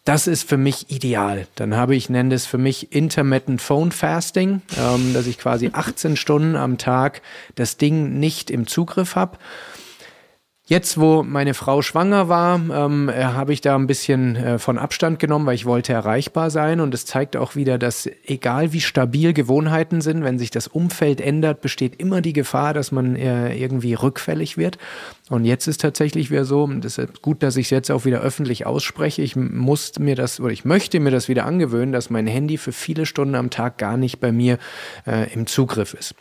Das ist für mich ideal. Dann habe ich, nenne es für mich Intermittent Phone Fasting, ähm, dass ich quasi 18 Stunden am Tag das Ding nicht im Zugriff habe. Jetzt, wo meine Frau schwanger war, ähm, äh, habe ich da ein bisschen äh, von Abstand genommen, weil ich wollte erreichbar sein. Und es zeigt auch wieder, dass egal wie stabil Gewohnheiten sind, wenn sich das Umfeld ändert, besteht immer die Gefahr, dass man äh, irgendwie rückfällig wird. Und jetzt ist tatsächlich wieder so, das ist gut, dass ich es jetzt auch wieder öffentlich ausspreche. Ich muss mir das oder ich möchte mir das wieder angewöhnen, dass mein Handy für viele Stunden am Tag gar nicht bei mir äh, im Zugriff ist.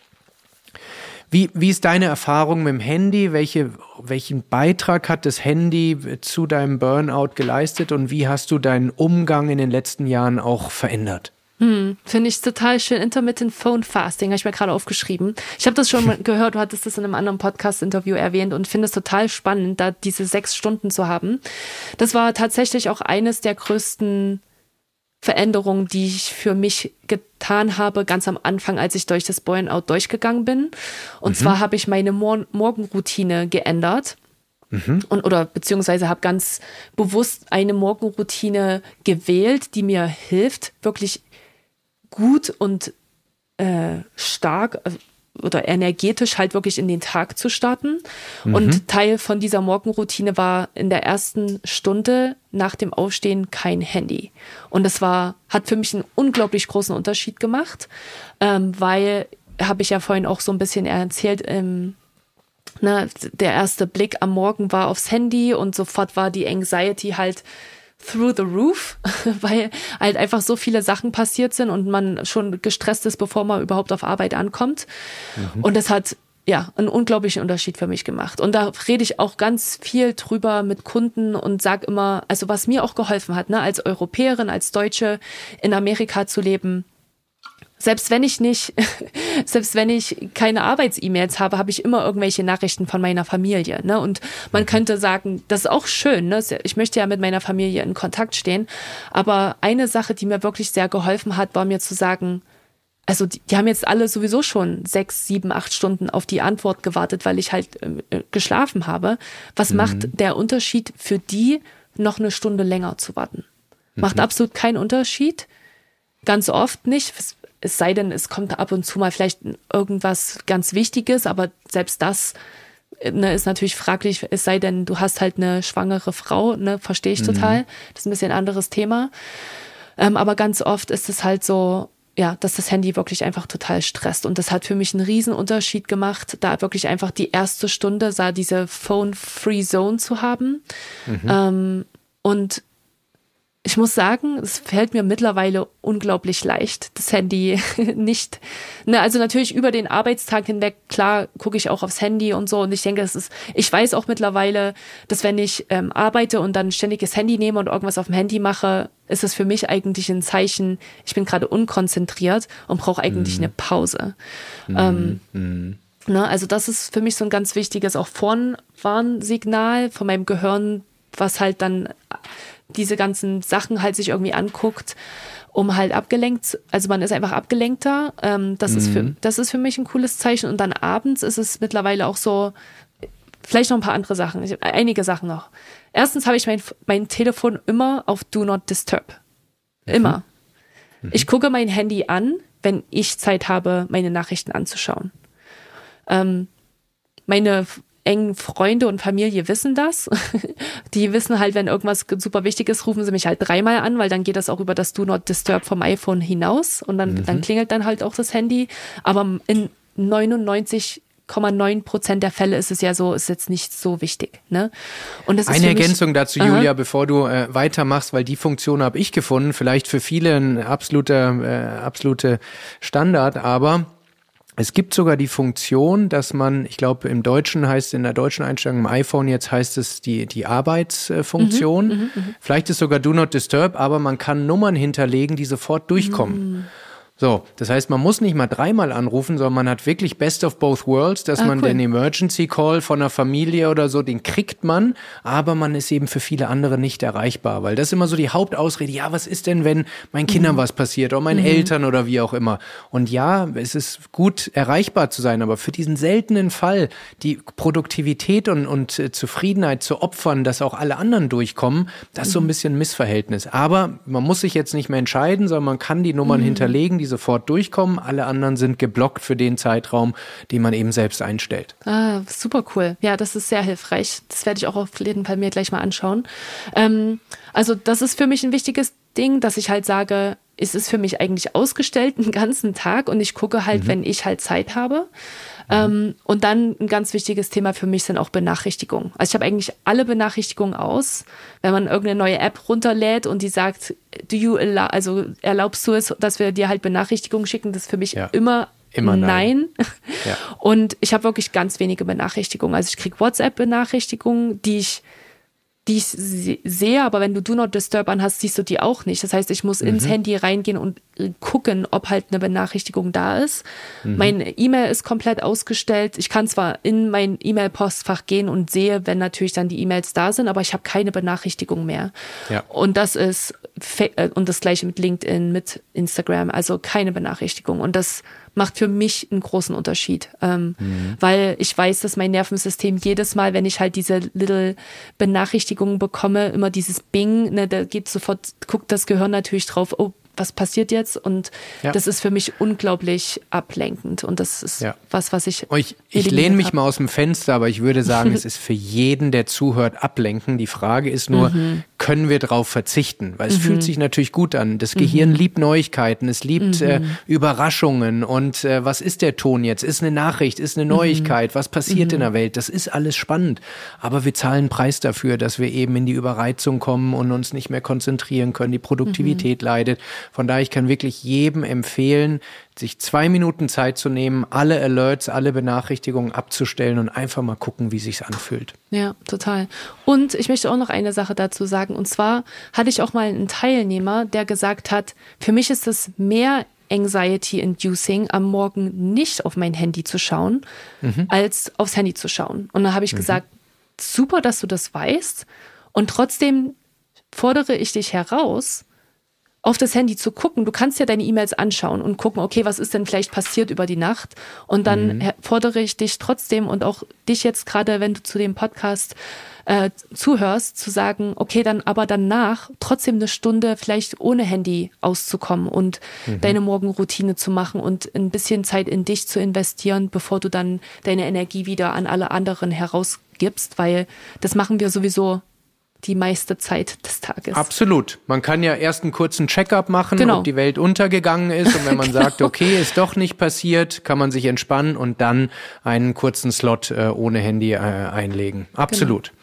Wie, wie ist deine Erfahrung mit dem Handy? Welche, welchen Beitrag hat das Handy zu deinem Burnout geleistet und wie hast du deinen Umgang in den letzten Jahren auch verändert? Hm, Finde ich total schön. Intermittent Phone Fasting habe ich mir gerade aufgeschrieben. Ich habe das schon mal gehört, du hattest das in einem anderen Podcast-Interview erwähnt und finde es total spannend, da diese sechs Stunden zu haben. Das war tatsächlich auch eines der größten Veränderungen, die ich für mich getan habe, ganz am Anfang, als ich durch das Burnout durchgegangen bin. Und mhm. zwar habe ich meine Mor Morgenroutine geändert. Mhm. Und, oder beziehungsweise habe ganz bewusst eine Morgenroutine gewählt, die mir hilft, wirklich gut und äh, stark, also oder energetisch halt wirklich in den Tag zu starten. Mhm. Und Teil von dieser Morgenroutine war in der ersten Stunde nach dem Aufstehen kein Handy. Und das war, hat für mich einen unglaublich großen Unterschied gemacht, ähm, weil, habe ich ja vorhin auch so ein bisschen erzählt, ähm, ne, der erste Blick am Morgen war aufs Handy und sofort war die Anxiety halt through the roof, weil halt einfach so viele Sachen passiert sind und man schon gestresst ist, bevor man überhaupt auf Arbeit ankommt. Mhm. Und das hat ja, einen unglaublichen Unterschied für mich gemacht. Und da rede ich auch ganz viel drüber mit Kunden und sag immer, also was mir auch geholfen hat, ne, als Europäerin, als Deutsche in Amerika zu leben, selbst wenn ich nicht, selbst wenn ich keine Arbeits-E-Mails habe, habe ich immer irgendwelche Nachrichten von meiner Familie. Ne? Und man mhm. könnte sagen, das ist auch schön. Ne? Ich möchte ja mit meiner Familie in Kontakt stehen. Aber eine Sache, die mir wirklich sehr geholfen hat, war mir zu sagen, also die, die haben jetzt alle sowieso schon sechs, sieben, acht Stunden auf die Antwort gewartet, weil ich halt äh, geschlafen habe. Was mhm. macht der Unterschied für die, noch eine Stunde länger zu warten? Macht mhm. absolut keinen Unterschied. Ganz oft nicht es sei denn, es kommt ab und zu mal vielleicht irgendwas ganz Wichtiges, aber selbst das ne, ist natürlich fraglich, es sei denn, du hast halt eine schwangere Frau, ne, verstehe ich mhm. total. Das ist ein bisschen ein anderes Thema. Ähm, aber ganz oft ist es halt so, ja, dass das Handy wirklich einfach total stresst. Und das hat für mich einen riesen Unterschied gemacht, da wirklich einfach die erste Stunde sah diese Phone-Free Zone zu haben. Mhm. Ähm, und ich muss sagen, es fällt mir mittlerweile unglaublich leicht, das Handy nicht. Ne, also natürlich über den Arbeitstag hinweg, klar, gucke ich auch aufs Handy und so. Und ich denke, es ist, ich weiß auch mittlerweile, dass wenn ich ähm, arbeite und dann ständig das Handy nehme und irgendwas auf dem Handy mache, ist es für mich eigentlich ein Zeichen, ich bin gerade unkonzentriert und brauche eigentlich mhm. eine Pause. Mhm. Ähm, mhm. Ne, also das ist für mich so ein ganz wichtiges auch Vornwarnsignal von meinem Gehirn, was halt dann diese ganzen Sachen halt sich irgendwie anguckt, um halt abgelenkt, also man ist einfach abgelenkter. Ähm, das, mhm. ist für, mhm. das ist für mich ein cooles Zeichen. Und dann abends ist es mittlerweile auch so, vielleicht noch ein paar andere Sachen, ich, einige Sachen noch. Erstens habe ich mein, mein Telefon immer auf Do Not Disturb. Immer. Mhm. Ich gucke mein Handy an, wenn ich Zeit habe, meine Nachrichten anzuschauen. Ähm, meine engen Freunde und Familie wissen das. Die wissen halt, wenn irgendwas super wichtig ist, rufen sie mich halt dreimal an, weil dann geht das auch über das Do Not Disturb vom iPhone hinaus und dann, mhm. dann klingelt dann halt auch das Handy. Aber in 99,9 Prozent der Fälle ist es ja so, ist jetzt nicht so wichtig. Ne? Und das Eine Ergänzung dazu, Julia, Aha. bevor du äh, weitermachst, weil die Funktion habe ich gefunden, vielleicht für viele ein absoluter, äh, absolute Standard, aber es gibt sogar die Funktion, dass man, ich glaube, im Deutschen heißt in der deutschen Einstellung im iPhone jetzt heißt es die, die Arbeitsfunktion. Mhm, mh, mh. Vielleicht ist sogar Do Not Disturb, aber man kann Nummern hinterlegen, die sofort durchkommen. Mhm. So, das heißt, man muss nicht mal dreimal anrufen, sondern man hat wirklich Best of Both Worlds, dass ah, man cool. den Emergency Call von einer Familie oder so, den kriegt man, aber man ist eben für viele andere nicht erreichbar, weil das ist immer so die Hauptausrede. Ja, was ist denn, wenn meinen Kindern mhm. was passiert oder meinen mhm. Eltern oder wie auch immer? Und ja, es ist gut erreichbar zu sein, aber für diesen seltenen Fall, die Produktivität und, und äh, Zufriedenheit zu opfern, dass auch alle anderen durchkommen, das ist so ein mhm. bisschen ein Missverhältnis. Aber man muss sich jetzt nicht mehr entscheiden, sondern man kann die Nummern mhm. hinterlegen, die sofort durchkommen. Alle anderen sind geblockt für den Zeitraum, den man eben selbst einstellt. Ah, super cool. Ja, das ist sehr hilfreich. Das werde ich auch auf jeden Fall mir gleich mal anschauen. Ähm, also das ist für mich ein wichtiges Ding, dass ich halt sage, es ist für mich eigentlich ausgestellt den ganzen Tag und ich gucke halt, mhm. wenn ich halt Zeit habe. Ähm, und dann ein ganz wichtiges Thema für mich sind auch Benachrichtigungen. Also ich habe eigentlich alle Benachrichtigungen aus. Wenn man irgendeine neue App runterlädt und die sagt, do you allow, also erlaubst du es, dass wir dir halt Benachrichtigungen schicken, das ist für mich ja. immer Immer nein. nein. Ja. Und ich habe wirklich ganz wenige Benachrichtigungen. Also ich kriege WhatsApp-Benachrichtigungen, die ich die ich sehe, aber wenn du Do Not Disturb an hast, siehst du die auch nicht. Das heißt, ich muss mhm. ins Handy reingehen und gucken, ob halt eine Benachrichtigung da ist. Mhm. Mein E-Mail ist komplett ausgestellt. Ich kann zwar in mein E-Mail-Postfach gehen und sehe, wenn natürlich dann die E-Mails da sind, aber ich habe keine Benachrichtigung mehr. Ja. Und das ist äh, und das gleiche mit LinkedIn, mit Instagram, also keine Benachrichtigung. Und das macht für mich einen großen Unterschied, ähm, mhm. weil ich weiß, dass mein Nervensystem jedes Mal, wenn ich halt diese little Benachrichtigungen bekomme, immer dieses Bing, ne, da geht sofort, guckt das Gehirn natürlich drauf, oh, was passiert jetzt? Und ja. das ist für mich unglaublich ablenkend. Und das ist ja. was, was ich. Oh, ich, ich lehne mich mal aus dem Fenster, aber ich würde sagen, es ist für jeden, der zuhört, ablenken. Die Frage ist nur, mhm. Können wir darauf verzichten? Weil es mhm. fühlt sich natürlich gut an. Das Gehirn mhm. liebt Neuigkeiten, es liebt äh, mhm. Überraschungen. Und äh, was ist der Ton jetzt? Ist eine Nachricht, ist eine mhm. Neuigkeit? Was passiert in der Welt? Das ist alles spannend. Aber wir zahlen Preis dafür, dass wir eben in die Überreizung kommen und uns nicht mehr konzentrieren können. Die Produktivität leidet. Von daher, ich kann wirklich jedem empfehlen, sich zwei Minuten Zeit zu nehmen, alle Alerts, alle Benachrichtigungen abzustellen und einfach mal gucken, wie sich's anfühlt. Ja, total. Und ich möchte auch noch eine Sache dazu sagen. Und zwar hatte ich auch mal einen Teilnehmer, der gesagt hat, für mich ist es mehr anxiety-inducing, am Morgen nicht auf mein Handy zu schauen, mhm. als aufs Handy zu schauen. Und dann habe ich mhm. gesagt, super, dass du das weißt. Und trotzdem fordere ich dich heraus, auf das Handy zu gucken. Du kannst ja deine E-Mails anschauen und gucken, okay, was ist denn vielleicht passiert über die Nacht? Und dann mhm. fordere ich dich trotzdem und auch dich jetzt gerade, wenn du zu dem Podcast äh, zuhörst, zu sagen, okay, dann aber danach trotzdem eine Stunde vielleicht ohne Handy auszukommen und mhm. deine Morgenroutine zu machen und ein bisschen Zeit in dich zu investieren, bevor du dann deine Energie wieder an alle anderen herausgibst, weil das machen wir sowieso die meiste Zeit des Tages. Absolut. Man kann ja erst einen kurzen Check-up machen, genau. ob die Welt untergegangen ist. Und wenn man genau. sagt, okay, ist doch nicht passiert, kann man sich entspannen und dann einen kurzen Slot äh, ohne Handy äh, einlegen. Absolut. Genau.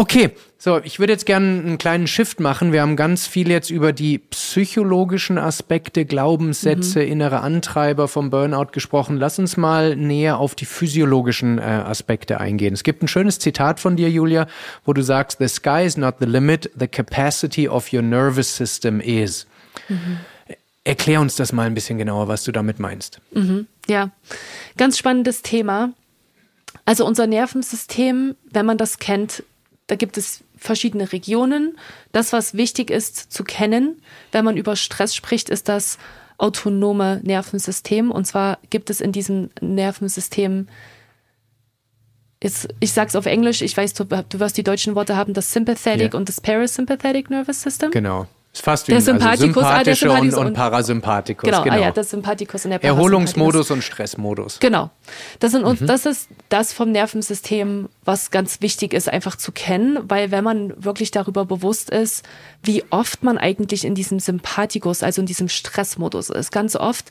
Okay, so, ich würde jetzt gerne einen kleinen Shift machen. Wir haben ganz viel jetzt über die psychologischen Aspekte, Glaubenssätze, mhm. innere Antreiber vom Burnout gesprochen. Lass uns mal näher auf die physiologischen äh, Aspekte eingehen. Es gibt ein schönes Zitat von dir, Julia, wo du sagst, The sky is not the limit, the capacity of your nervous system is. Mhm. Erklär uns das mal ein bisschen genauer, was du damit meinst. Mhm. Ja, ganz spannendes Thema. Also unser Nervensystem, wenn man das kennt, da gibt es verschiedene Regionen. Das, was wichtig ist zu kennen, wenn man über Stress spricht, ist das autonome Nervensystem. Und zwar gibt es in diesem Nervensystem Jetzt, ich sag's auf Englisch, ich weiß, du, du wirst die deutschen Worte haben, das Sympathetic yeah. und das Parasympathetic Nervous System. Genau. Ist fast wie der also Sympathikus, also sympathische ah, der Sympathikus und, und, Parasympathikus. Genau, genau. Ah, ja, das Sympathikus und der Erholungsmodus und Stressmodus. Genau. Das, sind, mhm. das ist das vom Nervensystem, was ganz wichtig ist, einfach zu kennen, weil wenn man wirklich darüber bewusst ist, wie oft man eigentlich in diesem Sympathikus, also in diesem Stressmodus ist. Ganz oft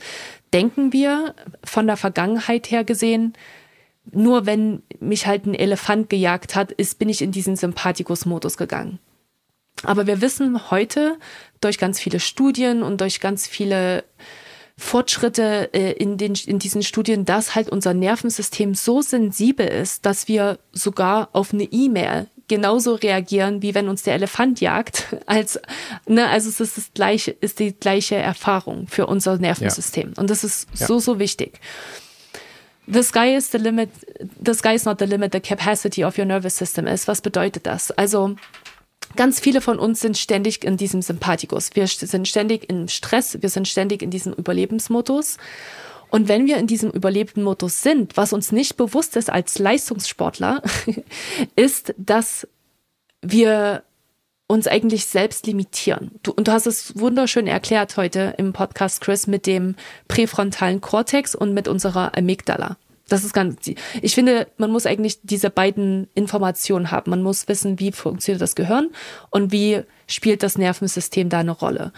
denken wir von der Vergangenheit her gesehen, nur wenn mich halt ein Elefant gejagt hat, ist, bin ich in diesen Sympathikus-Modus gegangen. Aber wir wissen heute durch ganz viele Studien und durch ganz viele Fortschritte äh, in, den, in diesen Studien, dass halt unser Nervensystem so sensibel ist, dass wir sogar auf eine E-Mail genauso reagieren, wie wenn uns der Elefant jagt, als, ne, also es ist das gleiche, ist die gleiche Erfahrung für unser Nervensystem. Ja. Und das ist ja. so, so wichtig. The sky is the limit, the sky is not the limit, the capacity of your nervous system is. Was bedeutet das? Also, Ganz viele von uns sind ständig in diesem Sympathikus. Wir sind ständig in Stress, wir sind ständig in diesem Überlebensmodus. Und wenn wir in diesem Überlebensmodus sind, was uns nicht bewusst ist als Leistungssportler, ist, dass wir uns eigentlich selbst limitieren. Du, und du hast es wunderschön erklärt heute im Podcast, Chris, mit dem präfrontalen Kortex und mit unserer Amygdala. Das ist ganz, ich finde, man muss eigentlich diese beiden Informationen haben. Man muss wissen, wie funktioniert das Gehirn und wie spielt das Nervensystem da eine Rolle.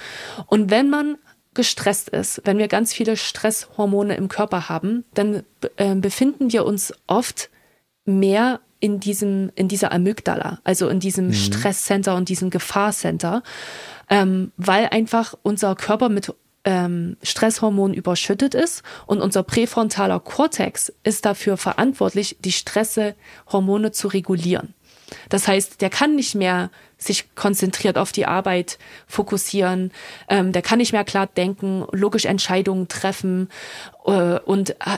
Und wenn man gestresst ist, wenn wir ganz viele Stresshormone im Körper haben, dann äh, befinden wir uns oft mehr in diesem, in dieser Amygdala, also in diesem mhm. Stresscenter und diesem Gefahrcenter, ähm, weil einfach unser Körper mit ähm, Stresshormon überschüttet ist und unser präfrontaler Kortex ist dafür verantwortlich, die Stresshormone zu regulieren. Das heißt, der kann nicht mehr sich konzentriert auf die Arbeit fokussieren, ähm, der kann nicht mehr klar denken, logisch Entscheidungen treffen äh, und äh,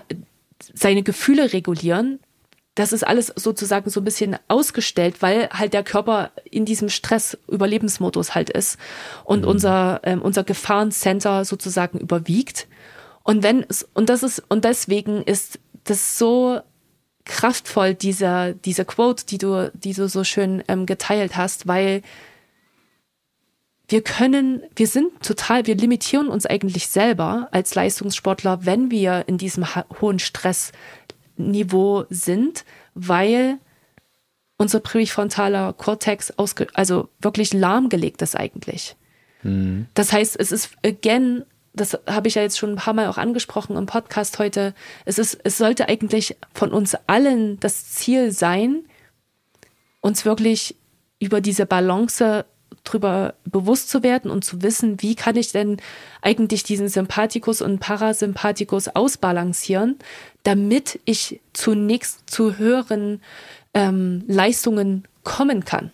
seine Gefühle regulieren, das ist alles sozusagen so ein bisschen ausgestellt, weil halt der Körper in diesem Stress-Überlebensmodus halt ist und mhm. unser, ähm, unser Gefahrencenter sozusagen überwiegt. Und wenn es, und das ist, und deswegen ist das so kraftvoll, dieser, diese Quote, die du, die du so schön ähm, geteilt hast, weil wir können, wir sind total, wir limitieren uns eigentlich selber als Leistungssportler, wenn wir in diesem hohen Stress Niveau sind, weil unser präfrontaler Kortex also wirklich lahmgelegt ist eigentlich. Mhm. Das heißt, es ist again, das habe ich ja jetzt schon ein paar Mal auch angesprochen im Podcast heute. Es ist, es sollte eigentlich von uns allen das Ziel sein, uns wirklich über diese Balance drüber bewusst zu werden und zu wissen, wie kann ich denn eigentlich diesen Sympathikus und Parasympathikus ausbalancieren, damit ich zunächst zu höheren ähm, Leistungen kommen kann.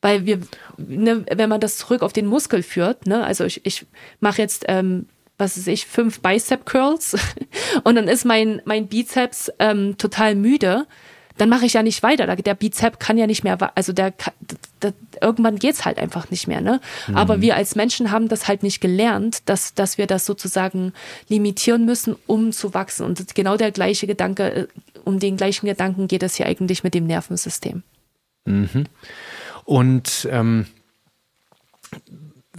Weil wir, ne, wenn man das zurück auf den Muskel führt, ne, also ich, ich mache jetzt, ähm, was weiß ich, fünf Bicep Curls und dann ist mein, mein Bizeps ähm, total müde, dann mache ich ja nicht weiter. Der Bizep kann ja nicht mehr, also der, irgendwann geht's halt einfach nicht mehr. Ne? Mhm. Aber wir als Menschen haben das halt nicht gelernt, dass, dass wir das sozusagen limitieren müssen, um zu wachsen. Und genau der gleiche Gedanke, äh, um den gleichen Gedanken geht es hier eigentlich mit dem Nervensystem. Mhm. Und ähm,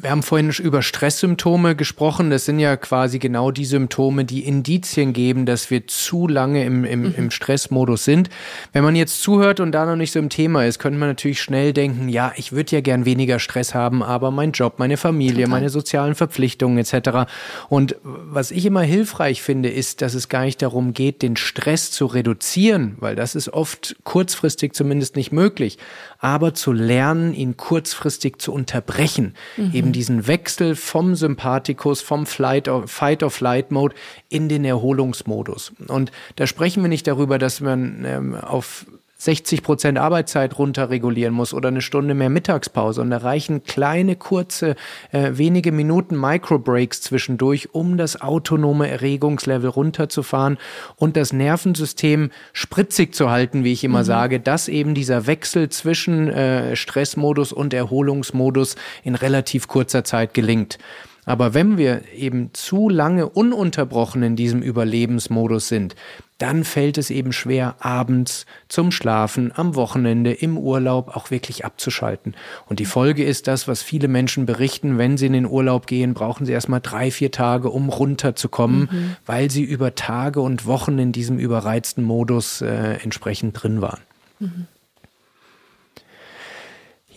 wir haben vorhin über Stresssymptome gesprochen. Das sind ja quasi genau die Symptome, die Indizien geben, dass wir zu lange im, im, mhm. im Stressmodus sind. Wenn man jetzt zuhört und da noch nicht so im Thema ist, könnte man natürlich schnell denken, ja, ich würde ja gern weniger Stress haben, aber mein Job, meine Familie, Total. meine sozialen Verpflichtungen etc. Und was ich immer hilfreich finde, ist, dass es gar nicht darum geht, den Stress zu reduzieren, weil das ist oft kurzfristig zumindest nicht möglich, aber zu lernen, ihn kurzfristig zu unterbrechen. Mhm. Eben diesen Wechsel vom Sympathikus, vom Fight-of-Flight-Mode in den Erholungsmodus. Und da sprechen wir nicht darüber, dass man ähm, auf 60 Prozent Arbeitszeit runterregulieren muss oder eine Stunde mehr Mittagspause. Und da reichen kleine, kurze, äh, wenige Minuten Microbreaks zwischendurch, um das autonome Erregungslevel runterzufahren und das Nervensystem spritzig zu halten, wie ich immer mhm. sage, dass eben dieser Wechsel zwischen äh, Stressmodus und Erholungsmodus in relativ kurzer Zeit gelingt. Aber wenn wir eben zu lange ununterbrochen in diesem Überlebensmodus sind, dann fällt es eben schwer, abends zum Schlafen, am Wochenende, im Urlaub auch wirklich abzuschalten. Und die Folge ist das, was viele Menschen berichten, wenn sie in den Urlaub gehen, brauchen sie erstmal drei, vier Tage, um runterzukommen, mhm. weil sie über Tage und Wochen in diesem überreizten Modus äh, entsprechend drin waren. Mhm.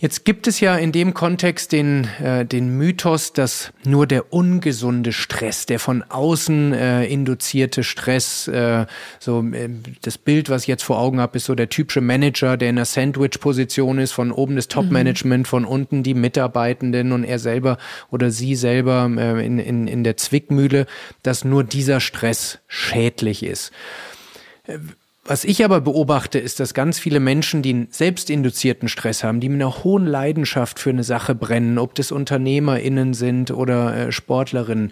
Jetzt gibt es ja in dem Kontext den, äh, den Mythos, dass nur der ungesunde Stress, der von außen äh, induzierte Stress, äh, so äh, das Bild, was ich jetzt vor Augen habe, ist so der typische Manager, der in einer Sandwich-Position ist, von oben das Top-Management, mhm. von unten die Mitarbeitenden und er selber oder sie selber äh, in, in, in der Zwickmühle, dass nur dieser Stress schädlich ist. Was ich aber beobachte, ist, dass ganz viele Menschen, die einen selbstinduzierten Stress haben, die mit einer hohen Leidenschaft für eine Sache brennen, ob das UnternehmerInnen sind oder äh, Sportlerinnen,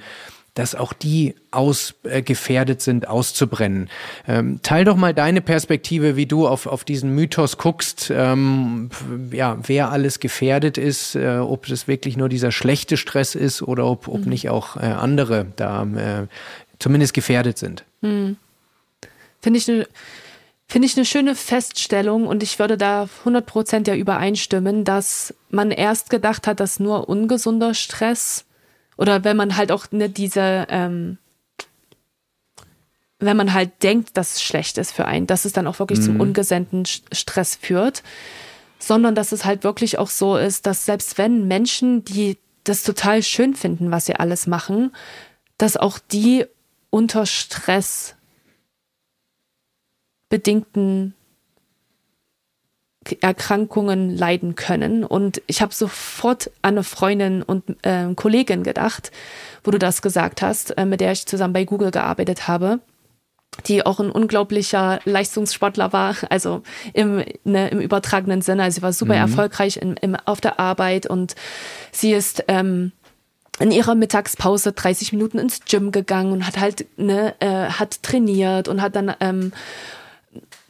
dass auch die aus, äh, gefährdet sind, auszubrennen. Ähm, teil doch mal deine Perspektive, wie du auf, auf diesen Mythos guckst, ähm, ja, wer alles gefährdet ist, äh, ob das wirklich nur dieser schlechte Stress ist oder ob, ob mhm. nicht auch äh, andere da äh, zumindest gefährdet sind. Mhm. Finde ich eine Finde ich eine schöne Feststellung und ich würde da 100% ja übereinstimmen, dass man erst gedacht hat, dass nur ungesunder Stress oder wenn man halt auch ne, diese, ähm, wenn man halt denkt, dass es schlecht ist für einen, dass es dann auch wirklich mhm. zum ungesenden Stress führt, sondern dass es halt wirklich auch so ist, dass selbst wenn Menschen, die das total schön finden, was sie alles machen, dass auch die unter Stress bedingten Erkrankungen leiden können. Und ich habe sofort an eine Freundin und äh, Kollegin gedacht, wo du das gesagt hast, äh, mit der ich zusammen bei Google gearbeitet habe, die auch ein unglaublicher Leistungssportler war, also im, ne, im übertragenen Sinne. Also sie war super mhm. erfolgreich in, im, auf der Arbeit und sie ist ähm, in ihrer Mittagspause 30 Minuten ins Gym gegangen und hat halt ne, äh, hat trainiert und hat dann ähm,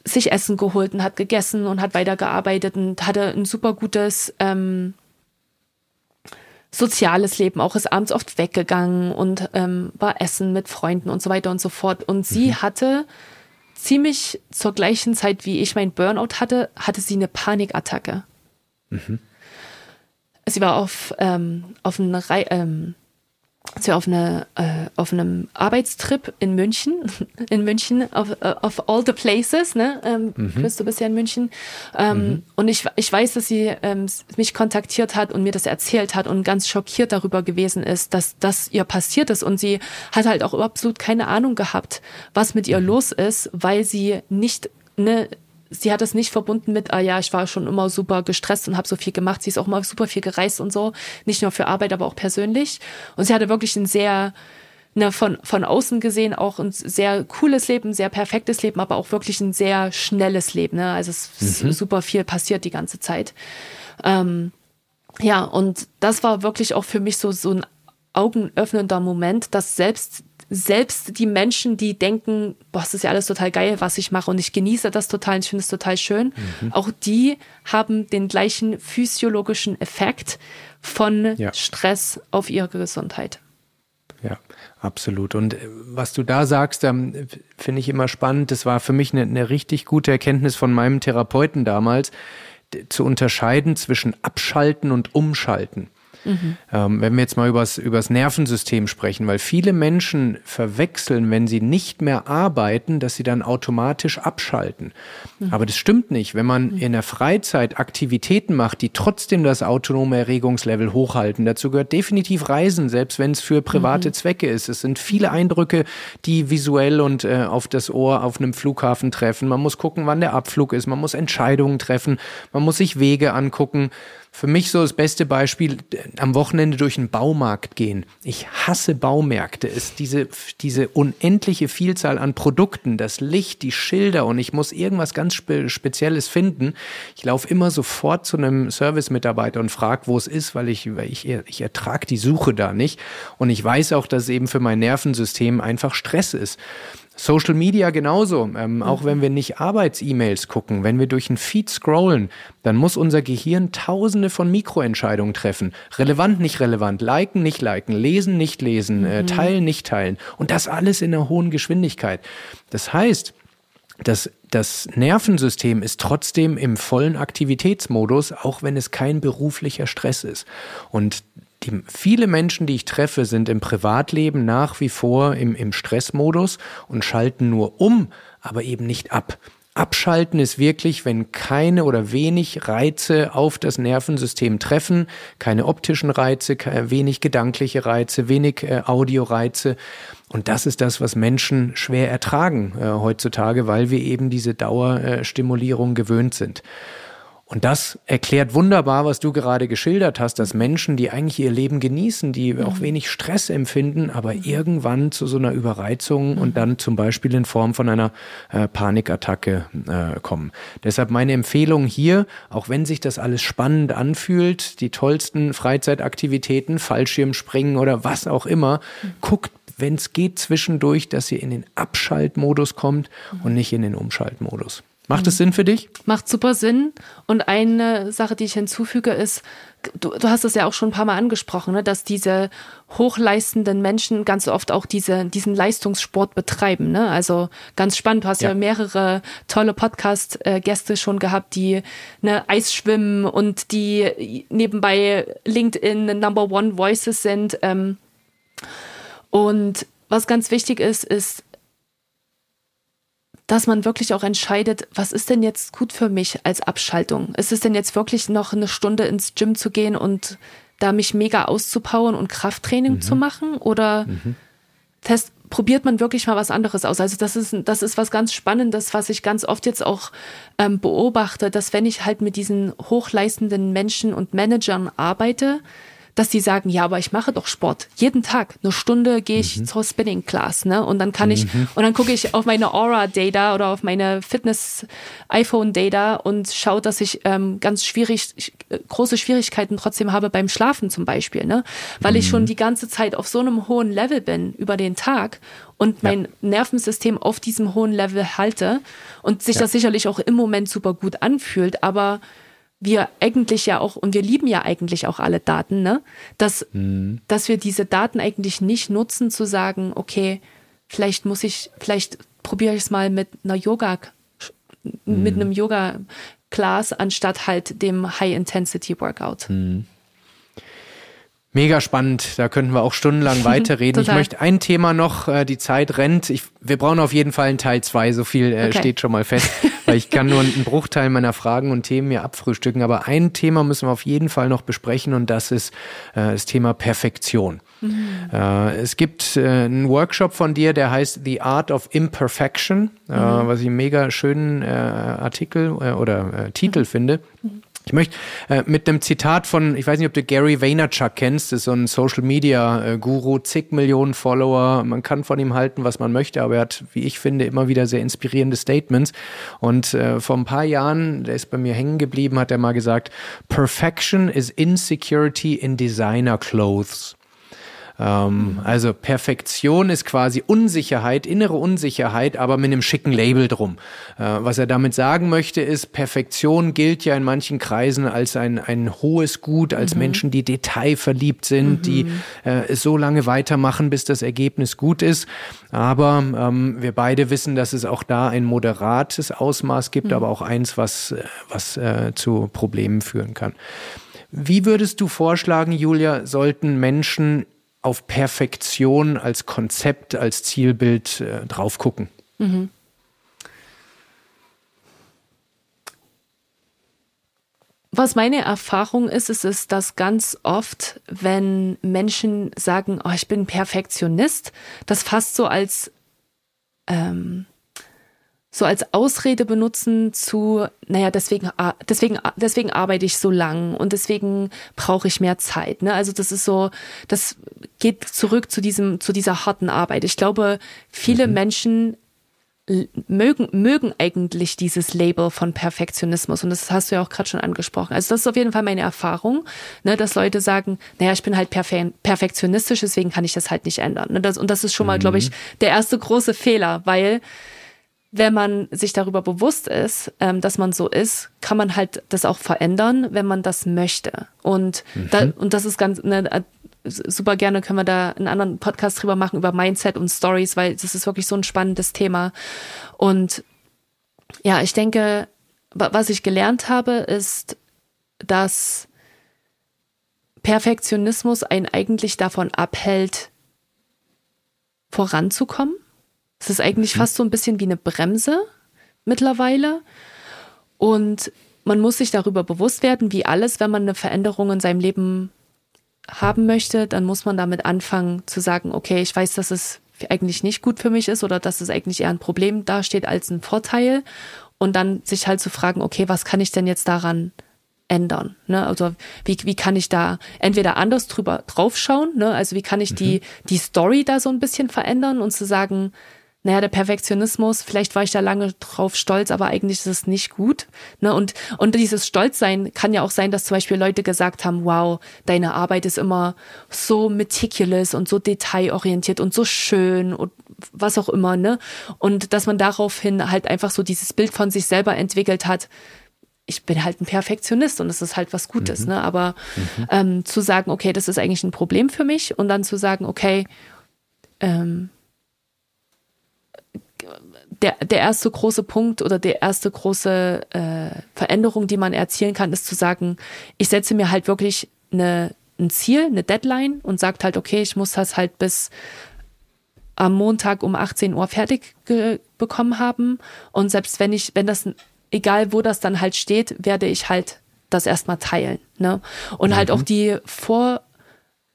sich Essen geholt und hat gegessen und hat weitergearbeitet und hatte ein super gutes ähm, soziales Leben, auch ist abends oft weggegangen und ähm, war essen mit Freunden und so weiter und so fort. Und sie mhm. hatte ziemlich zur gleichen Zeit, wie ich mein Burnout hatte, hatte sie eine Panikattacke. Mhm. Sie war auf, ähm, auf, eine, ähm, wir auf, eine, äh, auf einem Arbeitstrip in München, in München, auf, uh, of all the places, ne? Ähm, mhm. Chris, du bist ja in München. Ähm, mhm. Und ich, ich weiß, dass sie ähm, mich kontaktiert hat und mir das erzählt hat und ganz schockiert darüber gewesen ist, dass das ihr passiert ist. Und sie hat halt auch absolut keine Ahnung gehabt, was mit ihr mhm. los ist, weil sie nicht ne, sie hat es nicht verbunden mit, ah ja, ich war schon immer super gestresst und habe so viel gemacht. Sie ist auch immer super viel gereist und so, nicht nur für Arbeit, aber auch persönlich. Und sie hatte wirklich ein sehr ne, von, von außen gesehen auch ein sehr cooles Leben, sehr perfektes Leben, aber auch wirklich ein sehr schnelles Leben. Ne? Also es ist mhm. super viel passiert die ganze Zeit. Ähm, ja, und das war wirklich auch für mich so, so ein augenöffnender Moment, dass selbst selbst die Menschen, die denken, boah, das ist ja alles total geil, was ich mache und ich genieße das total und ich finde es total schön, mhm. auch die haben den gleichen physiologischen Effekt von ja. Stress auf ihre Gesundheit. Ja, absolut. Und äh, was du da sagst, ähm, finde ich immer spannend. Das war für mich eine, eine richtig gute Erkenntnis von meinem Therapeuten damals, zu unterscheiden zwischen Abschalten und Umschalten. Mhm. Ähm, wenn wir jetzt mal übers, übers Nervensystem sprechen, weil viele Menschen verwechseln, wenn sie nicht mehr arbeiten, dass sie dann automatisch abschalten. Mhm. Aber das stimmt nicht. Wenn man mhm. in der Freizeit Aktivitäten macht, die trotzdem das autonome Erregungslevel hochhalten, dazu gehört definitiv Reisen, selbst wenn es für private mhm. Zwecke ist. Es sind viele Eindrücke, die visuell und äh, auf das Ohr auf einem Flughafen treffen. Man muss gucken, wann der Abflug ist. Man muss Entscheidungen treffen. Man muss sich Wege angucken. Für mich so das beste Beispiel, am Wochenende durch einen Baumarkt gehen. Ich hasse Baumärkte. Es diese, diese unendliche Vielzahl an Produkten, das Licht, die Schilder und ich muss irgendwas ganz Spe Spezielles finden. Ich laufe immer sofort zu einem Service-Mitarbeiter und frage, wo es ist, weil ich, weil ich, ich ertrage die Suche da nicht. Und ich weiß auch, dass es eben für mein Nervensystem einfach Stress ist. Social Media genauso. Ähm, mhm. Auch wenn wir nicht Arbeits-E-Mails gucken, wenn wir durch einen Feed scrollen, dann muss unser Gehirn tausende von Mikroentscheidungen treffen. Relevant, nicht relevant, liken, nicht liken, lesen, nicht lesen, äh, mhm. teilen, nicht teilen. Und das alles in einer hohen Geschwindigkeit. Das heißt, das, das Nervensystem ist trotzdem im vollen Aktivitätsmodus, auch wenn es kein beruflicher Stress ist. Und die, viele Menschen, die ich treffe, sind im Privatleben nach wie vor im, im Stressmodus und schalten nur um, aber eben nicht ab. Abschalten ist wirklich, wenn keine oder wenig Reize auf das Nervensystem treffen, keine optischen Reize, wenig gedankliche Reize, wenig äh, Audioreize. Und das ist das, was Menschen schwer ertragen äh, heutzutage, weil wir eben diese Dauerstimulierung gewöhnt sind. Und das erklärt wunderbar, was du gerade geschildert hast, dass Menschen, die eigentlich ihr Leben genießen, die auch mhm. wenig Stress empfinden, aber mhm. irgendwann zu so einer Überreizung und mhm. dann zum Beispiel in Form von einer äh, Panikattacke äh, kommen. Deshalb meine Empfehlung hier, auch wenn sich das alles spannend anfühlt, die tollsten Freizeitaktivitäten, Fallschirmspringen oder was auch immer, guckt wenn es geht, zwischendurch, dass ihr in den Abschaltmodus kommt und nicht in den Umschaltmodus. Macht es Sinn für dich? Macht super Sinn. Und eine Sache, die ich hinzufüge, ist, du, du hast es ja auch schon ein paar Mal angesprochen, ne, dass diese hochleistenden Menschen ganz oft auch diese, diesen Leistungssport betreiben. Ne? Also ganz spannend, du hast ja, ja mehrere tolle Podcast-Gäste schon gehabt, die ne, Eisschwimmen und die nebenbei LinkedIn Number One Voices sind. Ähm, und was ganz wichtig ist, ist, dass man wirklich auch entscheidet, was ist denn jetzt gut für mich als Abschaltung? Ist es denn jetzt wirklich noch eine Stunde ins Gym zu gehen und da mich mega auszupowern und Krafttraining mhm. zu machen? Oder mhm. test, probiert man wirklich mal was anderes aus? Also das ist, das ist was ganz Spannendes, was ich ganz oft jetzt auch ähm, beobachte, dass wenn ich halt mit diesen hochleistenden Menschen und Managern arbeite, dass die sagen, ja, aber ich mache doch Sport. Jeden Tag. Eine Stunde gehe ich mhm. zur Spinning Class, ne? Und dann kann mhm. ich, und dann gucke ich auf meine Aura Data oder auf meine Fitness iPhone Data und schaue, dass ich ähm, ganz schwierig, große Schwierigkeiten trotzdem habe beim Schlafen zum Beispiel, ne? Weil mhm. ich schon die ganze Zeit auf so einem hohen Level bin über den Tag und mein ja. Nervensystem auf diesem hohen Level halte und sich ja. das sicherlich auch im Moment super gut anfühlt, aber wir eigentlich ja auch, und wir lieben ja eigentlich auch alle Daten, ne? Dass, mhm. dass wir diese Daten eigentlich nicht nutzen, zu sagen, okay, vielleicht muss ich, vielleicht probiere ich es mal mit einer Yoga, mhm. mit einem Yoga-Class, anstatt halt dem High-Intensity-Workout. Mhm. Mega spannend, da könnten wir auch stundenlang weiterreden. ich möchte ein Thema noch, äh, die Zeit rennt. Ich, wir brauchen auf jeden Fall einen Teil zwei, so viel äh, okay. steht schon mal fest, weil ich kann nur einen Bruchteil meiner Fragen und Themen mir abfrühstücken. Aber ein Thema müssen wir auf jeden Fall noch besprechen und das ist äh, das Thema Perfektion. Mhm. Äh, es gibt äh, einen Workshop von dir, der heißt The Art of Imperfection, äh, mhm. was ich einen mega schönen Artikel oder Titel mhm. finde. Ich möchte äh, mit einem Zitat von, ich weiß nicht, ob du Gary Vaynerchuk kennst, ist so ein Social Media äh, Guru, zig Millionen Follower. Man kann von ihm halten, was man möchte, aber er hat, wie ich finde, immer wieder sehr inspirierende Statements. Und äh, vor ein paar Jahren, der ist bei mir hängen geblieben, hat er mal gesagt, Perfection is insecurity in designer clothes. Ähm, also Perfektion ist quasi Unsicherheit, innere Unsicherheit, aber mit einem schicken Label drum. Äh, was er damit sagen möchte, ist, Perfektion gilt ja in manchen Kreisen als ein, ein hohes Gut, als mhm. Menschen, die detailverliebt sind, mhm. die äh, es so lange weitermachen, bis das Ergebnis gut ist. Aber ähm, wir beide wissen, dass es auch da ein moderates Ausmaß gibt, mhm. aber auch eins, was, äh, was äh, zu Problemen führen kann. Wie würdest du vorschlagen, Julia, sollten Menschen auf Perfektion als Konzept, als Zielbild äh, drauf gucken. Mhm. Was meine Erfahrung ist, ist, ist, dass ganz oft, wenn Menschen sagen, oh, ich bin Perfektionist, das fast so als ähm, so als Ausrede benutzen zu, naja, deswegen, deswegen, deswegen arbeite ich so lang und deswegen brauche ich mehr Zeit. Ne? Also das ist so, das geht zurück zu diesem, zu dieser harten Arbeit. Ich glaube, viele mhm. Menschen mögen, mögen eigentlich dieses Label von Perfektionismus. Und das hast du ja auch gerade schon angesprochen. Also das ist auf jeden Fall meine Erfahrung, ne, dass Leute sagen, naja, ich bin halt perfe perfektionistisch, deswegen kann ich das halt nicht ändern. Ne, das, und das ist schon mal, glaube ich, mhm. der erste große Fehler, weil wenn man sich darüber bewusst ist, ähm, dass man so ist, kann man halt das auch verändern, wenn man das möchte. Und, mhm. da, und das ist ganz, ne, äh, super gerne können wir da einen anderen Podcast drüber machen, über Mindset und Stories, weil das ist wirklich so ein spannendes Thema. Und ja, ich denke, was ich gelernt habe, ist, dass Perfektionismus einen eigentlich davon abhält, voranzukommen es ist eigentlich mhm. fast so ein bisschen wie eine Bremse mittlerweile. Und man muss sich darüber bewusst werden, wie alles, wenn man eine Veränderung in seinem Leben haben möchte, dann muss man damit anfangen zu sagen, okay, ich weiß, dass es eigentlich nicht gut für mich ist oder dass es eigentlich eher ein Problem dasteht als ein Vorteil. Und dann sich halt zu fragen, okay, was kann ich denn jetzt daran ändern? Ne? Also wie, wie kann ich da entweder anders drüber draufschauen, ne? also wie kann ich mhm. die, die Story da so ein bisschen verändern und zu sagen, naja, der Perfektionismus, vielleicht war ich da lange drauf stolz, aber eigentlich ist es nicht gut. Ne? Und, und dieses Stolzsein kann ja auch sein, dass zum Beispiel Leute gesagt haben, wow, deine Arbeit ist immer so meticulous und so detailorientiert und so schön und was auch immer, ne? Und dass man daraufhin halt einfach so dieses Bild von sich selber entwickelt hat, ich bin halt ein Perfektionist und es ist halt was Gutes, mhm. ne? Aber mhm. ähm, zu sagen, okay, das ist eigentlich ein Problem für mich und dann zu sagen, okay, ähm, der, der erste große Punkt oder der erste große äh, Veränderung, die man erzielen kann, ist zu sagen, ich setze mir halt wirklich eine, ein Ziel, eine Deadline und sagt halt, okay, ich muss das halt bis am Montag um 18 Uhr fertig bekommen haben. Und selbst wenn ich, wenn das, egal wo das dann halt steht, werde ich halt das erstmal teilen. Ne? Und halt mhm. halt auch die Vor-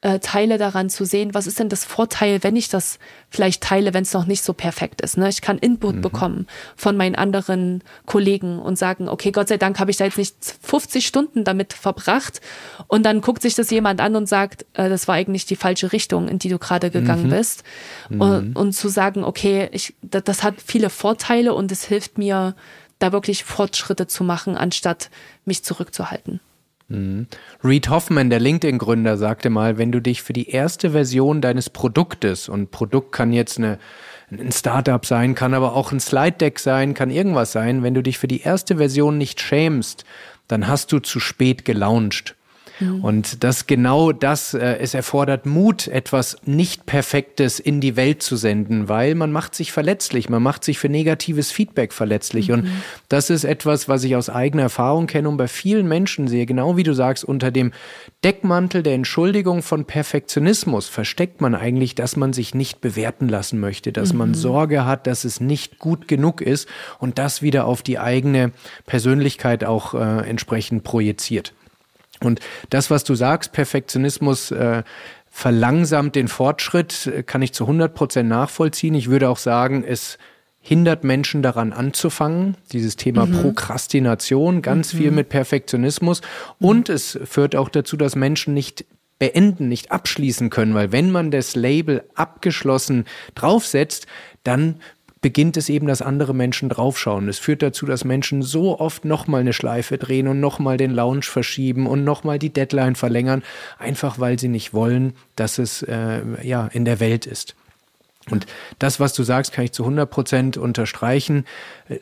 äh, Teile daran zu sehen, was ist denn das Vorteil, wenn ich das vielleicht teile, wenn es noch nicht so perfekt ist. Ne? Ich kann Input mhm. bekommen von meinen anderen Kollegen und sagen, okay, Gott sei Dank habe ich da jetzt nicht 50 Stunden damit verbracht und dann guckt sich das jemand an und sagt, äh, das war eigentlich die falsche Richtung, in die du gerade gegangen mhm. bist. Mhm. Und, und, zu sagen, okay, ich, das, das hat viele Vorteile und es hilft mir, da wirklich Fortschritte zu machen, anstatt mich zurückzuhalten. Mhm. Reed Hoffman, der LinkedIn-Gründer, sagte mal, wenn du dich für die erste Version deines Produktes, und Produkt kann jetzt eine, ein Startup sein, kann aber auch ein Slide Deck sein, kann irgendwas sein, wenn du dich für die erste Version nicht schämst, dann hast du zu spät gelauncht. Mhm. Und das genau das, äh, es erfordert Mut, etwas nicht Perfektes in die Welt zu senden, weil man macht sich verletzlich, man macht sich für negatives Feedback verletzlich. Mhm. Und das ist etwas, was ich aus eigener Erfahrung kenne und bei vielen Menschen sehe, genau wie du sagst, unter dem Deckmantel der Entschuldigung von Perfektionismus versteckt man eigentlich, dass man sich nicht bewerten lassen möchte, dass mhm. man Sorge hat, dass es nicht gut genug ist und das wieder auf die eigene Persönlichkeit auch äh, entsprechend projiziert. Und das, was du sagst, Perfektionismus äh, verlangsamt den Fortschritt, äh, kann ich zu 100 Prozent nachvollziehen. Ich würde auch sagen, es hindert Menschen daran anzufangen. Dieses Thema mhm. Prokrastination, ganz mhm. viel mit Perfektionismus. Und es führt auch dazu, dass Menschen nicht beenden, nicht abschließen können, weil wenn man das Label abgeschlossen draufsetzt, dann beginnt es eben, dass andere Menschen draufschauen. Es führt dazu, dass Menschen so oft nochmal eine Schleife drehen und nochmal den Lounge verschieben und nochmal die Deadline verlängern, einfach weil sie nicht wollen, dass es äh, ja in der Welt ist. Und das, was du sagst, kann ich zu 100 Prozent unterstreichen,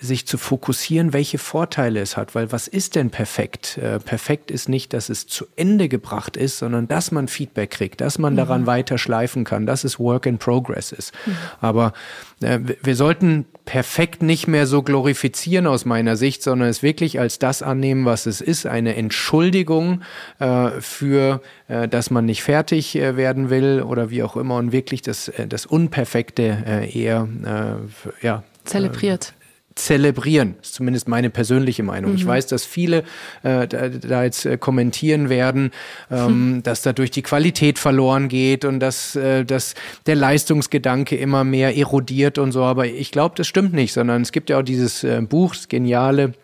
sich zu fokussieren, welche Vorteile es hat. Weil was ist denn perfekt? Äh, perfekt ist nicht, dass es zu Ende gebracht ist, sondern dass man Feedback kriegt, dass man mhm. daran weiter schleifen kann, dass es Work in Progress ist. Mhm. Aber äh, wir sollten perfekt nicht mehr so glorifizieren aus meiner Sicht, sondern es wirklich als das annehmen, was es ist, eine Entschuldigung äh, für, äh, dass man nicht fertig äh, werden will oder wie auch immer und wirklich das, äh, das Unperfekte äh, eher ja, zelebriert zelebrieren. Das ist zumindest meine persönliche Meinung. Mhm. Ich weiß, dass viele äh, da, da, jetzt äh, kommentieren werden, ähm, hm. dass dadurch die Qualität verloren geht und dass, äh, dass der Leistungsgedanke immer mehr erodiert und so. Aber ich glaube, das stimmt nicht, sondern es gibt ja auch dieses äh, Buch, das geniale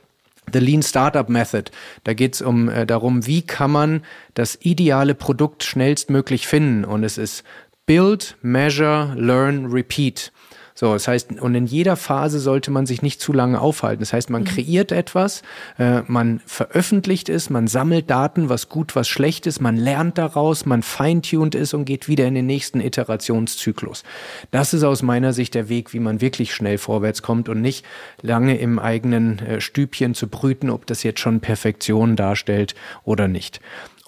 The Lean Startup Method. Da geht es um äh, darum, wie kann man das ideale Produkt schnellstmöglich finden. Und es ist Build, Measure, Learn, Repeat. So, das heißt, und in jeder Phase sollte man sich nicht zu lange aufhalten. Das heißt, man mhm. kreiert etwas, äh, man veröffentlicht es, man sammelt Daten, was gut, was schlecht ist, man lernt daraus, man feintuned es und geht wieder in den nächsten Iterationszyklus. Das ist aus meiner Sicht der Weg, wie man wirklich schnell vorwärts kommt und nicht lange im eigenen äh, Stübchen zu brüten, ob das jetzt schon Perfektion darstellt oder nicht.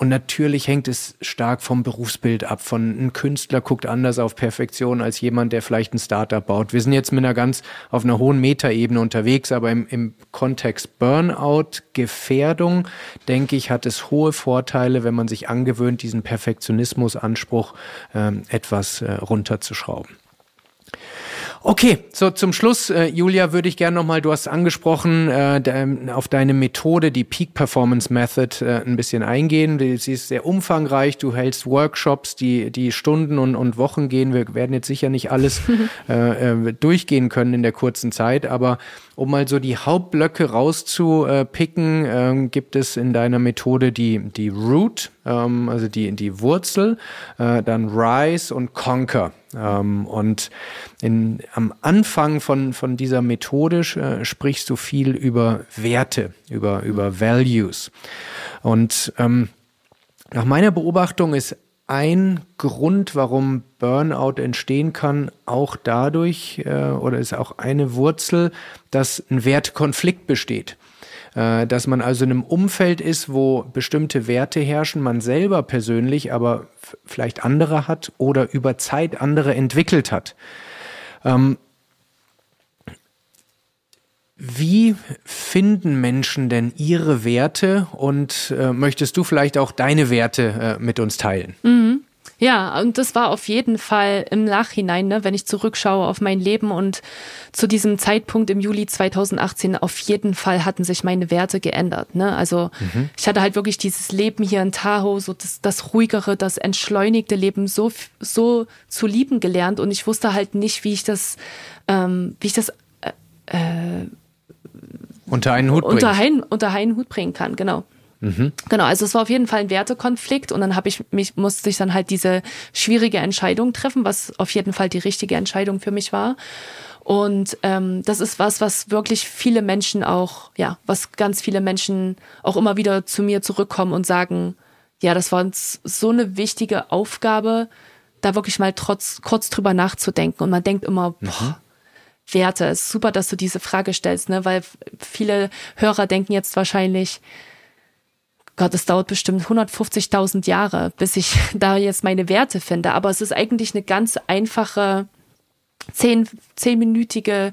Und natürlich hängt es stark vom Berufsbild ab. Von ein Künstler guckt anders auf Perfektion als jemand, der vielleicht ein Startup baut. Wir sind jetzt mit einer ganz auf einer hohen Metaebene unterwegs, aber im, im Kontext Burnout, Gefährdung, denke ich, hat es hohe Vorteile, wenn man sich angewöhnt, diesen Perfektionismusanspruch ähm, etwas äh, runterzuschrauben. Okay, so zum Schluss, äh, Julia, würde ich gerne nochmal, du hast angesprochen, äh, de, auf deine Methode, die Peak Performance Method, äh, ein bisschen eingehen. Sie ist sehr umfangreich, du hältst Workshops, die, die Stunden und, und Wochen gehen. Wir werden jetzt sicher nicht alles äh, äh, durchgehen können in der kurzen Zeit, aber um mal so die Hauptblöcke rauszupicken, ähm, gibt es in deiner Methode die, die Root, ähm, also die, die Wurzel, äh, dann Rise und Conquer. Ähm, und in, am Anfang von, von dieser Methode äh, sprichst du viel über Werte, über, über Values. Und ähm, nach meiner Beobachtung ist ein Grund, warum Burnout entstehen kann, auch dadurch, äh, oder ist auch eine Wurzel, dass ein Wertkonflikt besteht. Äh, dass man also in einem Umfeld ist, wo bestimmte Werte herrschen, man selber persönlich aber vielleicht andere hat oder über Zeit andere entwickelt hat. Ähm, wie finden Menschen denn ihre Werte und äh, möchtest du vielleicht auch deine Werte äh, mit uns teilen? Mhm. Ja, und das war auf jeden Fall im Nachhinein, ne, wenn ich zurückschaue auf mein Leben und zu diesem Zeitpunkt im Juli 2018, auf jeden Fall hatten sich meine Werte geändert. Ne? Also mhm. ich hatte halt wirklich dieses Leben hier in Tahoe, so das, das ruhigere, das entschleunigte Leben so, so zu lieben gelernt und ich wusste halt nicht, wie ich das, ähm, wie ich das äh, äh unter einen Hut unter einen, unter einen Hut bringen kann, genau. Mhm. Genau, also es war auf jeden Fall ein Wertekonflikt und dann habe ich mich musste ich dann halt diese schwierige Entscheidung treffen, was auf jeden Fall die richtige Entscheidung für mich war. Und ähm, das ist was, was wirklich viele Menschen auch, ja, was ganz viele Menschen auch immer wieder zu mir zurückkommen und sagen, ja, das war uns so eine wichtige Aufgabe, da wirklich mal trotz kurz drüber nachzudenken. Und man denkt immer, boah, mhm. Werte. Es ist super, dass du diese Frage stellst, ne? weil viele Hörer denken jetzt wahrscheinlich, Gott, es dauert bestimmt 150.000 Jahre, bis ich da jetzt meine Werte finde. Aber es ist eigentlich eine ganz einfache, zehn, zehnminütige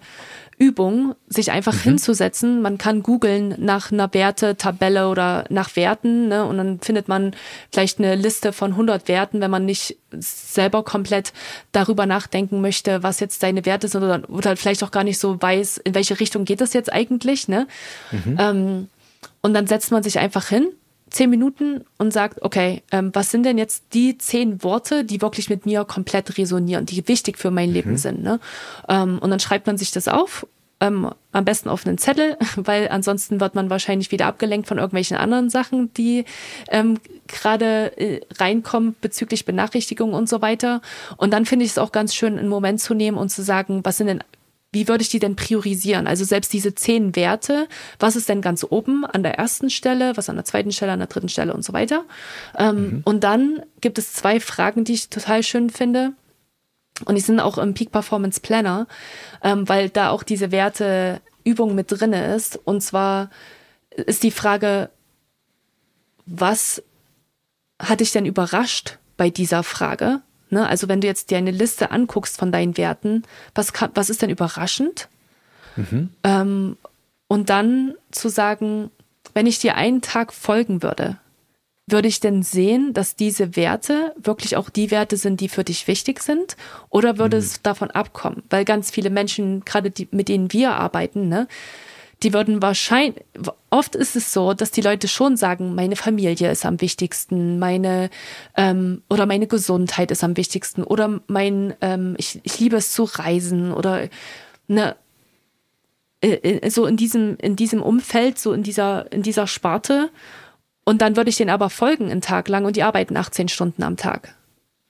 Übung, sich einfach mhm. hinzusetzen. Man kann googeln nach einer Wertetabelle oder nach Werten ne? und dann findet man vielleicht eine Liste von 100 Werten, wenn man nicht selber komplett darüber nachdenken möchte, was jetzt deine Werte sind oder, oder vielleicht auch gar nicht so weiß, in welche Richtung geht das jetzt eigentlich. Ne? Mhm. Ähm, und dann setzt man sich einfach hin zehn Minuten und sagt, okay, ähm, was sind denn jetzt die zehn Worte, die wirklich mit mir komplett resonieren, die wichtig für mein Leben mhm. sind. Ne? Ähm, und dann schreibt man sich das auf, ähm, am besten auf einen Zettel, weil ansonsten wird man wahrscheinlich wieder abgelenkt von irgendwelchen anderen Sachen, die ähm, gerade äh, reinkommen bezüglich Benachrichtigungen und so weiter. Und dann finde ich es auch ganz schön, einen Moment zu nehmen und zu sagen, was sind denn wie würde ich die denn priorisieren? Also selbst diese zehn Werte, was ist denn ganz oben an der ersten Stelle, was an der zweiten Stelle, an der dritten Stelle und so weiter. Ähm, mhm. Und dann gibt es zwei Fragen, die ich total schön finde. Und die sind auch im Peak Performance Planner, ähm, weil da auch diese Werteübung mit drinne ist. Und zwar ist die Frage, was hat dich denn überrascht bei dieser Frage? Ne? Also wenn du jetzt dir eine Liste anguckst von deinen Werten, was, kann, was ist denn überraschend? Mhm. Ähm, und dann zu sagen, wenn ich dir einen Tag folgen würde, würde ich denn sehen, dass diese Werte wirklich auch die Werte sind, die für dich wichtig sind? Oder würde mhm. es davon abkommen? Weil ganz viele Menschen, gerade die, mit denen wir arbeiten, ne, die würden wahrscheinlich, oft ist es so, dass die Leute schon sagen, meine Familie ist am wichtigsten, meine ähm, oder meine Gesundheit ist am wichtigsten oder mein, ähm, ich, ich liebe es zu reisen oder ne, äh, äh, so in diesem, in diesem Umfeld, so in dieser, in dieser Sparte. Und dann würde ich denen aber folgen einen Tag lang und die arbeiten 18 Stunden am Tag.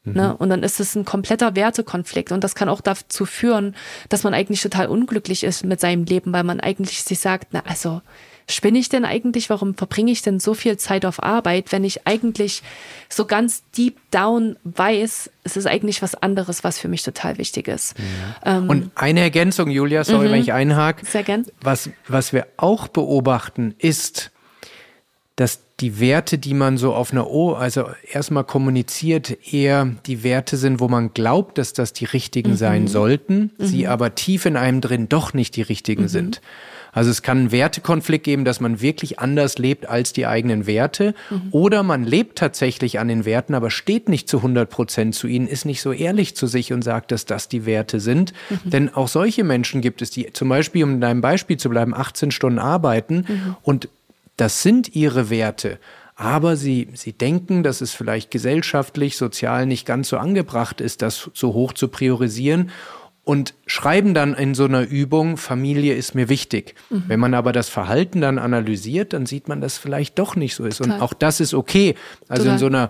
Mhm. Ne? Und dann ist es ein kompletter Wertekonflikt. Und das kann auch dazu führen, dass man eigentlich total unglücklich ist mit seinem Leben, weil man eigentlich sich sagt, na also, spinne ich denn eigentlich? Warum verbringe ich denn so viel Zeit auf Arbeit, wenn ich eigentlich so ganz deep down weiß, es ist eigentlich was anderes, was für mich total wichtig ist. Ja. Ähm, Und eine Ergänzung, Julia, sorry, mhm. wenn ich einhake. Sehr gern. Was, was wir auch beobachten, ist, dass die Werte, die man so auf einer O, also erstmal kommuniziert, eher die Werte sind, wo man glaubt, dass das die richtigen mhm. sein sollten, mhm. sie aber tief in einem drin doch nicht die richtigen mhm. sind. Also es kann einen Wertekonflikt geben, dass man wirklich anders lebt als die eigenen Werte. Mhm. Oder man lebt tatsächlich an den Werten, aber steht nicht zu 100 Prozent zu ihnen, ist nicht so ehrlich zu sich und sagt, dass das die Werte sind. Mhm. Denn auch solche Menschen gibt es, die zum Beispiel, um in deinem Beispiel zu bleiben, 18 Stunden arbeiten mhm. und das sind ihre Werte. Aber sie, sie denken, dass es vielleicht gesellschaftlich, sozial nicht ganz so angebracht ist, das so hoch zu priorisieren und schreiben dann in so einer Übung, Familie ist mir wichtig. Mhm. Wenn man aber das Verhalten dann analysiert, dann sieht man, dass es vielleicht doch nicht so ist. Total. Und auch das ist okay. Also Total. in so einer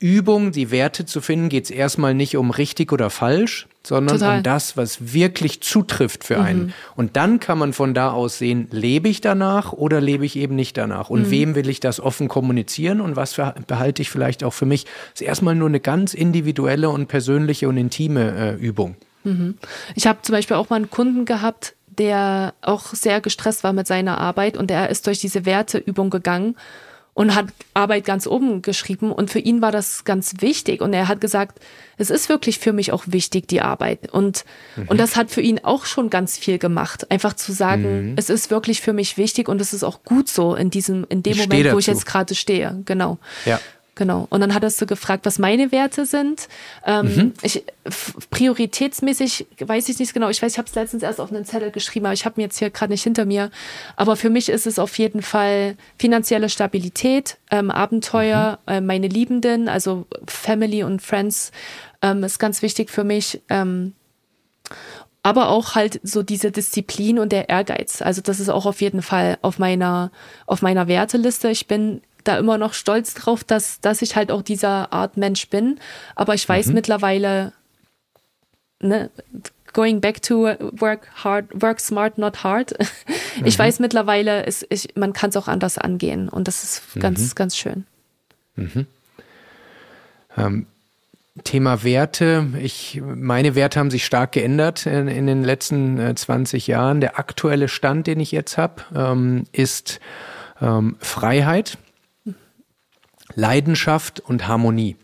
Übung, die Werte zu finden, geht es erstmal nicht um richtig oder falsch, sondern Total. um das, was wirklich zutrifft für einen. Mhm. Und dann kann man von da aus sehen, lebe ich danach oder lebe ich eben nicht danach? Und mhm. wem will ich das offen kommunizieren und was behalte ich vielleicht auch für mich? Das ist erstmal nur eine ganz individuelle und persönliche und intime äh, Übung. Mhm. Ich habe zum Beispiel auch mal einen Kunden gehabt, der auch sehr gestresst war mit seiner Arbeit und er ist durch diese Werteübung gegangen und hat Arbeit ganz oben geschrieben und für ihn war das ganz wichtig und er hat gesagt, es ist wirklich für mich auch wichtig die Arbeit und mhm. und das hat für ihn auch schon ganz viel gemacht, einfach zu sagen, mhm. es ist wirklich für mich wichtig und es ist auch gut so in diesem in dem ich Moment, wo ich jetzt gerade stehe, genau. Ja. Genau. Und dann hattest du gefragt, was meine Werte sind. Ähm, mhm. ich, prioritätsmäßig weiß ich nicht genau. Ich weiß, ich habe es letztens erst auf einen Zettel geschrieben, aber ich habe mir jetzt hier gerade nicht hinter mir. Aber für mich ist es auf jeden Fall finanzielle Stabilität, ähm, Abenteuer, mhm. äh, meine Liebenden, also Family und Friends ähm, ist ganz wichtig für mich. Ähm, aber auch halt so diese Disziplin und der Ehrgeiz. Also das ist auch auf jeden Fall auf meiner auf meiner Werteliste. Ich bin da immer noch stolz drauf, dass, dass ich halt auch dieser Art Mensch bin. Aber ich weiß mhm. mittlerweile, ne, going back to work hard, work smart, not hard. Ich mhm. weiß mittlerweile, es, ich, man kann es auch anders angehen und das ist ganz, mhm. ganz schön. Mhm. Ähm, Thema Werte. Ich, meine Werte haben sich stark geändert in, in den letzten äh, 20 Jahren. Der aktuelle Stand, den ich jetzt habe, ähm, ist ähm, Freiheit Leidenschaft und Harmonie.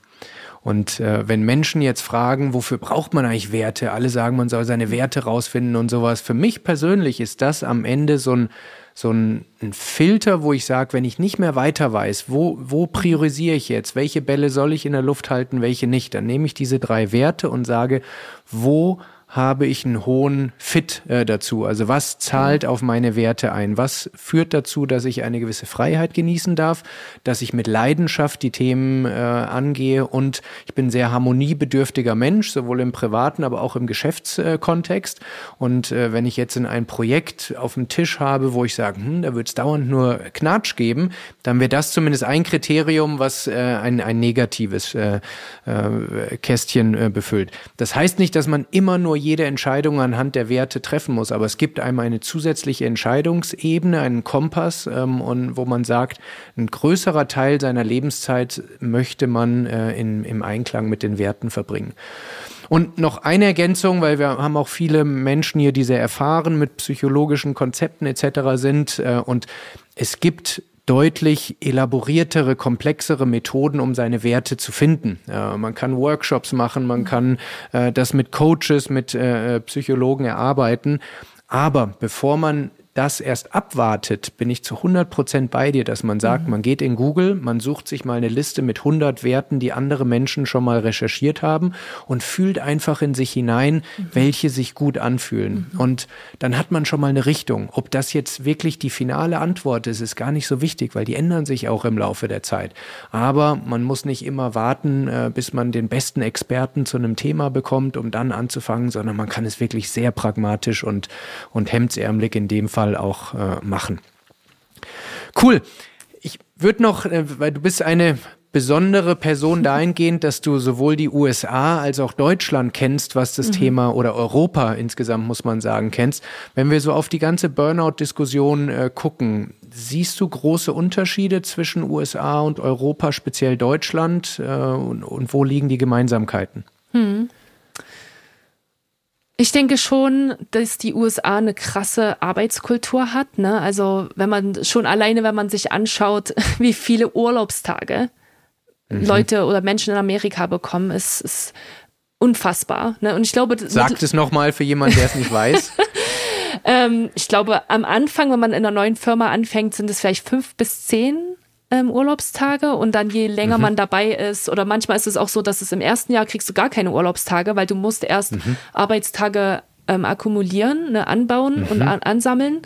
Und äh, wenn Menschen jetzt fragen, wofür braucht man eigentlich Werte? Alle sagen, man soll seine Werte rausfinden und sowas. Für mich persönlich ist das am Ende so ein so ein, ein Filter, wo ich sage, wenn ich nicht mehr weiter weiß, wo, wo priorisiere ich jetzt, welche Bälle soll ich in der Luft halten, welche nicht, dann nehme ich diese drei Werte und sage, wo habe ich einen hohen Fit äh, dazu? Also was zahlt auf meine Werte ein? Was führt dazu, dass ich eine gewisse Freiheit genießen darf, dass ich mit Leidenschaft die Themen äh, angehe und ich bin sehr harmoniebedürftiger Mensch, sowohl im privaten, aber auch im Geschäftskontext. und äh, wenn ich jetzt in ein Projekt auf dem Tisch habe, wo ich sage, hm, da wird es dauernd nur Knatsch geben, dann wäre das zumindest ein Kriterium, was äh, ein, ein negatives äh, äh, Kästchen befüllt. Das heißt nicht, dass man immer nur jede Entscheidung anhand der Werte treffen muss, aber es gibt einem eine zusätzliche Entscheidungsebene, einen Kompass, ähm, und wo man sagt, ein größerer Teil seiner Lebenszeit möchte man äh, in, im Einklang mit den Werten verbringen. Und noch eine Ergänzung, weil wir haben auch viele Menschen hier, die sehr erfahren mit psychologischen Konzepten etc. sind. Äh, und es gibt deutlich elaboriertere, komplexere Methoden, um seine Werte zu finden. Äh, man kann Workshops machen, man kann äh, das mit Coaches, mit äh, Psychologen erarbeiten. Aber bevor man das erst abwartet, bin ich zu 100 Prozent bei dir, dass man sagt, mhm. man geht in Google, man sucht sich mal eine Liste mit 100 Werten, die andere Menschen schon mal recherchiert haben und fühlt einfach in sich hinein, mhm. welche sich gut anfühlen. Mhm. Und dann hat man schon mal eine Richtung. Ob das jetzt wirklich die finale Antwort ist, ist gar nicht so wichtig, weil die ändern sich auch im Laufe der Zeit. Aber man muss nicht immer warten, äh, bis man den besten Experten zu einem Thema bekommt, um dann anzufangen, sondern man kann es wirklich sehr pragmatisch und, und hemdsärmelig in dem Fall Fall auch äh, machen. Cool. Ich würde noch, äh, weil du bist eine besondere Person dahingehend, dass du sowohl die USA als auch Deutschland kennst, was das mhm. Thema oder Europa insgesamt, muss man sagen, kennst. Wenn wir so auf die ganze Burnout-Diskussion äh, gucken, siehst du große Unterschiede zwischen USA und Europa, speziell Deutschland? Äh, und, und, wo liegen die Gemeinsamkeiten? Mhm. Ich denke schon, dass die USA eine krasse Arbeitskultur hat. Ne? Also wenn man schon alleine, wenn man sich anschaut, wie viele Urlaubstage mhm. Leute oder Menschen in Amerika bekommen, ist, ist unfassbar. Ne? Und ich glaube, sagt es nochmal für jemanden, der es nicht weiß. ähm, ich glaube, am Anfang, wenn man in einer neuen Firma anfängt, sind es vielleicht fünf bis zehn ähm, Urlaubstage und dann je länger mhm. man dabei ist oder manchmal ist es auch so, dass es im ersten Jahr kriegst du gar keine Urlaubstage, weil du musst erst mhm. Arbeitstage ähm, akkumulieren, ne, anbauen mhm. und an, ansammeln.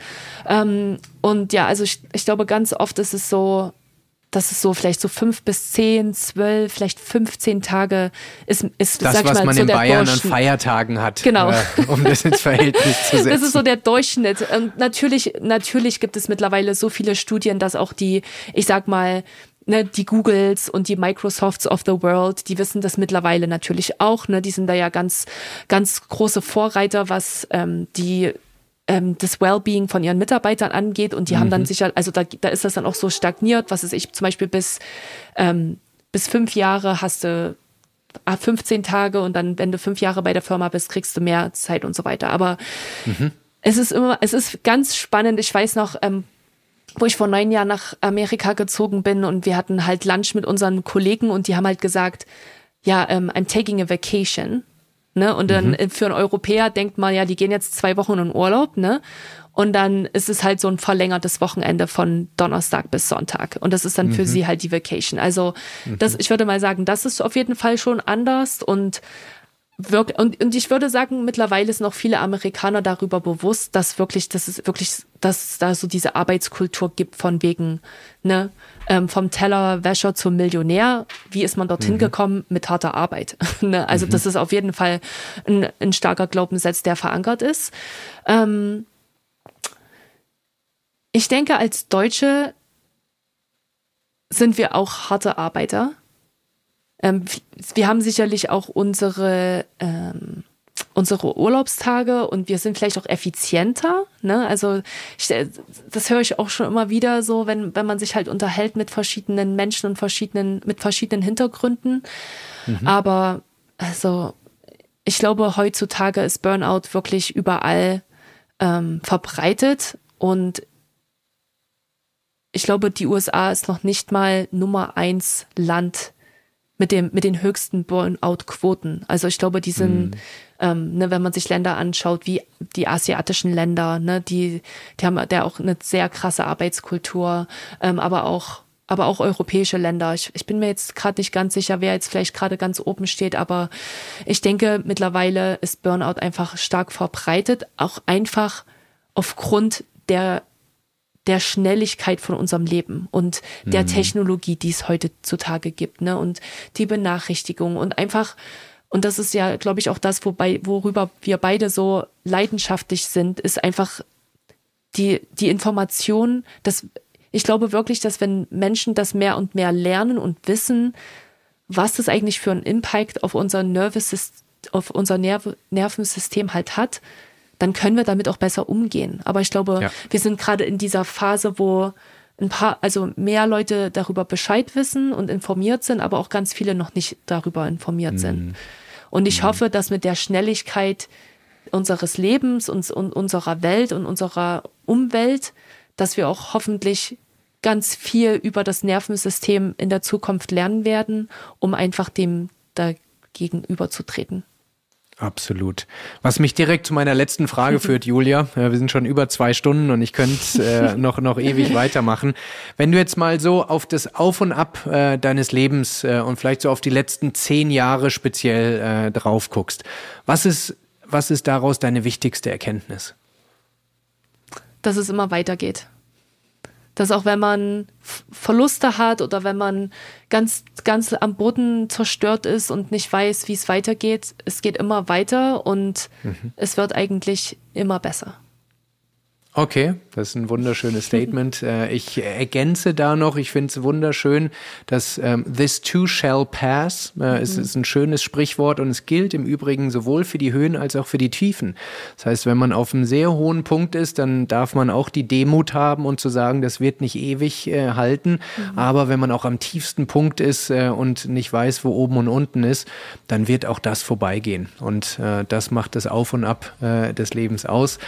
Ähm, und ja, also ich, ich glaube, ganz oft ist es so, das ist so vielleicht so fünf bis zehn, zwölf, vielleicht 15 Tage ist, ist das, sag was mal, man so in Bayern an Feiertagen hat. Genau. Äh, um das ins Verhältnis zu setzen. Das ist so der Durchschnitt. Und natürlich, natürlich gibt es mittlerweile so viele Studien, dass auch die, ich sag mal, ne, die Googles und die Microsofts of the World, die wissen das mittlerweile natürlich auch. Ne, die sind da ja ganz, ganz große Vorreiter, was ähm, die ähm, das Wellbeing von ihren Mitarbeitern angeht und die mhm. haben dann mhm. sicher, also da, da ist das dann auch so stagniert, was ist ich zum Beispiel bis, ähm, bis fünf Jahre hast du 15 ah, Tage und dann, wenn du fünf Jahre bei der Firma bist, kriegst du mehr Zeit und so weiter. Aber mhm. es ist immer, es ist ganz spannend. Ich weiß noch, ähm, wo ich vor neun Jahren nach Amerika gezogen bin und wir hatten halt Lunch mit unseren Kollegen und die haben halt gesagt, ja, um, ähm, I'm taking a vacation. Ne? Und dann mhm. für einen Europäer denkt man ja, die gehen jetzt zwei Wochen in Urlaub, ne? Und dann ist es halt so ein verlängertes Wochenende von Donnerstag bis Sonntag. Und das ist dann mhm. für sie halt die Vacation. Also das, mhm. ich würde mal sagen, das ist auf jeden Fall schon anders und wirklich, und, und ich würde sagen, mittlerweile sind auch viele Amerikaner darüber bewusst, dass wirklich, dass es wirklich, dass es da so diese Arbeitskultur gibt von wegen, ne, ähm, vom Tellerwäscher zum Millionär. Wie ist man dorthin mhm. gekommen? Mit harter Arbeit. ne? Also mhm. das ist auf jeden Fall ein, ein starker Glaubenssatz, der verankert ist. Ähm, ich denke, als Deutsche sind wir auch harte Arbeiter. Ähm, wir haben sicherlich auch unsere, ähm, unsere Urlaubstage und wir sind vielleicht auch effizienter. Ne? Also ich, das höre ich auch schon immer wieder so, wenn, wenn man sich halt unterhält mit verschiedenen Menschen und verschiedenen, mit verschiedenen Hintergründen. Mhm. Aber also ich glaube, heutzutage ist Burnout wirklich überall ähm, verbreitet und ich glaube, die USA ist noch nicht mal Nummer eins Land mit dem mit den höchsten Burnout-Quoten. Also ich glaube, die sind, mhm. ähm, ne, wenn man sich Länder anschaut, wie die asiatischen Länder, ne, die die haben da auch eine sehr krasse Arbeitskultur, ähm, aber auch aber auch europäische Länder. Ich, ich bin mir jetzt gerade nicht ganz sicher, wer jetzt vielleicht gerade ganz oben steht, aber ich denke, mittlerweile ist Burnout einfach stark verbreitet, auch einfach aufgrund der der Schnelligkeit von unserem Leben und der mhm. Technologie, die es heutzutage gibt, ne? Und die Benachrichtigung und einfach, und das ist ja, glaube ich, auch das, wobei, worüber wir beide so leidenschaftlich sind, ist einfach die, die Information, dass ich glaube wirklich, dass wenn Menschen das mehr und mehr lernen und wissen, was das eigentlich für einen Impact auf unser Nervous, auf unser Nervensystem halt hat, dann können wir damit auch besser umgehen. Aber ich glaube, ja. wir sind gerade in dieser Phase, wo ein paar, also mehr Leute darüber Bescheid wissen und informiert sind, aber auch ganz viele noch nicht darüber informiert mhm. sind. Und ich mhm. hoffe, dass mit der Schnelligkeit unseres Lebens und, und unserer Welt und unserer Umwelt, dass wir auch hoffentlich ganz viel über das Nervensystem in der Zukunft lernen werden, um einfach dem dagegen überzutreten. Absolut. Was mich direkt zu meiner letzten Frage führt, Julia. Wir sind schon über zwei Stunden und ich könnte äh, noch, noch ewig weitermachen. Wenn du jetzt mal so auf das Auf und Ab äh, deines Lebens äh, und vielleicht so auf die letzten zehn Jahre speziell äh, drauf guckst, was ist, was ist daraus deine wichtigste Erkenntnis? Dass es immer weitergeht dass auch wenn man Verluste hat oder wenn man ganz, ganz am Boden zerstört ist und nicht weiß, wie es weitergeht, es geht immer weiter und mhm. es wird eigentlich immer besser. Okay, das ist ein wunderschönes Statement. Äh, ich ergänze da noch, ich finde es wunderschön, dass ähm, this too shall pass. Äh, mhm. Es ist ein schönes Sprichwort und es gilt im Übrigen sowohl für die Höhen als auch für die Tiefen. Das heißt, wenn man auf einem sehr hohen Punkt ist, dann darf man auch die Demut haben und zu sagen, das wird nicht ewig äh, halten. Mhm. Aber wenn man auch am tiefsten Punkt ist äh, und nicht weiß, wo oben und unten ist, dann wird auch das vorbeigehen. Und äh, das macht das Auf und Ab äh, des Lebens aus.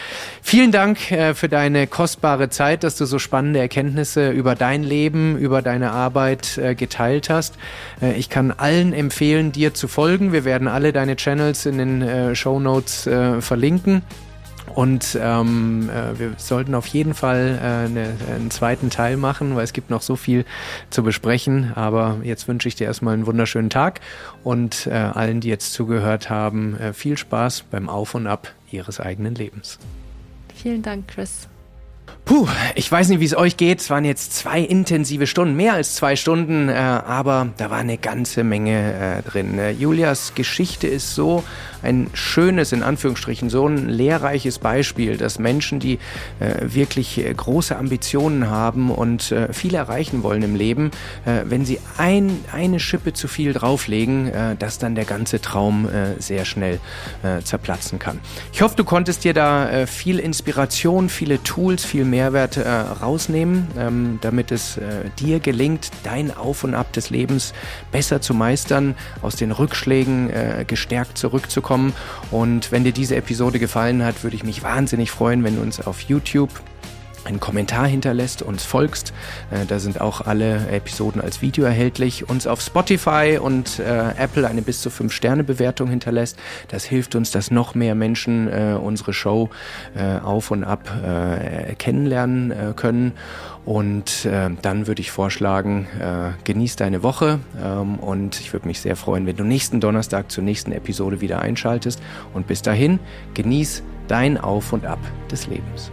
Vielen Dank für deine kostbare Zeit, dass du so spannende Erkenntnisse über dein Leben, über deine Arbeit äh, geteilt hast. Äh, ich kann allen empfehlen, dir zu folgen. Wir werden alle deine Channels in den äh, Show Notes verlinken. Und ähm, äh, wir sollten auf jeden Fall eine, einen zweiten Teil machen, weil es gibt noch so viel zu besprechen. Aber jetzt wünsche ich dir erstmal einen wunderschönen Tag und allen, die jetzt zugehört haben, viel Spaß beim Auf und Ab ihres eigenen Lebens. Vielen Dank, Chris. Puh, ich weiß nicht, wie es euch geht. Es waren jetzt zwei intensive Stunden, mehr als zwei Stunden, äh, aber da war eine ganze Menge äh, drin. Äh, Julias Geschichte ist so ein schönes, in Anführungsstrichen, so ein lehrreiches Beispiel, dass Menschen, die äh, wirklich äh, große Ambitionen haben und äh, viel erreichen wollen im Leben, wenn sie ein, eine Schippe zu viel drauflegen, dass dann der ganze Traum sehr schnell zerplatzen kann. Ich hoffe, du konntest dir da viel Inspiration, viele Tools, viel Mehrwert äh, rausnehmen, ähm, damit es äh, dir gelingt, dein Auf und Ab des Lebens besser zu meistern, aus den Rückschlägen äh, gestärkt zurückzukommen. Und wenn dir diese Episode gefallen hat, würde ich mich wahnsinnig freuen, wenn du uns auf YouTube einen Kommentar hinterlässt, uns folgst. Äh, da sind auch alle Episoden als Video erhältlich. Uns auf Spotify und äh, Apple eine bis zu 5 Sterne Bewertung hinterlässt. Das hilft uns, dass noch mehr Menschen äh, unsere Show auf und ab kennenlernen können. Und dann würde ich vorschlagen, genieß deine Woche ähm, und ich würde mich sehr freuen, wenn du nächsten Donnerstag zur nächsten Episode wieder einschaltest. Und bis dahin, genieß dein Auf und Ab des Lebens.